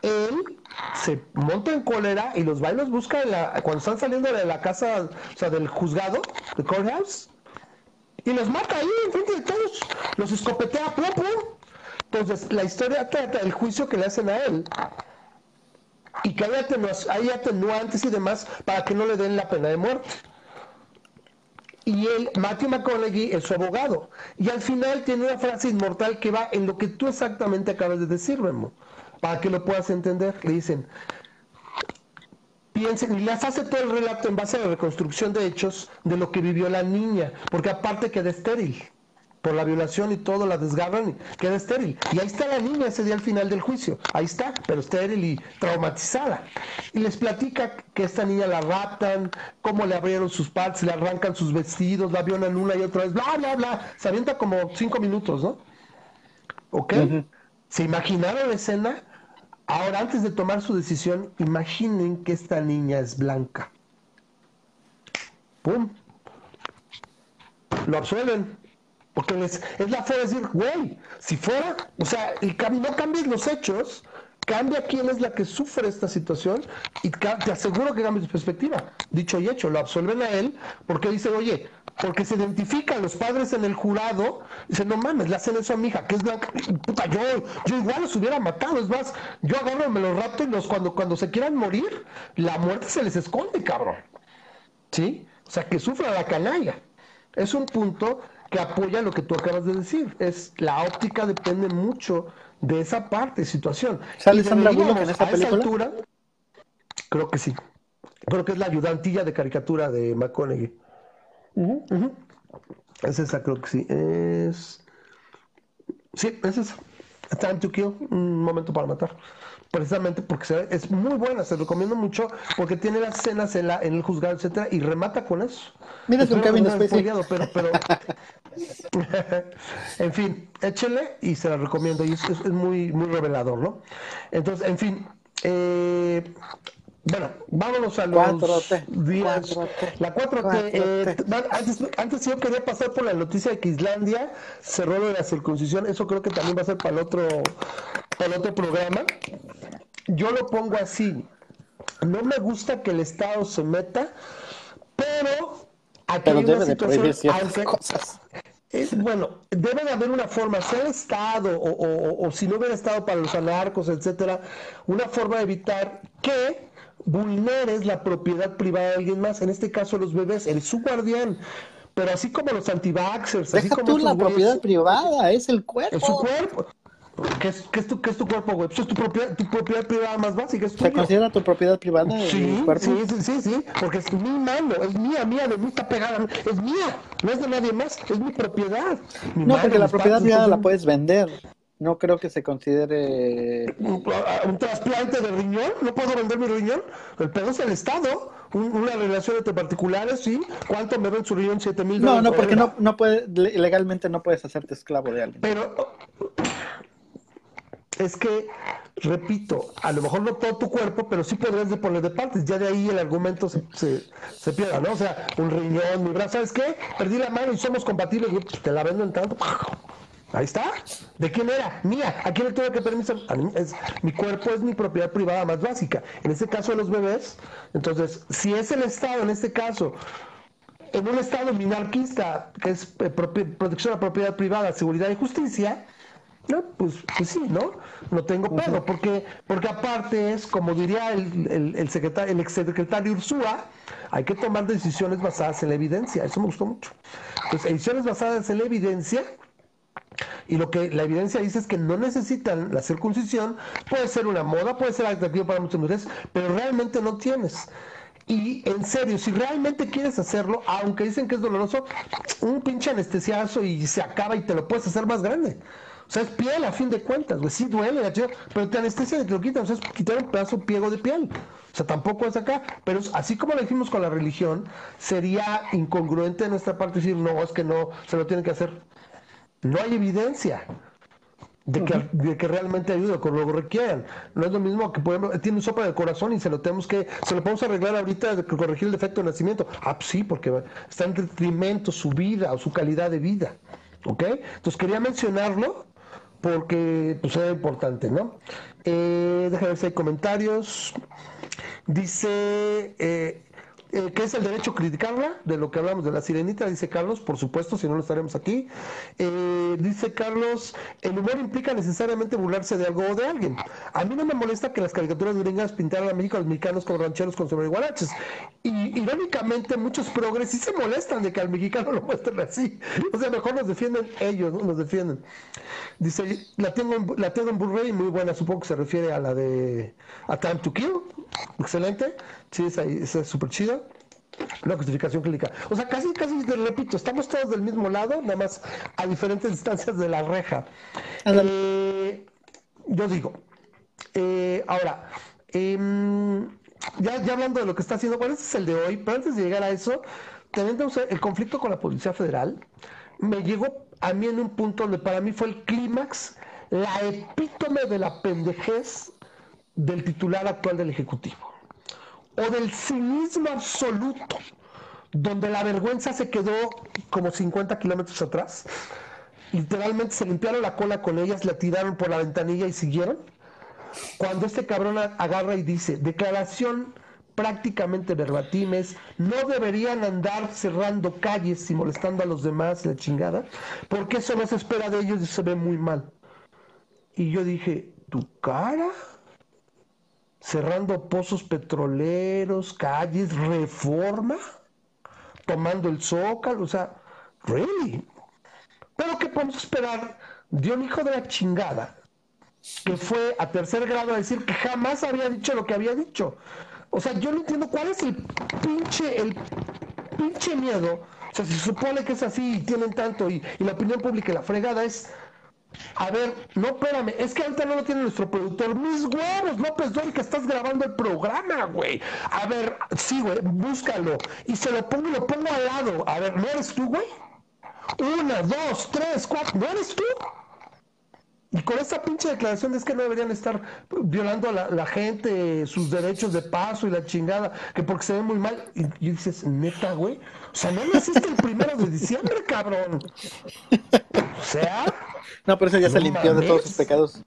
Él se monta en cólera y los va y los busca cuando están saliendo de la casa, o sea, del juzgado, de courthouse, y los mata ahí enfrente de todos, los escopetea, pum, pum. Entonces, la historia trata del juicio que le hacen a él y que hay atenuantes y demás para que no le den la pena de muerte y él, Matthew McConaughey, es su abogado. Y al final tiene una frase inmortal que va en lo que tú exactamente acabas de decir, Memo, para que lo puedas entender. Le dicen, piensen, y les hace todo el relato en base a la reconstrucción de hechos de lo que vivió la niña, porque aparte queda estéril por la violación y todo, la desgarran y queda estéril. Y ahí está la niña ese día al final del juicio, ahí está, pero estéril y traumatizada. Y les platica que esta niña la raptan, cómo le abrieron sus partes, le arrancan sus vestidos, la violan una y otra vez, bla, bla, bla. Se avienta como cinco minutos, ¿no? ¿Ok? ¿Se imaginaron la escena? Ahora, antes de tomar su decisión, imaginen que esta niña es blanca. ¡Pum! Lo absuelven porque es la fe de decir, güey, si fuera, o sea, y no cambies los hechos, cambia quién es la que sufre esta situación y te aseguro que cambia tu perspectiva. Dicho y hecho, lo absuelven a él porque dice, oye, porque se identifican los padres en el jurado, dicen, no mames, le hacen eso a mi hija, que es blanca, puta, yo, yo igual los hubiera matado, es más, yo agarro, me los rapto y los, cuando, cuando se quieran morir, la muerte se les esconde, cabrón. ¿Sí? O sea, que sufra la canalla. Es un punto que apoya lo que tú acabas de decir. Es la óptica depende mucho de esa parte, situación. ¿Sale Sandra Bullock en esta película? creo que sí. creo que es la ayudantilla de caricatura de McConaughey. Es esa, creo que sí. Es. Sí, es esa. Time to Kill, un momento para matar. Precisamente porque se, es muy buena, se recomiendo mucho porque tiene las escenas en, la, en el juzgado, etcétera, y remata con eso. Mira, es un Kevin pero, pero en fin, échele y se la recomiendo. Y es, es, muy, muy revelador, ¿no? Entonces, en fin, eh, bueno, vámonos a los días. La 4T. Eh, antes, antes, yo quería pasar por la noticia de que Islandia cerró lo de la circuncisión. Eso creo que también va a ser para el otro, para el otro programa. Yo lo pongo así. No me gusta que el Estado se meta, pero aquí hay una situación cosas. Es, bueno, debe de haber una forma, sea el Estado o, o, o, si no hubiera Estado para los anarcos, etcétera, una forma de evitar que vulneres la propiedad privada de alguien más, en este caso los bebés, eres su guardián. Pero así como los antivaxers, así como tú la propiedad privada, es el cuerpo. Es su cuerpo. ¿Qué es, qué es, tu, qué es tu cuerpo, güey? Pues es tu propiedad, tu propiedad privada más básica. Es ¿Se considera tu propiedad privada sí, cuerpo? Sí, sí, sí, sí, porque es mi mano, es mía, mía, de mí está pegada, es mía, no es de nadie más, es mi propiedad. Mi no, mano, porque la propiedad privada la puedes vender no creo que se considere un trasplante de riñón, no puedo vender mi riñón, el pedo es el Estado, una relación entre particulares, sí, ¿cuánto me ven su riñón? ¿Siete mil No, no, porque no, no puede, legalmente no puedes hacerte esclavo de alguien. Pero es que, repito, a lo mejor no todo tu cuerpo, pero sí podrías poner de partes, ya de ahí el argumento se, se, pierda, ¿no? O sea, un riñón, mi brazo, ¿sabes qué? Perdí la mano y somos compatibles, te la vendo en tanto, Ahí está. ¿De quién era? Mía. ¿A quién le tuve que permiso? mi cuerpo es mi propiedad privada más básica. En este caso de los bebés, entonces, si es el Estado, en este caso, en un Estado minarquista, que es eh, protección a propiedad privada, seguridad y justicia, no, pues, pues sí, ¿no? No tengo pedo, porque, porque aparte es, como diría el, el, el, secretario, el exsecretario Ursúa, hay que tomar decisiones basadas en la evidencia. Eso me gustó mucho. Entonces, decisiones basadas en la evidencia y lo que la evidencia dice es que no necesitan la circuncisión, puede ser una moda, puede ser atractivo para muchas mujeres, pero realmente no tienes. Y en serio, si realmente quieres hacerlo, aunque dicen que es doloroso, un pinche anestesiazo y se acaba y te lo puedes hacer más grande. O sea, es piel a fin de cuentas, güey. Sí duele, pero te anestesia y te lo quitan. O sea, es quitar un pedazo piego de piel. O sea, tampoco es acá. Pero así como lo dijimos con la religión, sería incongruente de nuestra parte decir, no, es que no, se lo tienen que hacer. No hay evidencia de que, de que realmente ayude con lo que requieran. No es lo mismo que, por ejemplo, tiene un sopa de corazón y se lo tenemos que, se lo podemos arreglar ahorita de corregir el defecto de nacimiento. Ah, pues sí, porque está en detrimento su vida o su calidad de vida. ¿Ok? Entonces quería mencionarlo porque pues era importante, ¿no? Eh, déjame ver si hay comentarios. Dice eh, eh, ¿Qué es el derecho a criticarla? De lo que hablamos de la sirenita, dice Carlos, por supuesto, si no, no estaremos aquí. Eh, dice Carlos, el humor implica necesariamente burlarse de algo o de alguien. A mí no me molesta que las caricaturas gringas pintaran a México a los mexicanos como rancheros con sobreguaraches. Y irónicamente, muchos progres sí se molestan de que al mexicano lo muestren así. O sea, mejor nos defienden ellos, ¿no? nos defienden. Dice, la tengo en, la tengo en Blu-ray, muy buena, supongo que se refiere a la de A Time to Kill. Excelente. Sí, esa, es súper chida. Una justificación clínica. O sea, casi, casi, te repito, estamos todos del mismo lado, nada más a diferentes distancias de la reja. Eh, yo digo, eh, ahora, em, ya, ya hablando de lo que está haciendo, bueno, este es el de hoy, pero antes de llegar a eso, tenemos el conflicto con la Policía Federal. Me llegó a mí en un punto donde para mí fue el clímax, la epítome de la pendejez del titular actual del Ejecutivo o del cinismo absoluto, donde la vergüenza se quedó como 50 kilómetros atrás. Literalmente se limpiaron la cola con ellas, la tiraron por la ventanilla y siguieron. Cuando este cabrón agarra y dice, declaración prácticamente verbatimes, no deberían andar cerrando calles y molestando a los demás, la chingada, porque eso no se espera de ellos y se ve muy mal. Y yo dije, ¿tu cara? Cerrando pozos petroleros, calles, reforma, tomando el zócalo, o sea, really. Pero ¿qué podemos esperar de un hijo de la chingada que fue a tercer grado a decir que jamás había dicho lo que había dicho? O sea, yo no entiendo cuál es el pinche, el pinche miedo. O sea, se supone que es así y tienen tanto y, la opinión pública y la fregada es a ver, no, espérame, es que ahorita no lo tiene nuestro productor. Mis huevos, López Dóriga, estás grabando el programa, güey. A ver, sí, güey, búscalo. Y se lo pongo y lo pongo al lado. A ver, ¿no eres tú, güey? Una, dos, tres, cuatro. ¿No eres tú? Y con esa pinche declaración es que no deberían estar violando a la, gente, sus derechos de paso y la chingada, que porque se ve muy mal. Y, y dices, neta, güey. O sea, no naciste el primero de diciembre, cabrón. O sea. No, pero eso ya se limpió de todos sus pecados.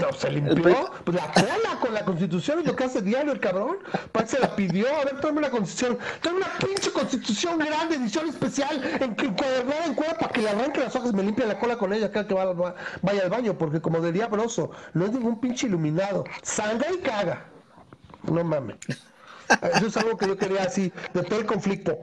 No, se limpió pues la cola con la constitución y lo que hace diario el cabrón. Pues se la pidió, a ver, tráeme la constitución. Tráeme una pinche constitución grande, edición especial, en que encuadernada en cuerda para que le arranque las hojas y me limpie la cola con ella cada que vaya al baño, porque como de diabloso, no es ningún pinche iluminado. Sangra y caga. No mames. Eso es algo que yo quería así, de todo el conflicto.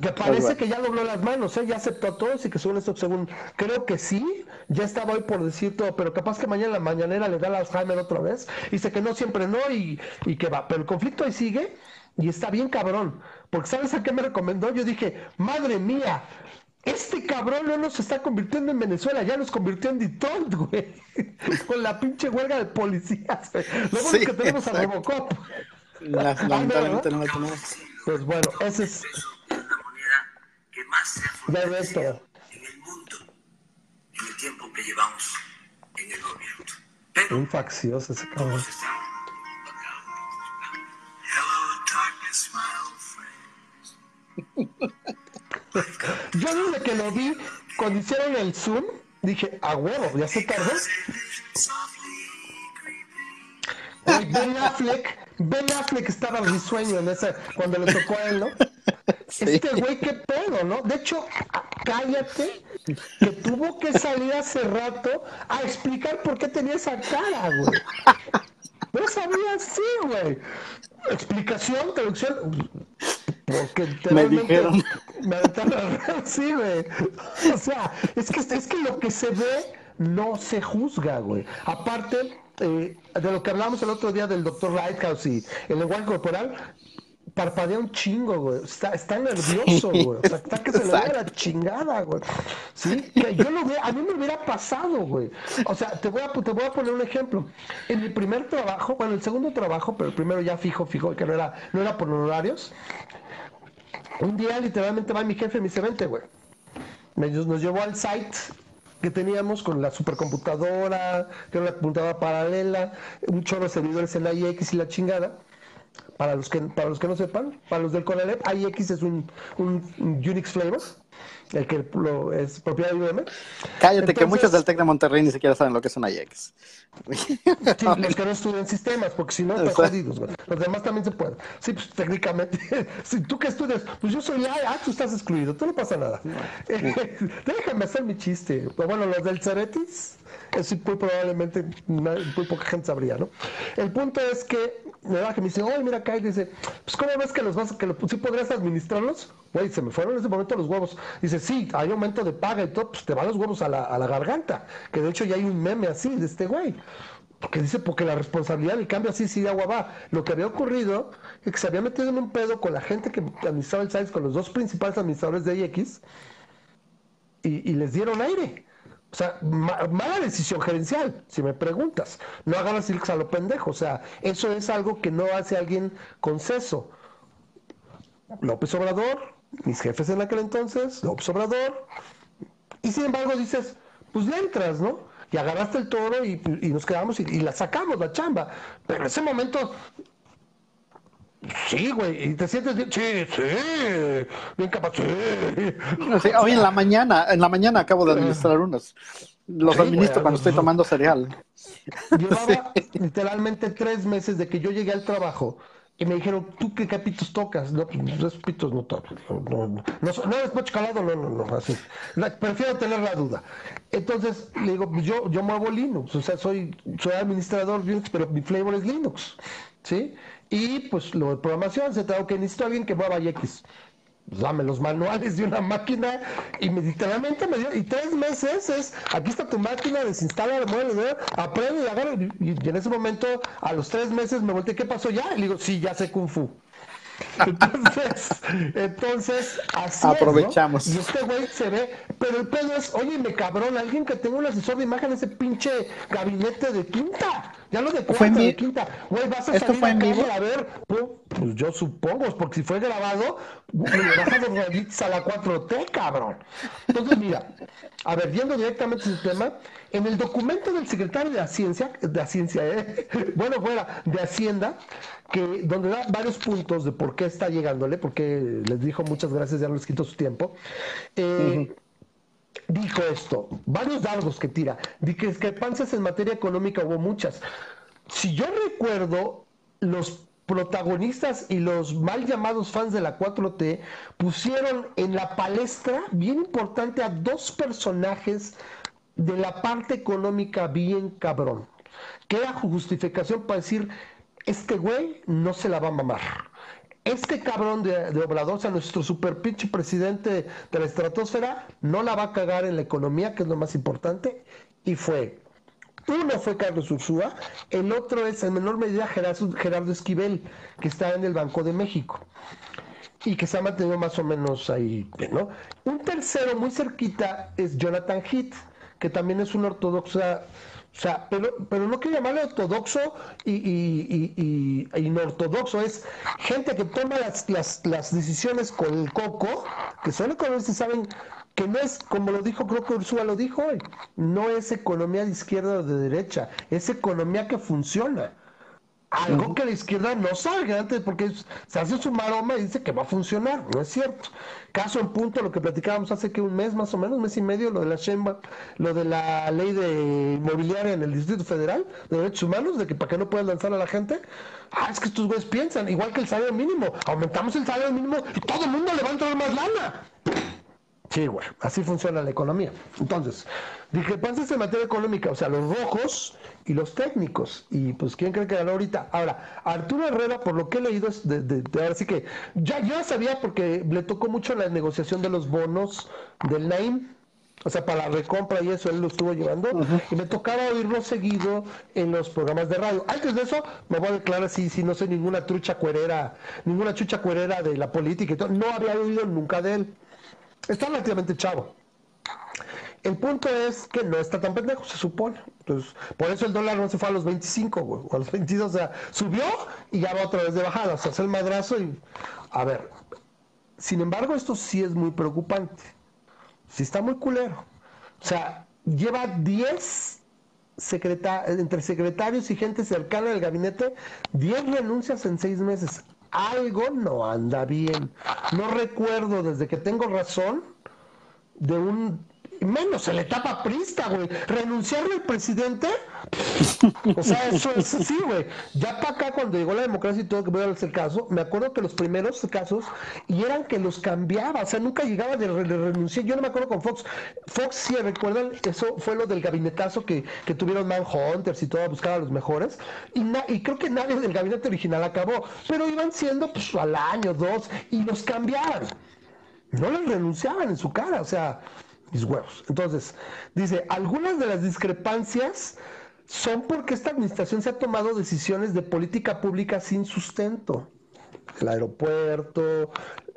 Que parece que ya dobló las manos, ¿eh? ya aceptó a todos y que según esto, según creo que sí, ya estaba hoy por decir todo, pero capaz que mañana en la mañanera le da la Alzheimer otra vez y dice que no, siempre no y, y que va. Pero el conflicto ahí sigue y está bien cabrón, porque ¿sabes a qué me recomendó? Yo dije, madre mía, este cabrón no nos está convirtiendo en Venezuela, ya nos convirtió en Detroit, güey, con la pinche huelga de policías. Lo bueno que tenemos a Robocop. Lamentablemente no lo tenemos. Pues bueno, ese es más se ha en el mundo en el tiempo que llevamos en el gobierno. Pero un faccioso ese cabrón. Yo desde que lo vi, cuando hicieron el Zoom, dije, a huevo, ya se tardó. Ben Affleck, Ben Affleck estaba risueño en ese, cuando le tocó a él, ¿no? Este güey, qué pedo, ¿no? De hecho, cállate, que tuvo que salir hace rato a explicar por qué tenía esa cara, güey. No sabía así, güey. Explicación, traducción. Porque me dijeron. Me sí, güey. O sea, es que, es que lo que se ve no se juzga, güey. Aparte, eh, de lo que hablamos el otro día del doctor Lighthouse y el lenguaje corporal, parpadea un chingo, güey. Está, está nervioso, güey. O sea, está que se le ve la chingada, güey. Sí, yo lo veo, a mí me hubiera pasado, güey. O sea, te voy, a, te voy a poner un ejemplo. En mi primer trabajo, bueno, el segundo trabajo, pero el primero ya fijo, fijo, que no era, no era por horarios. Un día literalmente va mi jefe y me dice, vente, güey. Nos llevó al site que teníamos con la supercomputadora, que era una computadora paralela, un chorro de servidores en la y la chingada. Para los que, para los que no sepan, para los del Conalep, AIX es un, un Unix flavor, el que lo, es propiedad de IBM. Cállate, que muchos del TEC de Monterrey ni siquiera saben lo que es un AIX. Sí, los que no estudian sistemas, porque si no, están jodidos. Los demás también se pueden. Sí, pues técnicamente, si tú que estudias, pues yo soy ah, tú estás excluido, tú no pasa nada. déjame hacer mi chiste. Bueno, los del Ceretis, eso muy probablemente muy poca gente sabría, ¿no? El punto es que me da que me dice, oye, mira y dice, pues ¿cómo ves que los vas, que sí podrías administrarlos? Güey, se me fueron en ese momento los huevos. Dice, sí, hay aumento de paga y todo, pues te van los huevos a la, a la garganta. Que de hecho ya hay un meme así de este güey. Porque dice, porque la responsabilidad del cambio así sí de agua va. Lo que había ocurrido es que se había metido en un pedo con la gente que administraba el site, con los dos principales administradores de IX, y, y les dieron aire. O sea, mala decisión gerencial, si me preguntas. No hagas a lo pendejo. O sea, eso es algo que no hace alguien con ceso. López Obrador, mis jefes en aquel entonces, López Obrador. Y sin embargo dices, pues le entras, ¿no? Y agarraste el toro y, nos quedamos y, y, la sacamos la chamba. Pero en ese momento Sí, güey, y te sientes bien, sí, sí, bien capaz, sí. hoy en la mañana, en la mañana acabo de administrar unos. Los administro cuando estoy tomando cereal. Llevaba literalmente tres meses de que yo llegué al trabajo y me dijeron, ¿tú qué capitos tocas? No, pues esos pitos no toco. No, no, no, no, es mucho calado, no, no, no, así. prefiero tener la duda. Entonces, le digo, pues yo, yo muevo Linux, o sea, soy, soy administrador Linux, pero mi flavor es Linux, ¿sí? Y pues lo de programación, se tengo que necesito alguien que mueva X. pues, dame los manuales de una máquina y me, literalmente me dio, y tres meses es, aquí está tu máquina, desinstala, mueve, aprende y agarra, y, en ese momento, a los tres meses me volteé, ¿qué pasó ya? Y le digo, sí, ya sé Kung Fu. Entonces, entonces así aprovechamos. Y este güey se ve, pero el pedo es, oye, me cabrón, alguien que tenga un asesor de imagen, ese pinche gabinete de quinta, ya lo de cuarta, de quinta, güey, vas a ¿Esto salir fue en a, vivo? a ver, pues, pues yo supongo, porque si fue grabado, le bajas los a la 4T, cabrón. Entonces, mira, a ver, yendo directamente ese tema, en el documento del secretario de la ciencia, de la ciencia, ¿eh? bueno, fuera, de Hacienda, que donde da varios puntos de por qué está llegándole, porque les dijo muchas gracias, ya no les quito su tiempo. Eh, Dijo esto, varios dardos que tira, de que discrepancias en materia económica hubo muchas. Si yo recuerdo, los protagonistas y los mal llamados fans de la 4T pusieron en la palestra, bien importante, a dos personajes de la parte económica bien cabrón, que justificación para decir, este güey no se la va a mamar. Este cabrón de, de Obrador, o sea, nuestro super pinche presidente de la estratosfera, no la va a cagar en la economía, que es lo más importante, y fue uno fue Carlos Ursúa, el otro es en menor medida Gerardo, Gerardo Esquivel, que está en el Banco de México y que se ha mantenido más o menos ahí, ¿no? Un tercero muy cerquita es Jonathan Heath, que también es un ortodoxa, o sea, pero, pero no quiero llamarle ortodoxo y, y, y, y, y no ortodoxo, es gente que toma las, las, las decisiones con el coco, que son economistas y saben que no es, como lo dijo, creo que Ursula lo dijo hoy, no es economía de izquierda o de derecha, es economía que funciona. Algo que la izquierda no salga antes porque se hace su maroma y dice que va a funcionar, no es cierto. Caso en punto, lo que platicábamos hace que un mes más o menos, un mes y medio, lo de la Sheinbaum, lo de la ley de inmobiliaria en el Distrito Federal de Derechos Humanos, de que para que no puedan lanzar a la gente. Ah, es que estos güeyes piensan, igual que el salario mínimo, aumentamos el salario mínimo y todo el mundo le va a entrar más lana. Sí, güey, así funciona la economía. Entonces, discrepancias en materia económica, o sea, los rojos y los técnicos. Y pues, ¿quién cree que ganó ahorita? Ahora, Arturo Herrera, por lo que he leído, es de, de, de ahora sí que ya yo sabía porque le tocó mucho la negociación de los bonos del Naim. O sea, para la recompra y eso él lo estuvo llevando. Uh -huh. Y me tocaba oírlo seguido en los programas de radio. Antes de eso, me voy a declarar si, si no soy ninguna trucha cuerera, ninguna chucha cuerera de la política y todo. No había oído nunca de él. Está relativamente chavo. El punto es que no está tan pendejo, se supone. Entonces, por eso el dólar no se fue a los 25, güey, o a los 22. O sea, subió y ya va otra vez de bajada. O sea, hace el madrazo y. A ver. Sin embargo, esto sí es muy preocupante. Sí está muy culero. O sea, lleva 10 secreta entre secretarios y gente cercana del gabinete, 10 renuncias en 6 meses algo no anda bien. No recuerdo desde que tengo razón de un menos en la etapa prista, güey. Renunciarle al presidente, o sea, eso es así, güey. Ya para acá, cuando llegó la democracia y todo, que voy a hacer caso, me acuerdo que los primeros casos, y eran que los cambiaba, o sea, nunca llegaba de, renunciar. Yo no me acuerdo con Fox. Fox, si sí, recuerdan, eso fue lo del gabinetazo que, que tuvieron Manhunters y todo a buscar a los mejores, y, na, y creo que nadie del gabinete original acabó, pero iban siendo pues al año, dos, y los cambiaban. No les renunciaban en su cara, o sea, mis huevos. Entonces, dice, algunas de las discrepancias son porque esta administración se ha tomado decisiones de política pública sin sustento. El aeropuerto,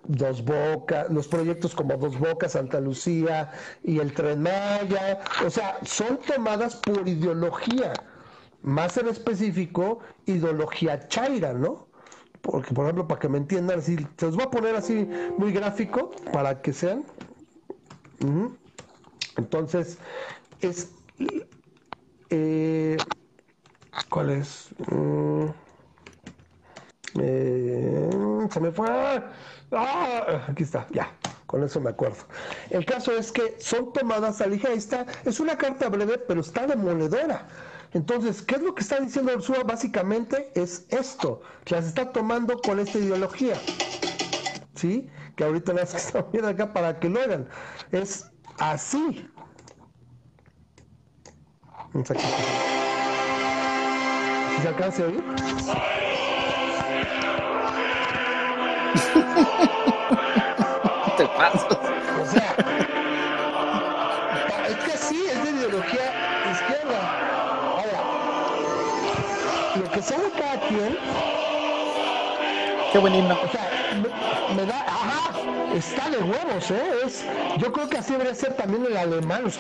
Dos Bocas, los proyectos como Dos Bocas, Santa Lucía y el Tren Maya, o sea, son tomadas por ideología, más en específico, ideología chaira, ¿no? Porque, por ejemplo, para que me entiendan, así, se los voy a poner así muy gráfico para que sean. Uh. Entonces, es. Eh, ¿Cuál es? Mm, eh, se me fue. Ah, aquí está, ya. Con eso me acuerdo. El caso es que son tomadas a ligera. Esta es una carta breve, pero está demoledora. Entonces, ¿qué es lo que está diciendo Ursula? Básicamente es esto, las está tomando con esta ideología. ¿Sí? Que ahorita las están viendo acá para que lo hagan. Es así un ¿Se alcanza a oír? Te pasas. O sea, es que sí, es de ideología izquierda. Ahora, lo que sabe cada quien. Qué buen himno. O sea, está de huevos, ¿eh? Es, yo creo que así debería ser también el alemán, los,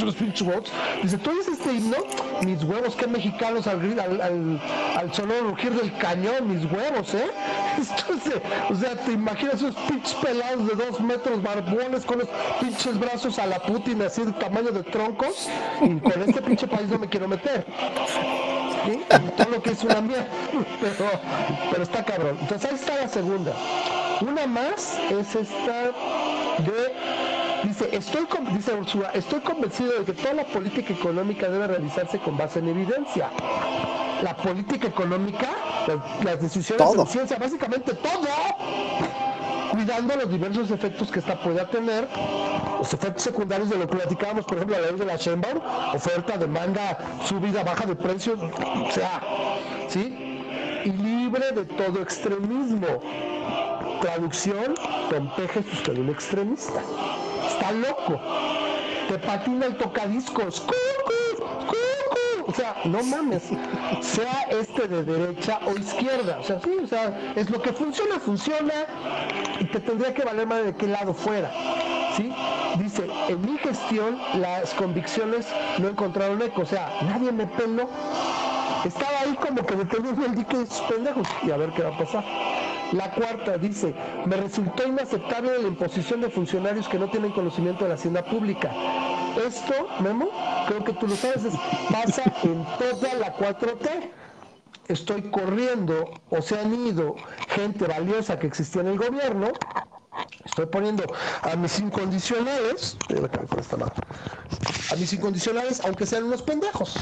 los pinches huevos. Dice, ¿tú dices este himno? Mis huevos, qué mexicanos al, al, al, al sonoro rugir del cañón, mis huevos, ¿eh? Entonces, o sea, te imaginas esos pinches pelados de dos metros, barbones, con los pinches brazos a la Putin, así de tamaño de troncos, y con este pinche país no me quiero meter. ¿Sí? Todo lo que es una mierda, pero, pero está cabrón. Entonces ahí está la segunda. Una más es esta de dice estoy con- dice Ursula, estoy convencido de que toda la política económica debe realizarse con base en evidencia. La política económica, las, las decisiones Todo. en ciencia, básicamente todo cuidando los diversos efectos que esta pueda tener, los efectos secundarios de lo que platicábamos, por ejemplo, la ley de la Sheinbaum, oferta, demanda, subida, baja de precios, o sea, ¿sí? Y libre de todo extremismo. Traducción, Don Peje es un extremista. Está loco. Te patina el tocadiscos. ¡Cucu! O sea, no mames. Sea este de derecha o izquierda. O sea, sí, o sea, es lo que funciona, funciona. Y te tendría que valer más de qué lado fuera. ¿Sí? Dice, en mi gestión las convicciones no encontraron eco. O sea, nadie me peló. Estaba ahí como que deteniendo el dique de sus pendejos y a ver qué va a pasar. La cuarta dice, me resultó inaceptable la imposición de funcionarios que no tienen conocimiento de la hacienda pública. Esto, Memo, creo que tú lo sabes, es- pasa en toda la 4T. Estoy corriendo o se han ido gente valiosa que existía en el gobierno. Estoy poniendo a mis incondicionales, a mis incondicionales, aunque sean unos pendejos.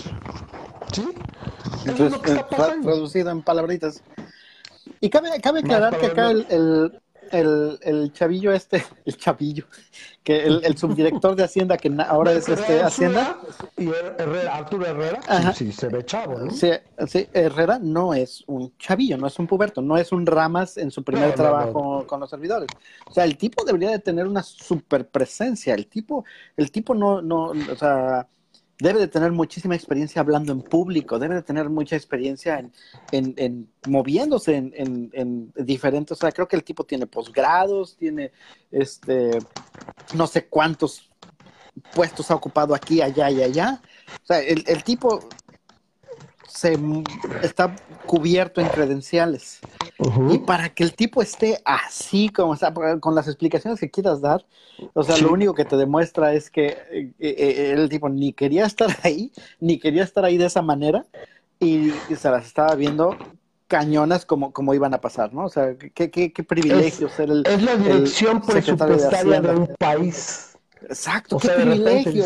¿Sí? Eso es Entonces, lo que está eh, pasando. traducido en palabritas. Y cabe, cabe aclarar que acá el, el, el chavillo este, el chavillo, que el, el subdirector de Hacienda, que ahora es este Hacienda, Y Herrera, Arturo Herrera, Ajá. sí, sí, se ve chavo, ¿no? sí, sí, Herrera no es un chavillo, no es un puberto, no es un ramas en su primer No, no, trabajo con los servidores. O sea, el tipo debería de tener una super presencia. El tipo, el tipo no, no, o sea, debe de tener muchísima experiencia hablando en público, debe de tener mucha experiencia en, en, en moviéndose en, en, en diferentes, o sea, creo que el tipo tiene posgrados, tiene este, no sé cuántos puestos ha ocupado aquí, allá y allá. O sea, el, el tipo se está cubierto en credenciales. Y para que el tipo esté así como está, con las explicaciones que quieras dar, o sea, Sí. lo único que te demuestra es que eh, eh, el tipo ni quería estar ahí, ni quería estar ahí de esa manera, y, y se las estaba viendo cañonas como, como iban a pasar, ¿no? O sea, qué, qué, qué privilegio ser el... Es la dirección presupuestaria de, un país. Exacto, O qué sea, de repente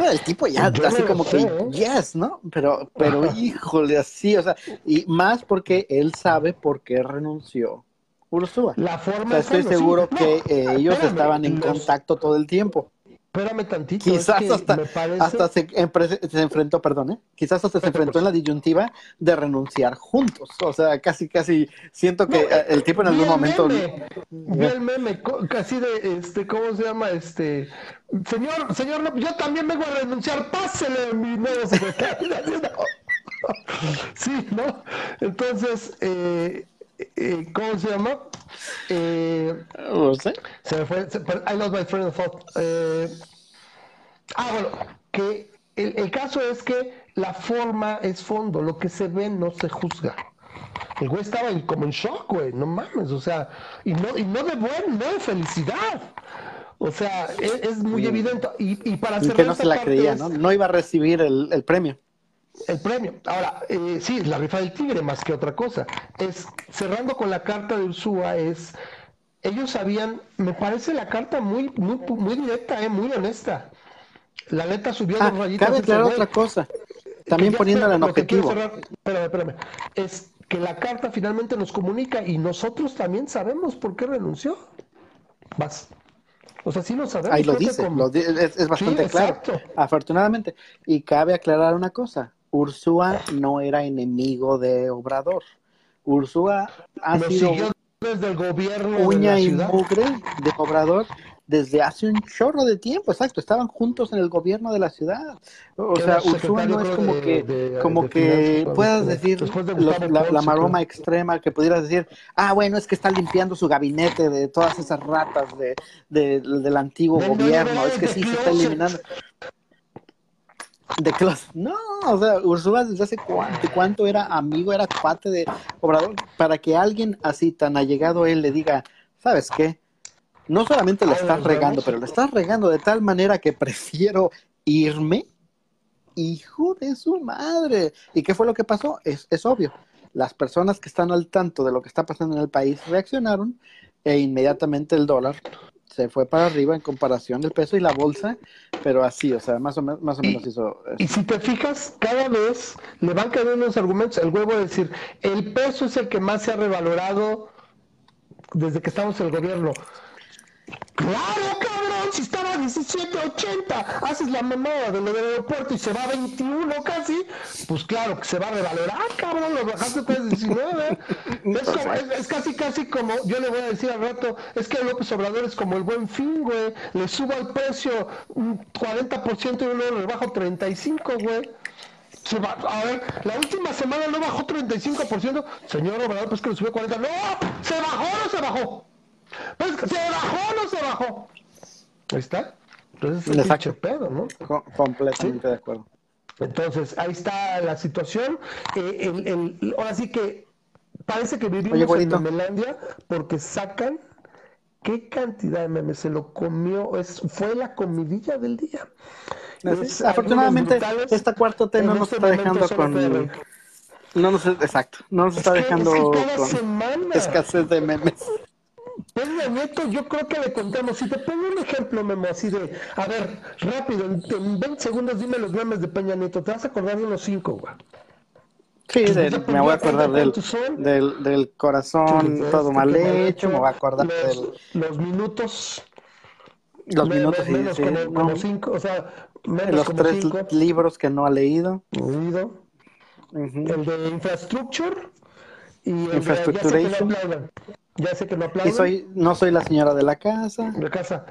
el tipo ya, Yo así como que, ¿eh? yes, ¿no? Pero, pero híjole, así, o sea, y más porque él sabe por qué renunció Ursúa. la O forma sea, estoy sí. seguro No, que eh, ellos espérame, estaban en los- contacto todo el tiempo. Espérame tantito. Quizás es que hasta, me parece- hasta se, enfrentó, perdón, ¿eh? Quizás hasta se enfrentó en la disyuntiva de renunciar juntos. O sea, casi, casi siento que eh, el tipo en algún momento... meme, vi el meme, casi de, este, ¿cómo se llama? Este, señor, señor, yo también vengo a renunciar, pásele mi nuevo secretario. Sí, ¿no? Entonces, eh, eh, ¿cómo se llama? Eh, No sé. se me fue, se- pero I lost my train of thought. Eh, ah, bueno, que el, el caso es que la forma es fondo, lo que se ve no se juzga. El güey estaba en- como en shock, güey, no mames, o sea, y no, y no de buen, no de felicidad. O sea, es, es muy evidente. Y, y para Y que no se la creía, es ¿no? No iba a recibir el, el premio. El premio. Ahora, eh, sí, la rifa del tigre más que otra cosa. Es, cerrando con la carta de Ursúa, es, ellos sabían, me parece la carta muy, muy, muy directa, eh, muy honesta. La neta subió Ah, dos rayitas. cabe güey. otra cosa. También poniéndola en objetivo. cerrar- espérame, espérame. Es que la carta finalmente nos comunica y nosotros también sabemos por qué renunció. Vas. O sea, sí lo sabemos. Ahí lo dice, con- lo di- es, es bastante Sí, claro, afortunadamente. Y cabe aclarar una cosa, Ursúa no era enemigo de Obrador. Ursúa ha sido desde el gobierno uña y mugre de Obrador desde hace un chorro de tiempo, exacto, estaban juntos en el gobierno de la ciudad. O sea, Ursúa no es como que, como que puedas decir la, maroma extrema, que pudieras decir, ah, bueno, es que está limpiando su gabinete de todas esas ratas de, del antiguo gobierno, es que sí se está eliminando. De clase. No, o sea, Ursula desde hace cuánto, cuánto era amigo, era cuate de Obrador, para que alguien así tan allegado a él le diga, ¿sabes qué? No solamente le estás regando, pero le estás regando de tal manera que prefiero irme. Hijo de su madre. ¿Y qué fue lo que pasó? Es, es obvio. Las personas que están al tanto de lo que está pasando en el país reaccionaron e inmediatamente el dólar se fue para arriba en comparación del peso y la bolsa, pero así, o sea, más o, menos, más o menos hizo Y si te fijas, cada vez le van cayendo los argumentos, el huevo de decir, el peso es el que más se ha revalorado desde que estamos en el gobierno. Claro, si estaba a 17.80, haces la memoria de lo del aeropuerto y se va a 21 casi, pues claro que se va a revalorar, cabrón, lo bajaste a 3.19. Es, es, casi, casi como, yo le voy a decir al rato, es que López Obrador es como el buen fin, güey, le subo el precio un 40% y luego le bajo 35, güey. Se va, a ver, la última semana no bajó 35%. Señor Obrador, pues que le subió 40%. No, se bajó o no se bajó. Pues, ¿se bajó o no se bajó? Ahí está. Entonces, es un pedo, ¿no? completamente de acuerdo. Entonces, ahí está la situación. Eh, el, ahora sí que parece que vivimos en Memelandia porque sacan qué cantidad de memes se lo comió. Es, fue la comidilla del día. afortunadamente, esta cuarta T no nos está dejando con. No nos, exacto, no nos está dejando con escasez de memes. Peña Nieto, yo creo que le contamos. Si te pongo un ejemplo, Memo, así de, a ver, rápido, en, 20 segundos dime los memes de Peña Nieto. Te vas a acordar de unos cinco, güey. Sí, me voy a acordar del, del, del, corazón todo mal hecho, me voy a acordar los, del... Los minutos. Los minutos, menos, como, cinco, o sea, menos los tres libros que no ha leído. Leído. El de Infrastructure y el de ya sé que no aplauden. Y soy, no soy la señora de la casa. De casa.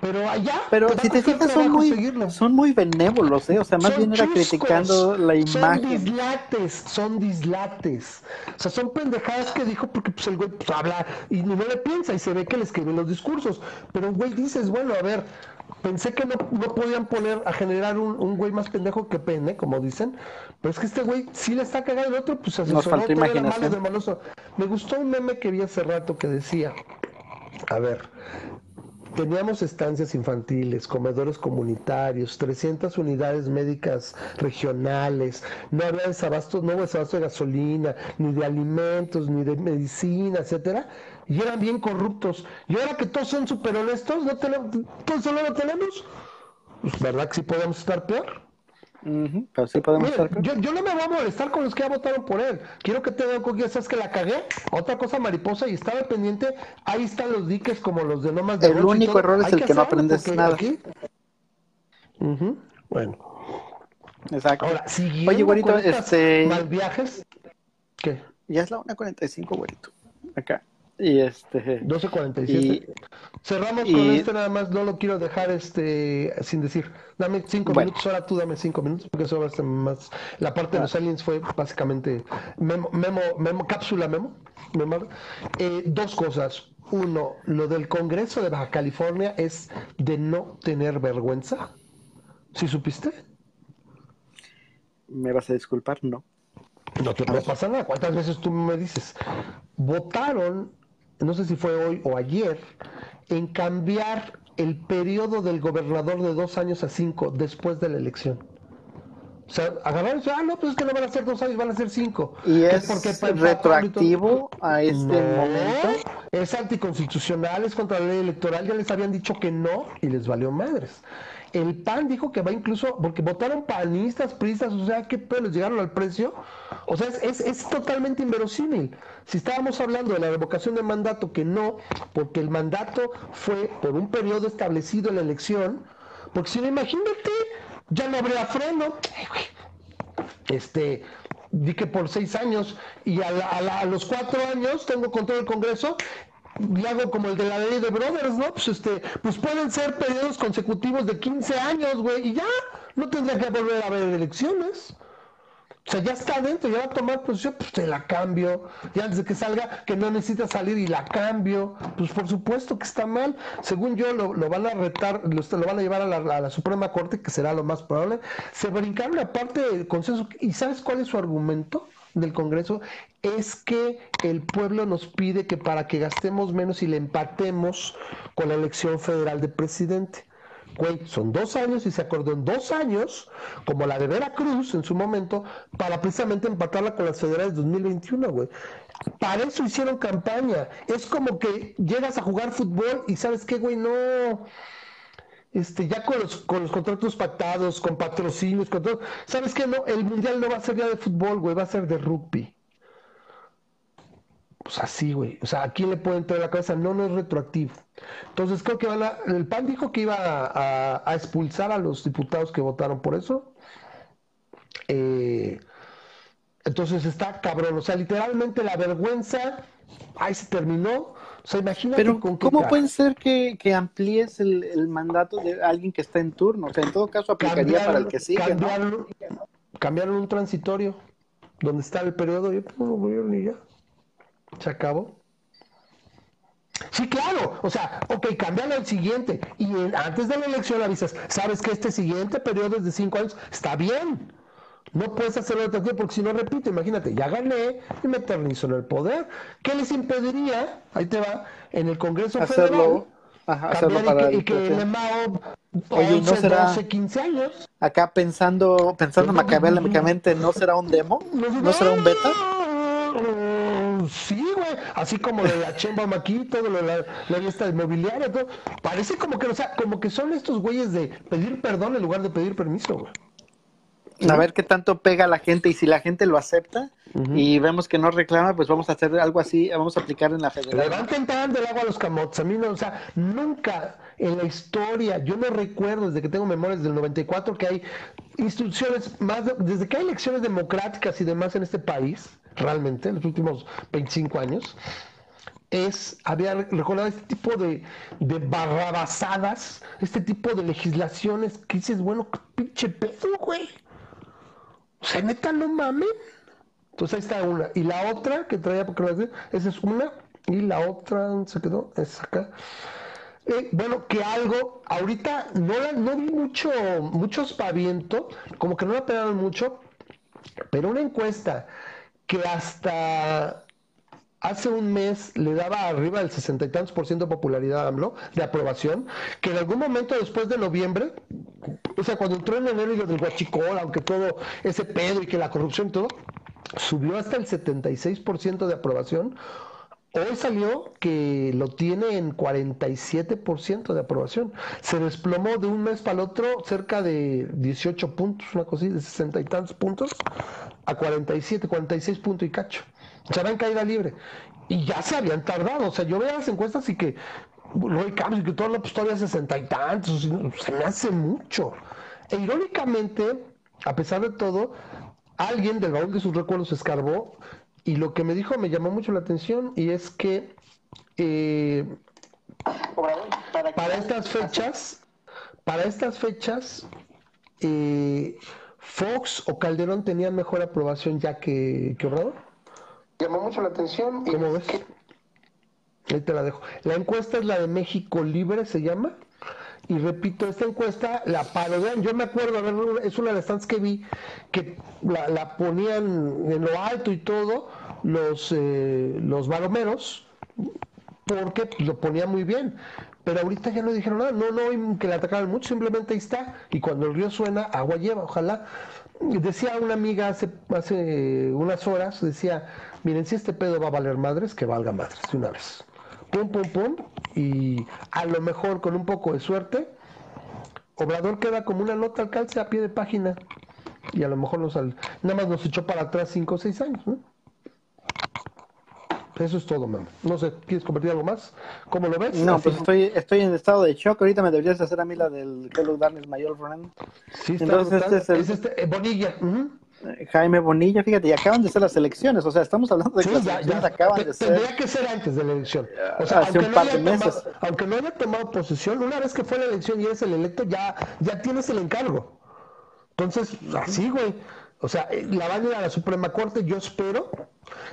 Pero allá. Pero si te fijas, son muy, son muy benévolos, ¿eh? O sea, más bien era criticando la imagen. Son dislates, son dislates. O sea, son pendejadas que dijo porque pues, el güey pues, habla y no le piensa y se ve que le escriben los discursos. Pero güey dices, bueno, a ver, pensé que no, no podían poner a generar un, un, güey más pendejo que pene, como dicen, pero es que este güey sí le está cagando el otro, pues Nos faltó imaginación. De maloso. Me gustó un meme que vi hace rato que decía, a ver, teníamos estancias infantiles, comedores comunitarios, 300 unidades médicas regionales, no había desabasto, no hubo desabasto de gasolina, ni de alimentos, ni de medicina, etcétera y eran bien corruptos. Y ahora que todos son súper honestos, ¿no tenemos, todos solo lo tenemos? Pues, ¿Verdad que sí podemos estar peor? pero sí podemos estar peor. Yo, yo, no me voy a molestar con los que ya votaron por él. Quiero que te den cuenta, sabes que la cagué. Otra cosa mariposa y estaba pendiente. Ahí están los diques como los de nomás de El único error es el que, no aprendes nada. Aquí... Bueno. Exacto. Ahora, Oye, güerito, este. Mal viajes. ¿Qué? Ya es la 1.45, güerito. Acá. Y este. 12.47. Cerramos con este nada más, no lo quiero dejar este sin decir. Dame cinco minutos, ahora tú dame cinco minutos, porque eso va a ser más. La parte de los aliens fue básicamente memo, memo, memo cápsula memo. memo. Eh, dos cosas. Uno, lo del Congreso de Baja California es de no tener vergüenza. ¿Sí supiste? ¿Me vas a disculpar? No. No te puede pasar nada. ¿Cuántas veces tú me dices? Votaron no sé si fue hoy o ayer, en cambiar el periodo del gobernador de dos años a cinco después de la elección. O sea, agarraron y ah, no, pues es que no van a ser dos años, van a ser cinco. ¿Y es porque retroactivo a este momento? Es anticonstitucional, es contra la ley electoral, ya les habían dicho que no y les valió madres. El PAN dijo que va incluso, porque votaron panistas, pristas, o sea, ¿qué pedo les llegaron al precio? O sea, es, es, totalmente inverosímil. Si estábamos hablando de la revocación del mandato, que no, porque el mandato fue por un periodo establecido en la elección, porque si no, imagínate, ya no habría freno. Este, di que por seis años y a los cuatro años tengo control del Congreso y hago como el de la ley de Brothers, ¿no? Pues este, pues pueden ser periodos consecutivos de 15 años, güey, y ya, no tendría que volver a haber elecciones. O sea, ya está adentro, ya va a tomar posición, pues te la cambio. Y antes de que salga, que no necesita salir y la cambio. Pues por supuesto que está mal. Según yo, lo, van a retar, lo, lo, van a llevar a la, a la, Suprema Corte, que será lo más probable. Se brincaron la parte del consenso. ¿Y sabes cuál es su argumento del Congreso? Es que el pueblo nos pide que para que gastemos menos y le empatemos con la elección federal de presidente güey, son dos años y se acordó en dos años, como la de Veracruz en su momento, para precisamente empatarla con las federales 2021, güey. Para eso hicieron campaña. Es como que llegas a jugar fútbol y sabes qué, güey, no. Este, ya con los, con los contratos pactados, con patrocinios, con todo. ¿Sabes qué? No, el mundial no va a ser ya de fútbol, güey, va a ser de rugby pues así, güey. O sea, ¿a quién le puede entrar la cabeza? No, no es retroactivo. Entonces creo que van a, el PAN dijo que iba a, expulsar a los diputados que votaron por eso. Eh, entonces está cabrón. O sea, literalmente la vergüenza, ahí se terminó. O sea, imagínate Pero, ¿cómo puede ser que, amplíes el, mandato de alguien que está en turno? O sea, en todo caso aplicaría para el que sigue. Cambiaron, cambiaron un transitorio donde está el periodo. Yo no voy ni ya. ¿Se acabó? Sí, claro. O sea, ok, cambialo al siguiente. Y antes de la elección avisas, sabes que este siguiente periodo es de cinco años. Está bien. No puedes hacerlo otro tiempo porque si no repito, imagínate, ya gané y me eternizo en el poder. ¿Qué les impediría? Ahí te va, en el Congreso hacerlo, Federal. hacerlo para y que, el Mao 11, ¿no será 12, 15 años. Acá pensando, pensando maquiavélicamente, ¿no será un demo? ¿No será un beta? sí, güey, así como de la Chemba lo de la, la lista inmobiliaria, todo. Parece como que, o sea, como que son estos güeyes de pedir perdón en lugar de pedir permiso, güey. A ver qué tanto pega la gente y si la gente lo acepta y vemos que no reclama, pues vamos a hacer algo así, vamos a aplicar en la federal. Levanten tanto el agua a los camotes. A mí no, o sea, nunca en la historia, yo no recuerdo desde que tengo memorias del 94 que hay instituciones más, desde que hay elecciones democráticas y demás en este país, realmente, en los últimos 25 años, es había recordado este tipo de, de barrabasadas, este tipo de legislaciones que dices, bueno, pinche pedo, güey. O sea, neta, no mames. Entonces ahí está una. Y la otra que traía, porque esa es una. Y la otra, se quedó? Es acá. Eh, bueno, que algo, ahorita no, no vi mucho, mucho espaviento, como que no la pegaron mucho, pero una encuesta que hasta hace un mes le daba arriba del sesenta y tantos por ciento de popularidad a AMLO, de aprobación, que en algún momento después de noviembre, o sea, cuando entró en enero y lo del guachicol, aunque todo ese pedo y que la corrupción y todo, subió hasta el 76% de aprobación. Hoy salió que lo tiene en 47% de aprobación. Se desplomó de un mes para el otro cerca de 18 puntos, una así, de 60 y tantos puntos, a 47, 46 puntos y cacho. Se va en caída libre. Y ya se habían tardado. O sea, yo veo las encuestas y que Roy y que todo pues, todavía 60 y tantos, se me hace mucho. E irónicamente, a pesar de todo, alguien del baúl de sus recuerdos escarbó y lo que me dijo me llamó mucho la atención y es que eh, para estas fechas, para estas fechas, eh, Fox o Calderón tenían mejor aprobación ya que, que Obrador. Llamó mucho la atención. ¿Cómo ves? Ahí te la dejo. La encuesta es la de México Libre, se llama. Y repito, esta encuesta la parodian. Yo me acuerdo, a ver, es una de las tantas que vi que la, ponían en lo alto y todo, los, eh, los baromeros, porque lo ponía muy bien. Pero ahorita ya no dijeron nada, no, no, que le atacaron mucho, simplemente ahí está. Y cuando el río suena, agua lleva, ojalá. Decía una amiga hace, hace unas horas, decía, miren, si este pedo va a valer madres, que valga madres de una vez. Pum, pum, pum. Y a lo mejor con un poco de suerte, Obrador queda como una nota al calce a pie de página. Y a lo mejor nos nada más nos echó para atrás cinco o seis años, ¿no? Eso es todo, mamá. No sé, ¿quieres compartir algo más? ¿Cómo lo ves? No, pues estoy, estoy en estado de shock. Ahorita me deberías hacer a mí la del Hello Darkness Old Friend. Sí, está Entonces, este es, el... este, eh, Bonilla. Jaime Bonilla, fíjate, y acaban de ser las elecciones, o sea, estamos hablando de Sí, que las ya, elecciones ya. acaban Te- de ser. Tendría que ser antes de la elección. O sea, Hace aunque un no, par de haya meses. tomado, aunque no haya tomado posesión, una vez que fue la elección y eres el electo, ya, ya tienes el encargo. Entonces, así, güey. O sea, eh, la van a ir a la Suprema Corte, yo espero.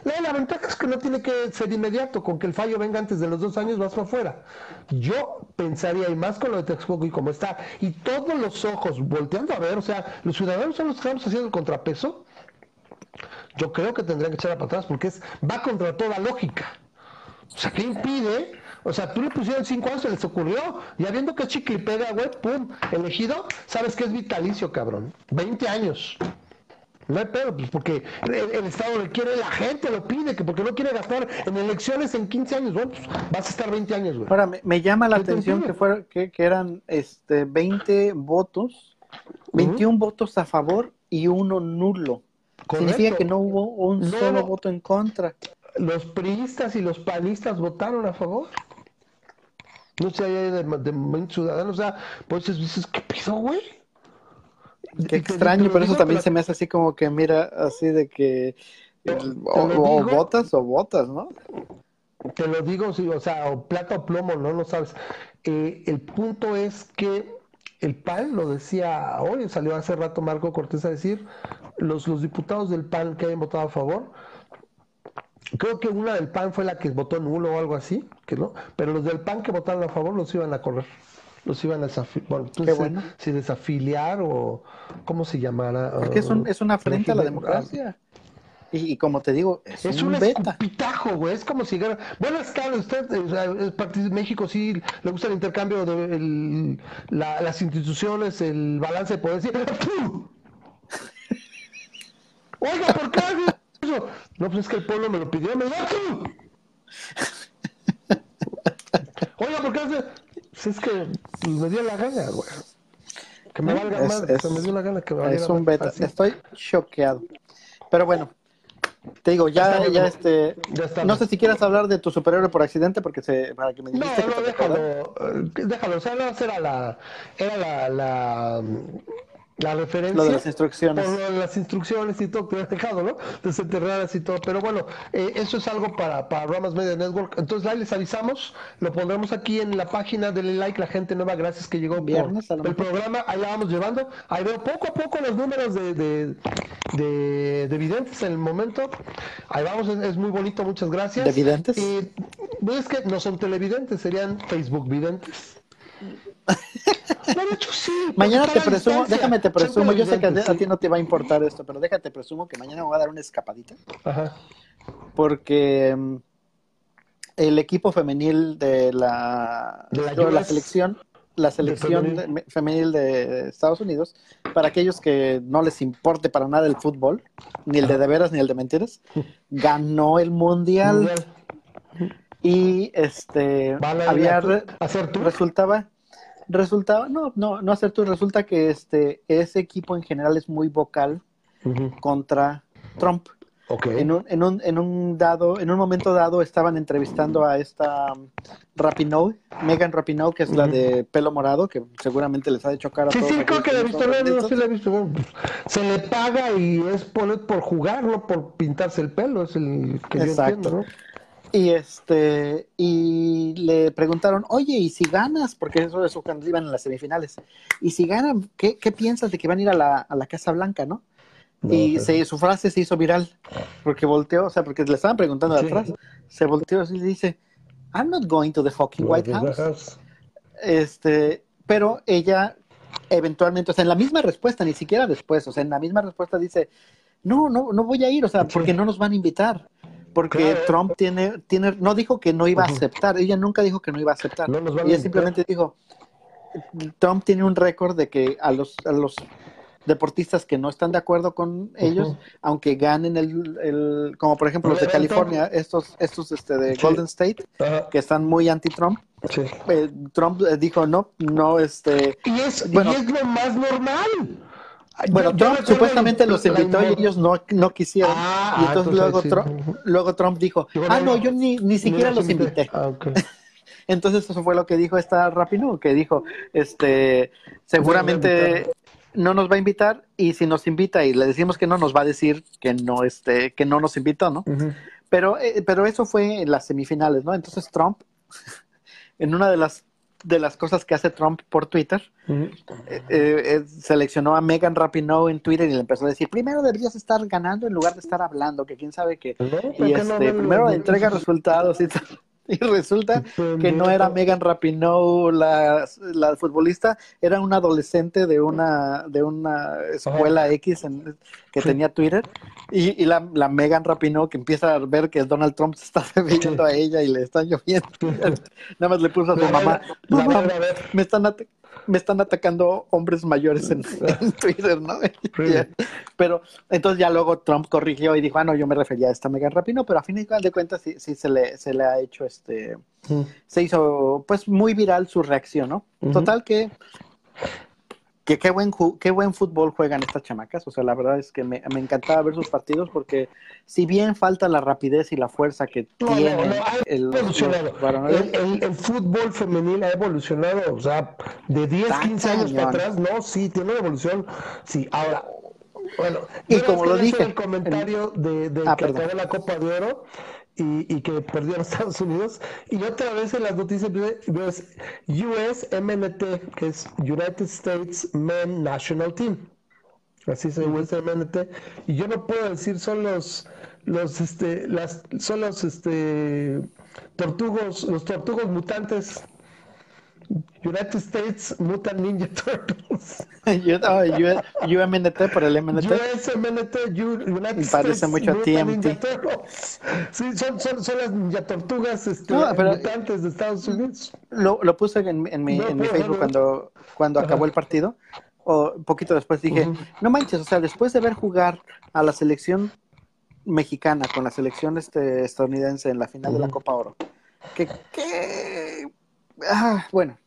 La, ventaja es que no tiene que ser inmediato, con que el fallo venga antes de los dos años, vas para afuera. Yo pensaría, y más con lo de Texcoco y como está, y todos los ojos volteando a ver, o sea, los ciudadanos son los que estamos haciendo el contrapeso, yo creo que tendrían que echarla para atrás porque es, va contra toda lógica. O sea, ¿qué impide? O sea, tú le pusieron cinco años, se les ocurrió. Ya viendo que es chicle güey, pum, elegido, sabes que es vitalicio, cabrón. 20 años. No hay pedo, pues porque el, el Estado lo quiere, la gente lo pide, que porque no quiere gastar en elecciones en 15 años. Bueno, pues vas a estar 20 años, güey. Ahora, me, me llama la ¿Qué te atención que, fuera, que, que eran este, 20 votos, 21 votos a favor y uno nulo. Significa Correcto. que no hubo un No, solo voto en contra. Los priistas y los panistas votaron a favor. No sé, hay de, de Movimiento Ciudadano, o sea, pues dices, ¿qué pido, güey? Qué extraño, pero eso digo, también se me hace así como que, mira, así de que te o, lo o digo. votas o votas, ¿no? Te lo digo, sí, o sea, o plata o plomo, no lo sabes. Eh, el punto es que el PAN, lo decía hoy, salió hace rato Marco Cortés a decir, los, los diputados del PAN que hayan votado a favor, creo que una del PAN fue la que votó nulo o algo así, que no, pero los del PAN que votaron a favor los iban a correr, los iban a desafiliar, bueno, sé bueno. si desafiliar o cómo se llamará. Porque es, un, es una afrenta a la democracia. Y, y como te digo, es, Es un un escupitajo, güey. Es como si dijera, buenas tardes, usted, eh, o sea, es partido de México, sí, le gusta el intercambio de el- la- las instituciones, el balance de poder. Sí. Oiga, ¿por qué eso? No, pues es que el pueblo me lo pidió, me ¡Pum! Oiga, ¿por qué hace? Pues es que pues, me dio la gana, güey. Que me valga Es- más, es- me dio la gana que me Es valiera un beta. Así. Estoy choqueado. Pero bueno, te digo, ya, ya este. Ya está No sé si quieras hablar de tu superhéroe por accidente, porque se, para que me dijiste no, déjalo, eh, déjalo, o sea, no, era la, era la, la, la referencia. Lo de las instrucciones. Por lo de las instrucciones y todo que habías dejado, ¿no? Desenterradas y todo. Pero bueno, eh, eso es algo para, para Ramas Media Network. Entonces ahí les avisamos, lo pondremos aquí en la página, denle like, la gente nueva, gracias que llegó Viernes, el programa, ahí la vamos llevando. Ahí veo poco a poco los números de, de, de, de videntes en el momento. Ahí vamos, es, es muy bonito, muchas gracias. ¿De videntes? Y pues es que no son televidentes, serían Facebook videntes. No, de hecho, sí, Mañana te presumo, distancia. déjame te presumo, yo sé que a, televidentes, a ti no te va a importar esto, pero déjate presumo que mañana me voy a dar una escapadita, sí. Ajá. porque mm, el equipo femenil de la, De la selección, la selección femenil. de- me- femenil de Estados Unidos, para aquellos que no les importe para nada el fútbol, ni el de de veras ni el de mentiras, ganó el mundial. Mundial. y este ¿Van a ir había re- hacer tú? resultaba resultaba no no no hacer tú resulta que este ese equipo en general es muy vocal contra Trump Ok. en un, en un en un dado en un momento dado estaban entrevistando a esta um, Rapinoe Megan Rapinoe que es la de pelo morado que seguramente les ha de chocar a Sí, todos sí, creo que la he visto, no, sí la he visto. Pues, se le paga y es por, por jugar, no por pintarse el pelo, es el que yo Exacto. entiendo, ¿no? Y este, y le preguntaron, oye, ¿y si ganas? Porque eso es cuando iban en las semifinales. ¿Y si ganan, qué, qué piensas de que van a ir a la, a la Casa Blanca, no? No, y pero- se, su frase se hizo viral, porque volteó, o sea, porque le estaban preguntando de Sí. atrás, se volteó y dice, I'm not going to the fucking White House. Este, pero ella eventualmente, o sea, en la misma respuesta, ni siquiera después, o sea, en la misma respuesta dice, no, no, no voy a ir, o sea, porque no nos van a invitar. Porque Claro. Trump tiene, tiene, no dijo que no iba a aceptar, ella nunca dijo que no iba a aceptar. No nos van ella simplemente dijo, Trump tiene un récord de que a los, a los deportistas que no están de acuerdo con ellos, aunque ganen el, el- como por ejemplo los de. California, estos, estos este, de Sí. Golden State, que están muy anti-Trump, sí. eh, Trump eh, dijo no, no, este, Y es, Bueno. y es lo más normal. Bueno, Yo- yo Trump supuestamente el- los invitó y ellos no, no quisieron. Ah, y ah, entonces luego, sí. Trump, luego Trump dijo, ah, no, yo ni, ni siquiera No los invité. Ah. Entonces eso fue lo que dijo esta Rapinoe, que dijo, este, seguramente, no nos va a invitar y si nos invita y le decimos que no, nos va a decir que no, este, que no nos invitó, ¿no? Pero, eh, pero eso fue en las semifinales, ¿no? Entonces Trump, en una de las, de las cosas que hace Trump por Twitter, eh, eh, seleccionó a Megan Rapinoe en Twitter y le empezó a decir, primero deberías estar ganando en lugar de estar hablando, que quién sabe qué. ¿por Y no este, primero entrega resultados y, tal. Y resulta que no era Megan Rapinoe la, la futbolista, era una adolescente de una, de una escuela X en- que tenía Twitter. Y, y la, la Megan Rapinoe que empieza a ver que Donald Trump se está refiriendo a ella y le está lloviendo. Nada más le puso a su mamá, "Mamá, me están, me están atacando hombres mayores en, en Twitter, ¿no? Pero entonces ya luego Trump corrigió y dijo, ah, no, yo me refería a esta Megan Rapinoe, pero a fin de cuentas sí, sí se, le, se le ha hecho este, Ujú. se hizo pues muy viral su reacción, ¿no? Total que, que qué buen, qué buen fútbol juegan estas chamacas, o sea, la verdad es que me, me encantaba ver sus partidos porque si bien falta la rapidez y la fuerza que No, no, tienen no, ha el- evolucionado. El, el- el fútbol femenil ha evolucionado, o sea, de 10, Está 15 años para atrás, no, sí, tiene una evolución. Sí, ahora, bueno, Y como lo dije, el comentario de, de Ah, que acabó la Copa de Oro y, y que perdió a los Estados Unidos. Y otra vez en las noticias ves ves USMNT, que es United States Men National Team. Así se USMNT. Y yo no puedo decir son los los este las son los este tortugos los tortugos mutantes United States Mutant Ninja Turtles Yo- U- UMNT por el MNT. USMNT U- United parece States mucho Mutant TMT. Ninja Turtles. Sí, son, son, son las ninja tortugas este, No, pero- mutantes de Estados Unidos. Lo, lo puse en, en mi, No, en mi Facebook no. cuando, cuando Ajá. acabó el partido. O un poquito después dije, no manches, o sea, después de ver jugar a la selección mexicana con la selección este, estadounidense en la final de la. Copa Oro, que, que ah, bueno,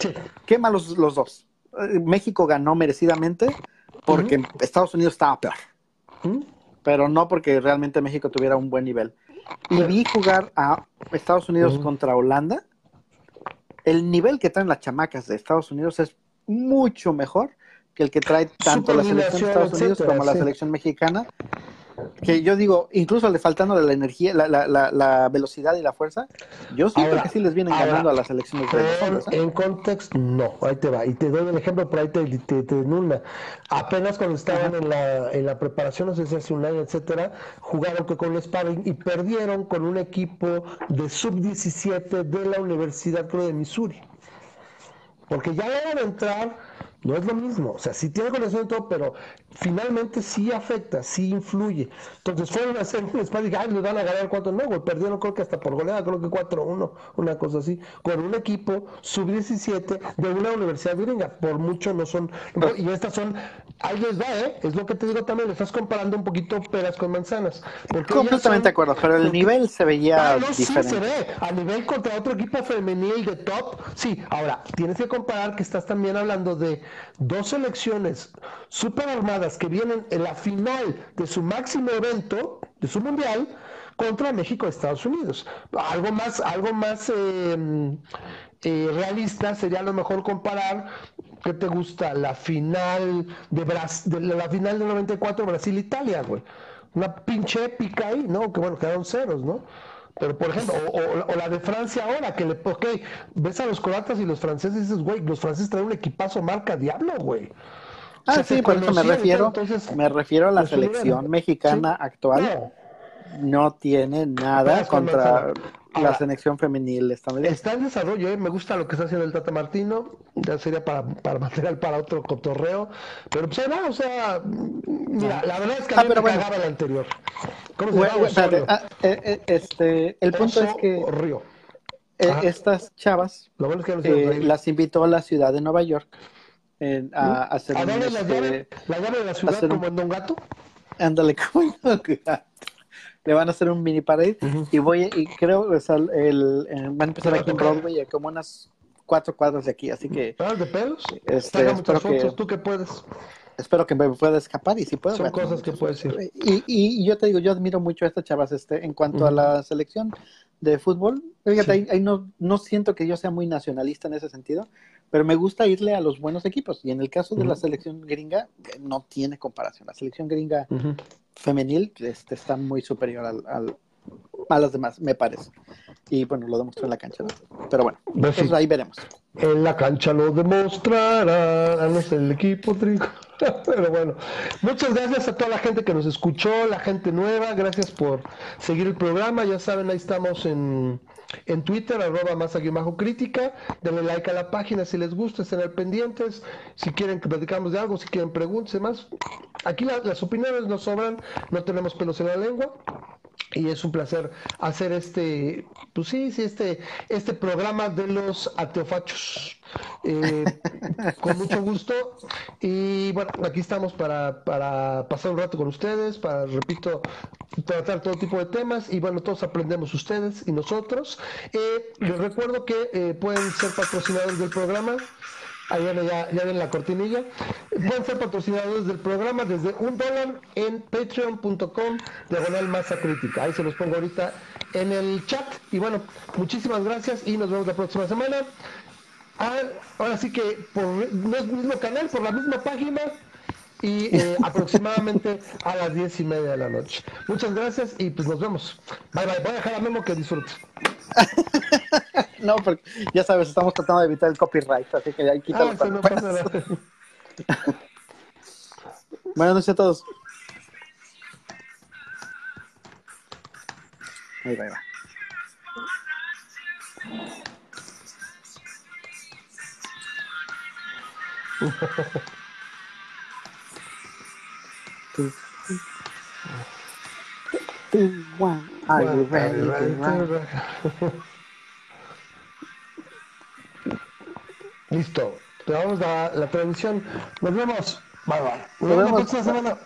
Sí. qué malos los dos. Eh, México ganó merecidamente porque Estados Unidos estaba peor, pero no porque realmente México tuviera un buen nivel. Y vi jugar a Estados Unidos contra Holanda. El nivel que traen las chamacas de Estados Unidos es mucho mejor que el que trae tanto la selección de Estados Unidos como la selección mexicana. Que yo digo, incluso le faltando la energía, la, la, la, la velocidad y la fuerza, yo siento Ahora, que sí les vienen ahora, ganando a las hombres, ¿eh? en contexto, no, ahí te va. Y te doy el ejemplo, por ahí te, te, te. Apenas cuando estaban en la, en la preparación, no sé si hace un año, etcétera, jugaron que con el sparring y perdieron con un equipo de sub-17 de la Universidad, creo, de Missouri. Porque ya a hora de entrar no es lo mismo. O sea, sí tiene conexión y todo, pero finalmente sí afecta, sí influye. Entonces fueron a hacer un sparring y dije, ay, van a ganar cuánto. No, güey, perdieron creo que hasta por goleada, creo que 4-1, una cosa así, con un equipo sub-17 de una universidad gringa. Por mucho no son. Y estas son, ahí les va, ¿eh? Es lo que te digo también, le estás comparando un poquito peras con manzanas. Porque Completamente de acuerdo, pero el nivel se veía Ah, no, sí diferente. se ve. A nivel contra otro equipo femenil de top, sí. Ahora, tienes que comparar que estás también hablando de dos selecciones super armadas que vienen en la final de su máximo evento, de su mundial, contra México y Estados Unidos. Algo más, algo más eh, eh, realista sería a lo mejor comparar ¿qué te gusta? La final de, Bras- de la final del 94 Brasil-Italia, güey. Una pinche épica ahí, ¿no? Que bueno, quedaron ceros, ¿no? Pero por ejemplo, o, o- o la de Francia ahora, que le, ok, ves a los croatas y los franceses y dices, güey, los franceses traen un equipazo marca diablo, güey. O Ah, sea, sí, por eso me refiero, entonces, me refiero a la subieron. selección mexicana Sí. actual. No, No tiene nada contra la selección femenil estadounidense. Está en desarrollo, ¿eh? me gusta lo que está haciendo el Tata Martino, ya sería para, para material para otro cotorreo, pero pues ahí va, o sea, mira, la verdad es que a Ah, mí pero me bueno. cagaba el anterior. ¿Cómo se llama? güey, espérate, ah, eh, eh, este, el punto Oso es que Río. eh, estas chavas Lo bueno es que no eh, las invitó a la ciudad de Nueva York en- a, a hacer ¿A un, la este, llave? ¿La llave de la ciudad hacer un- como en Don Gato? ándale, como le van a hacer un mini parade Ujú. y voy y creo o sea, el, el- van a empezar aquí en Broadway a como unas cuatro cuadras de aquí, así que ¿Ah, de pelos? Este, espero fotos, que- tú que puedes. espero que me pueda escapar y si puedo Son a cosas que puedes ir. y, y, y yo te digo yo admiro mucho a estas chavas este en cuanto a Ujú. la selección de fútbol. Fíjate, ahí, ahí no, no siento que yo sea muy nacionalista en ese sentido, pero me gusta irle a los buenos equipos. Y en el caso de la selección gringa, no tiene comparación. La selección gringa femenil este, está muy superior al, al- a las demás, me parece. Y bueno, lo demostró en la cancha. ¿no? Pero bueno, Pues sí. ahí veremos. En la cancha lo demostrará. No sé, el equipo trigo. Pero bueno, muchas gracias a toda la gente que nos escuchó, la gente nueva. Gracias por seguir el programa. Ya saben, ahí estamos en, en Twitter, arroba más aquí bajo crítica. Denle like a la página si les gusta, estén al pendientes. Si quieren que platicamos de algo, si quieren preguntas y demás. Aquí la- las opiniones nos sobran, no tenemos pelos en la lengua. Y es un placer hacer este, pues sí, sí, este, este programa de los ateofachos. Eh, con mucho gusto. Y bueno, aquí estamos para, para pasar un rato con ustedes, para, repito, tratar todo tipo de temas. Y bueno, todos aprendemos ustedes y nosotros. Eh, les recuerdo que eh, pueden ser patrocinadores del programa. Ahí viene ya, ya viene la cortinilla. Pueden ser patrocinadores del programa desde un dólar en patreon.com diagonal masa crítica. Ahí se los pongo ahorita en el chat. Y bueno, muchísimas gracias y nos vemos la próxima semana. Ah, ahora sí que por es mismo canal, por la misma página y eh, aproximadamente a las diez y media de la noche. Muchas gracias y pues nos vemos. Bye bye. Voy a dejar a Memo que disfrute. No, porque ya sabes, estamos tratando de evitar el copyright, así que. Ah, no puedas. pasa nada. Buenas noches a todos. Ahí va, ahí va. Two, two, one. Are you ready to run? Listo. Te vamos a la transmisión. Nos vemos. Bye bye. Nos Nos vemos la vemos. próxima semana.